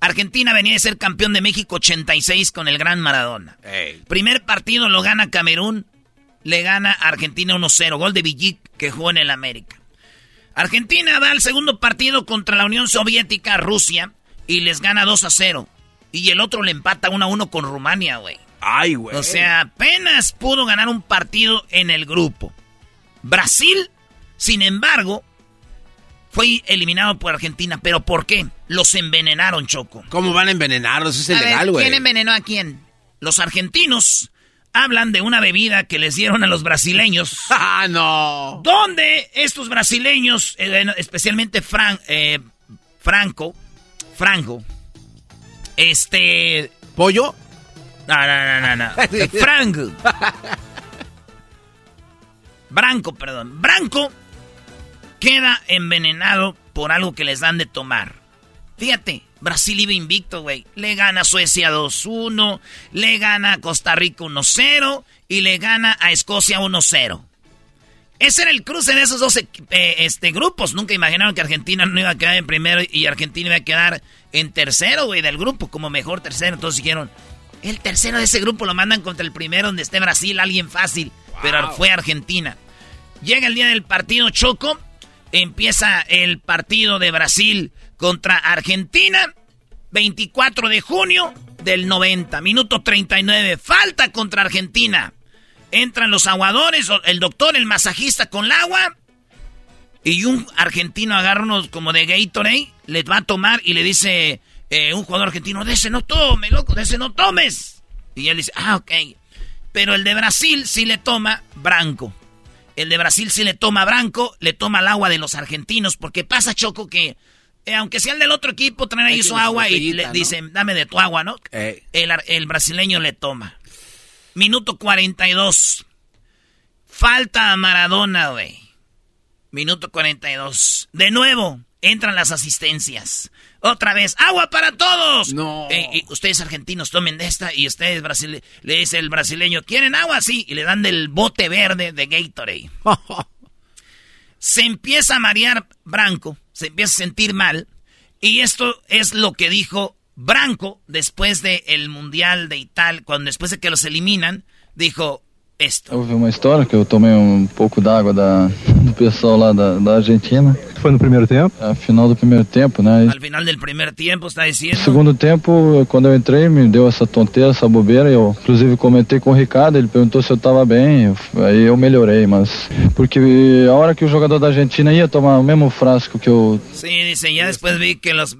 Argentina venía de ser campeón de México 86 con el gran Maradona. Primer partido lo gana Camerún, le gana Argentina 1-0, gol de Villic que jugó en el América. Argentina da el segundo partido contra la Unión Soviética, Rusia, y les gana 2-0. Y el otro le empata 1-1 con Rumania, güey. Ay, güey. O sea, apenas pudo ganar un partido en el grupo. Brasil, sin embargo, fue eliminado por Argentina. ¿Pero por qué? Los envenenaron, Choco. ¿Cómo van a envenenarlos? Es ilegal, güey. ¿Quién envenenó a quién? Los argentinos hablan de una bebida que les dieron a los brasileños. *laughs* ¡Ah, no! Donde estos brasileños, eh, especialmente Fran, eh, Franco, Franco, este... ¿Pollo? No, no, no, no, no. *laughs* Franco. *laughs* Branco, perdón. Branco queda envenenado por algo que les dan de tomar. Fíjate, Brasil iba invicto, güey. Le gana a Suecia 2-1, le gana a Costa Rica 1-0 y le gana a Escocia 1-0. Ese era el cruce de esos dos eh, este, grupos. Nunca imaginaron que Argentina no iba a quedar en primero y Argentina iba a quedar en tercero, güey, del grupo, como mejor tercero. Entonces dijeron, el tercero de ese grupo lo mandan contra el primero donde esté Brasil, alguien fácil. Pero fue Argentina. Llega el día del partido Choco, empieza el partido de Brasil contra Argentina, 24 de junio del 90, minuto 39, falta contra Argentina. Entran los aguadores, el doctor, el masajista con el agua, y un argentino agarra unos como de Gatorade, les va a tomar y le dice eh, un jugador argentino, de no tome, loco, de ese no tomes. Y él dice, ah, ok. Pero el de Brasil sí le toma Branco. El de Brasil sí le toma Branco, le toma el agua de los argentinos, porque pasa, Choco, que eh, aunque sea el del otro equipo, traen ahí su agua y le dicen, dame de tu agua, ¿no? El, el, brasileño le toma. Minuto 42. Falta a Maradona, güey. Minuto 42. De nuevo, entran las asistencias. Otra vez, agua para todos. No. Eh, ustedes argentinos tomen de esta y ustedes brasileños, le dice el brasileño, ¿quieren agua? Sí. Y le dan del bote verde de Gatorade. *laughs* se empieza a marear Branco, se empieza a sentir mal. Y esto es lo que dijo Branco después del Mundial de Italia, cuando después de que los eliminan, dijo, esto. Houve uma história que eu tomei um pouco d'água da, do pessoal lá da, da Argentina. Foi no primeiro tempo? A final do primeiro tempo, né? Al final del primer tiempo, está diciendo. No segundo tempo, quando eu entrei, me deu essa tonteira, essa bobeira. Eu, inclusive, comentei com o Ricardo, ele perguntou se eu estava bem. Eu, aí eu melhorei, mas. Porque a hora que o jogador da Argentina ia tomar o mesmo frasco que eu. Sí, dice, ya después vi que los,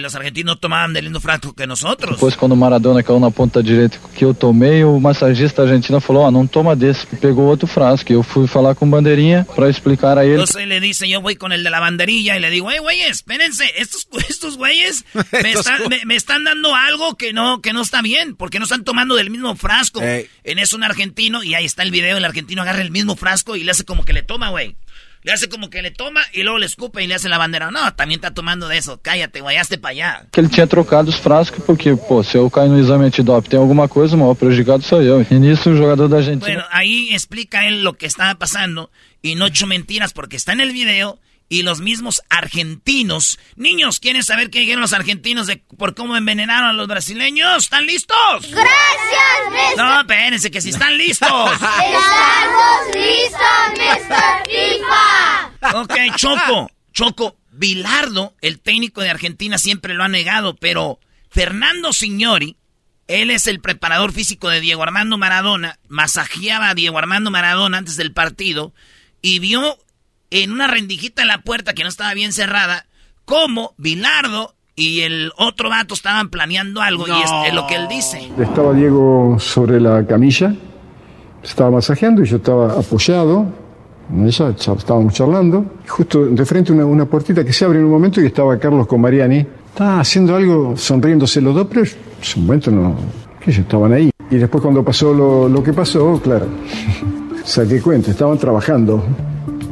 los argentinos tomaban del mismo frasco que nosotros. Depois, quando o Maradona caiu na ponta direita que eu tomei, o massagista argentino falou: Ó, oh, não toma desse. Pegou outro frasco. Eu fui falar com o bandeirinha para explicar a ele. Entonces le dice, yo voy con el de la banderilla y le digo, hey, güeyes, espérense, estos, *laughs* estos güeyes *laughs* me, están, me, me, están dando algo que no, que no está bien, porque no están tomando del mismo frasco. En eso un argentino, y ahí está el video, el argentino agarra el mismo frasco y le hace como que le toma, güey. Le hace como que le toma y luego le escupe y le hace la bandera. No, también está tomando de eso. Cállate, guayaste para allá. Que ele tinha trocado os frascos porque, pô, se eu cair no exame antidoping tem alguma coisa, o maior prejudicado sou eu. E nisso o jogador da Argentina... Bueno, ahí explica él lo que estaba pasando y no echo mentiras porque está en el video y los mismos argentinos. Niños, ¿quieren saber qué dijeron los argentinos de por cómo envenenaron a los brasileños? ¿Están listos? Gracias, Mr. No, espérense, que si están listos. *laughs* Estamos listos, Mr. FIFA. Ok, Choco, Choco, Bilardo, el técnico de Argentina, siempre lo ha negado, pero Fernando Signori, él es el preparador físico de Diego Armando Maradona, masajeaba a Diego Armando Maradona antes del partido y vio en una rendijita en la puerta que no estaba bien cerrada, como Bilardo y el otro vato estaban planeando algo y es, lo que él dice. Estaba Diego sobre la camilla, estaba masajeando y yo estaba apoyado. Ella, estábamos charlando, justo de frente una, una puertita que se abre en un momento y estaba Carlos con Mariani. Estaba haciendo algo, sonriéndose los dos, pero en un momento no, que estaban ahí. Y después cuando pasó lo, lo que pasó, claro, *laughs* saqué cuenta, estaban trabajando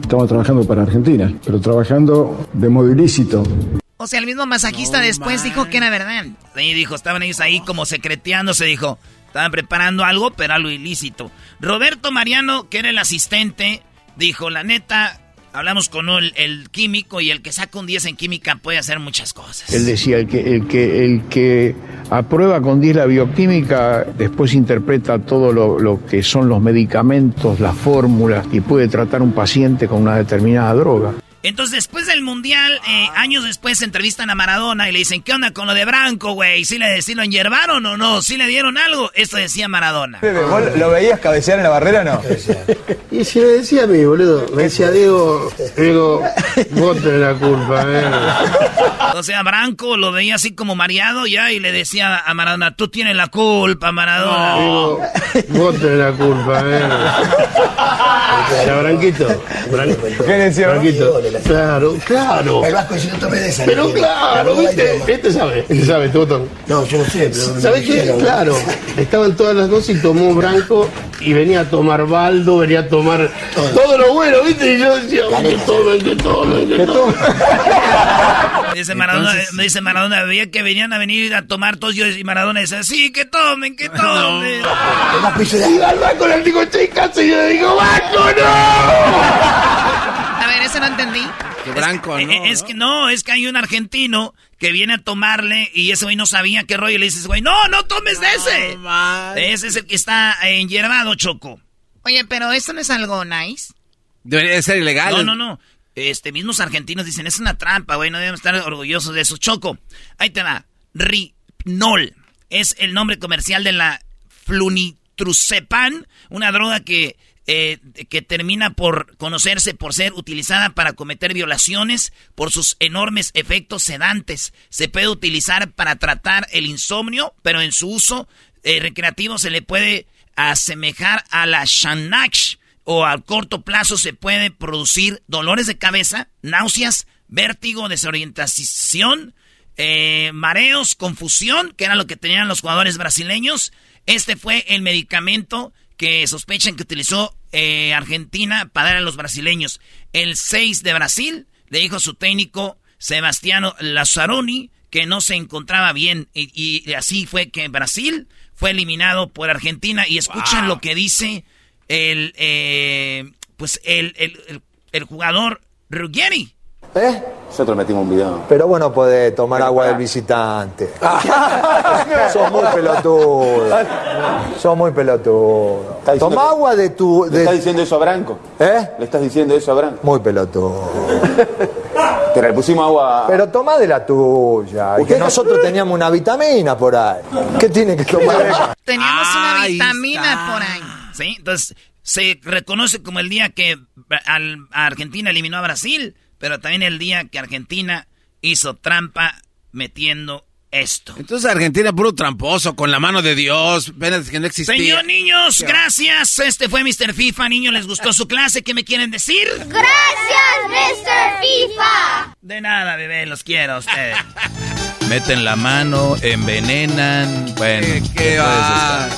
estaba trabajando para Argentina, pero trabajando de modo ilícito. O sea, el mismo masajista no, después man. dijo que era verdad. Y dijo, estaban ellos ahí como secreteándose, dijo, estaban preparando algo, pero algo ilícito. Roberto Mariano, que era el asistente, dijo, la neta, hablamos con el, el, químico y el que saca un 10 en química puede hacer muchas cosas. Él decía, el que, el que, el que aprueba con 10 la bioquímica, después interpreta todo lo, lo, que son los medicamentos, las fórmulas y puede tratar un paciente con una determinada droga. Entonces, después del Mundial, eh, años después, entrevistan a Maradona y le dicen, ¿qué onda con lo de Branco, güey? ¿Sí, le, ¿Sí lo enyerbaron o no? ¿Sí le dieron algo? Esto decía Maradona. ¿Vos lo veías cabecear en la barrera o no? Y si me decía a mí, boludo, me decía Diego, Diego, vos tenés la culpa, eh. O sea, Branco lo veía así como mareado ya y le decía a Maradona, tú tienes la culpa, Maradona. Diego, *laughs* vos tenés la culpa, eh. Era Branquito. ¿Qué decía? Branquito. Claro, claro. El Vasco si no tomé de esa. Pero claro, ¿viste? Este sabe, este sabe, tú, Tom. No, yo no sé, pero... ¿Sabes qué? Claro, estaban todas las dos y tomó Branco y venía a tomar Baldo, venía a tomar todo, lo bueno, ¿viste? Y yo decía, que tomen, que tomen, que tomen. *laughs* Dice Maradona, me dice Maradona, veía que venían a venir a tomar todos yo y Maradona dice, sí, que tomen, que *laughs* tomen. Y al Vasco le digo, chicas, y yo le digo, Vasco, no. A ver, eso no entendí. Que Branco, Eh, ¿no? Es que no, es que hay un argentino que viene a tomarle y ese güey no sabía qué rollo. Y le dices, güey, no, no tomes de ese. Ese es el que está enyerbado, Choco. Oye, pero esto no es algo nice. Debería ser ilegal. No, no, no. Este, mismos argentinos dicen, es una trampa, güey, no debemos estar orgullosos de eso. Choco, ahí te va. Rinol es el nombre comercial de la flunitruzepan, una droga que, eh, que termina por conocerse por ser utilizada para cometer violaciones por sus enormes efectos sedantes. Se puede utilizar para tratar el insomnio, pero en su uso eh, recreativo se le puede asemejar a la Xanax o a corto plazo se puede producir dolores de cabeza, náuseas, vértigo, desorientación, eh, mareos, confusión, que era lo que tenían los jugadores brasileños. Este fue el medicamento que sospechan que utilizó eh, Argentina para dar a los brasileños. El 6 de Brasil le dijo a su técnico Sebastiano Lazzaroni que no se encontraba bien y, y así fue que Brasil fue eliminado por Argentina y escuchan lo que dice el eh, pues el, el, el, el jugador Ruggeri. ¿Eh? Nosotros metimos un video. Pero vos no podés tomar agua del visitante. *laughs* Sos muy pelotudo. Sos muy pelotudo. Toma agua de tu. ¿Le De... estás diciendo eso a Branco? ¿Eh? ¿Le estás diciendo eso a Branco? Muy pelotudo. *laughs* Te le pusimos agua. Pero toma de la tuya. Y que nosotros teníamos una vitamina por ahí. ¿Qué tiene que tomar? *laughs* Teníamos una vitamina por ahí. Sí, entonces se reconoce como el día que al- a Argentina eliminó a Brasil, pero también el día que Argentina hizo trampa metiendo esto. Entonces Argentina puro tramposo, con la mano de Dios, apenas que no existía. Señor niños, ¿Qué? gracias. Este fue Mr. FIFA. Niños, ¿les gustó su clase? ¿Qué me quieren decir? Gracias, Mr. FIFA. De nada, bebé, los quiero a ustedes. *laughs* Meten la mano, envenenan. Bueno, qué puedes va?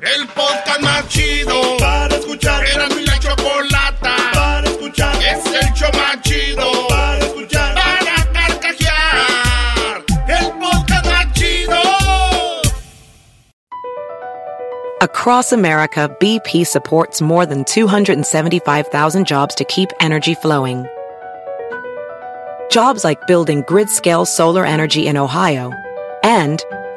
Estar. El podcast más chido para escuchar. Era mi la chocolata para escuchar. Es el show más chido para escuchar. Para carcajear. El podcast más chido. Across America, BP supports more than 275,000 jobs to keep energy flowing. Jobs like building grid scale solar energy in Ohio and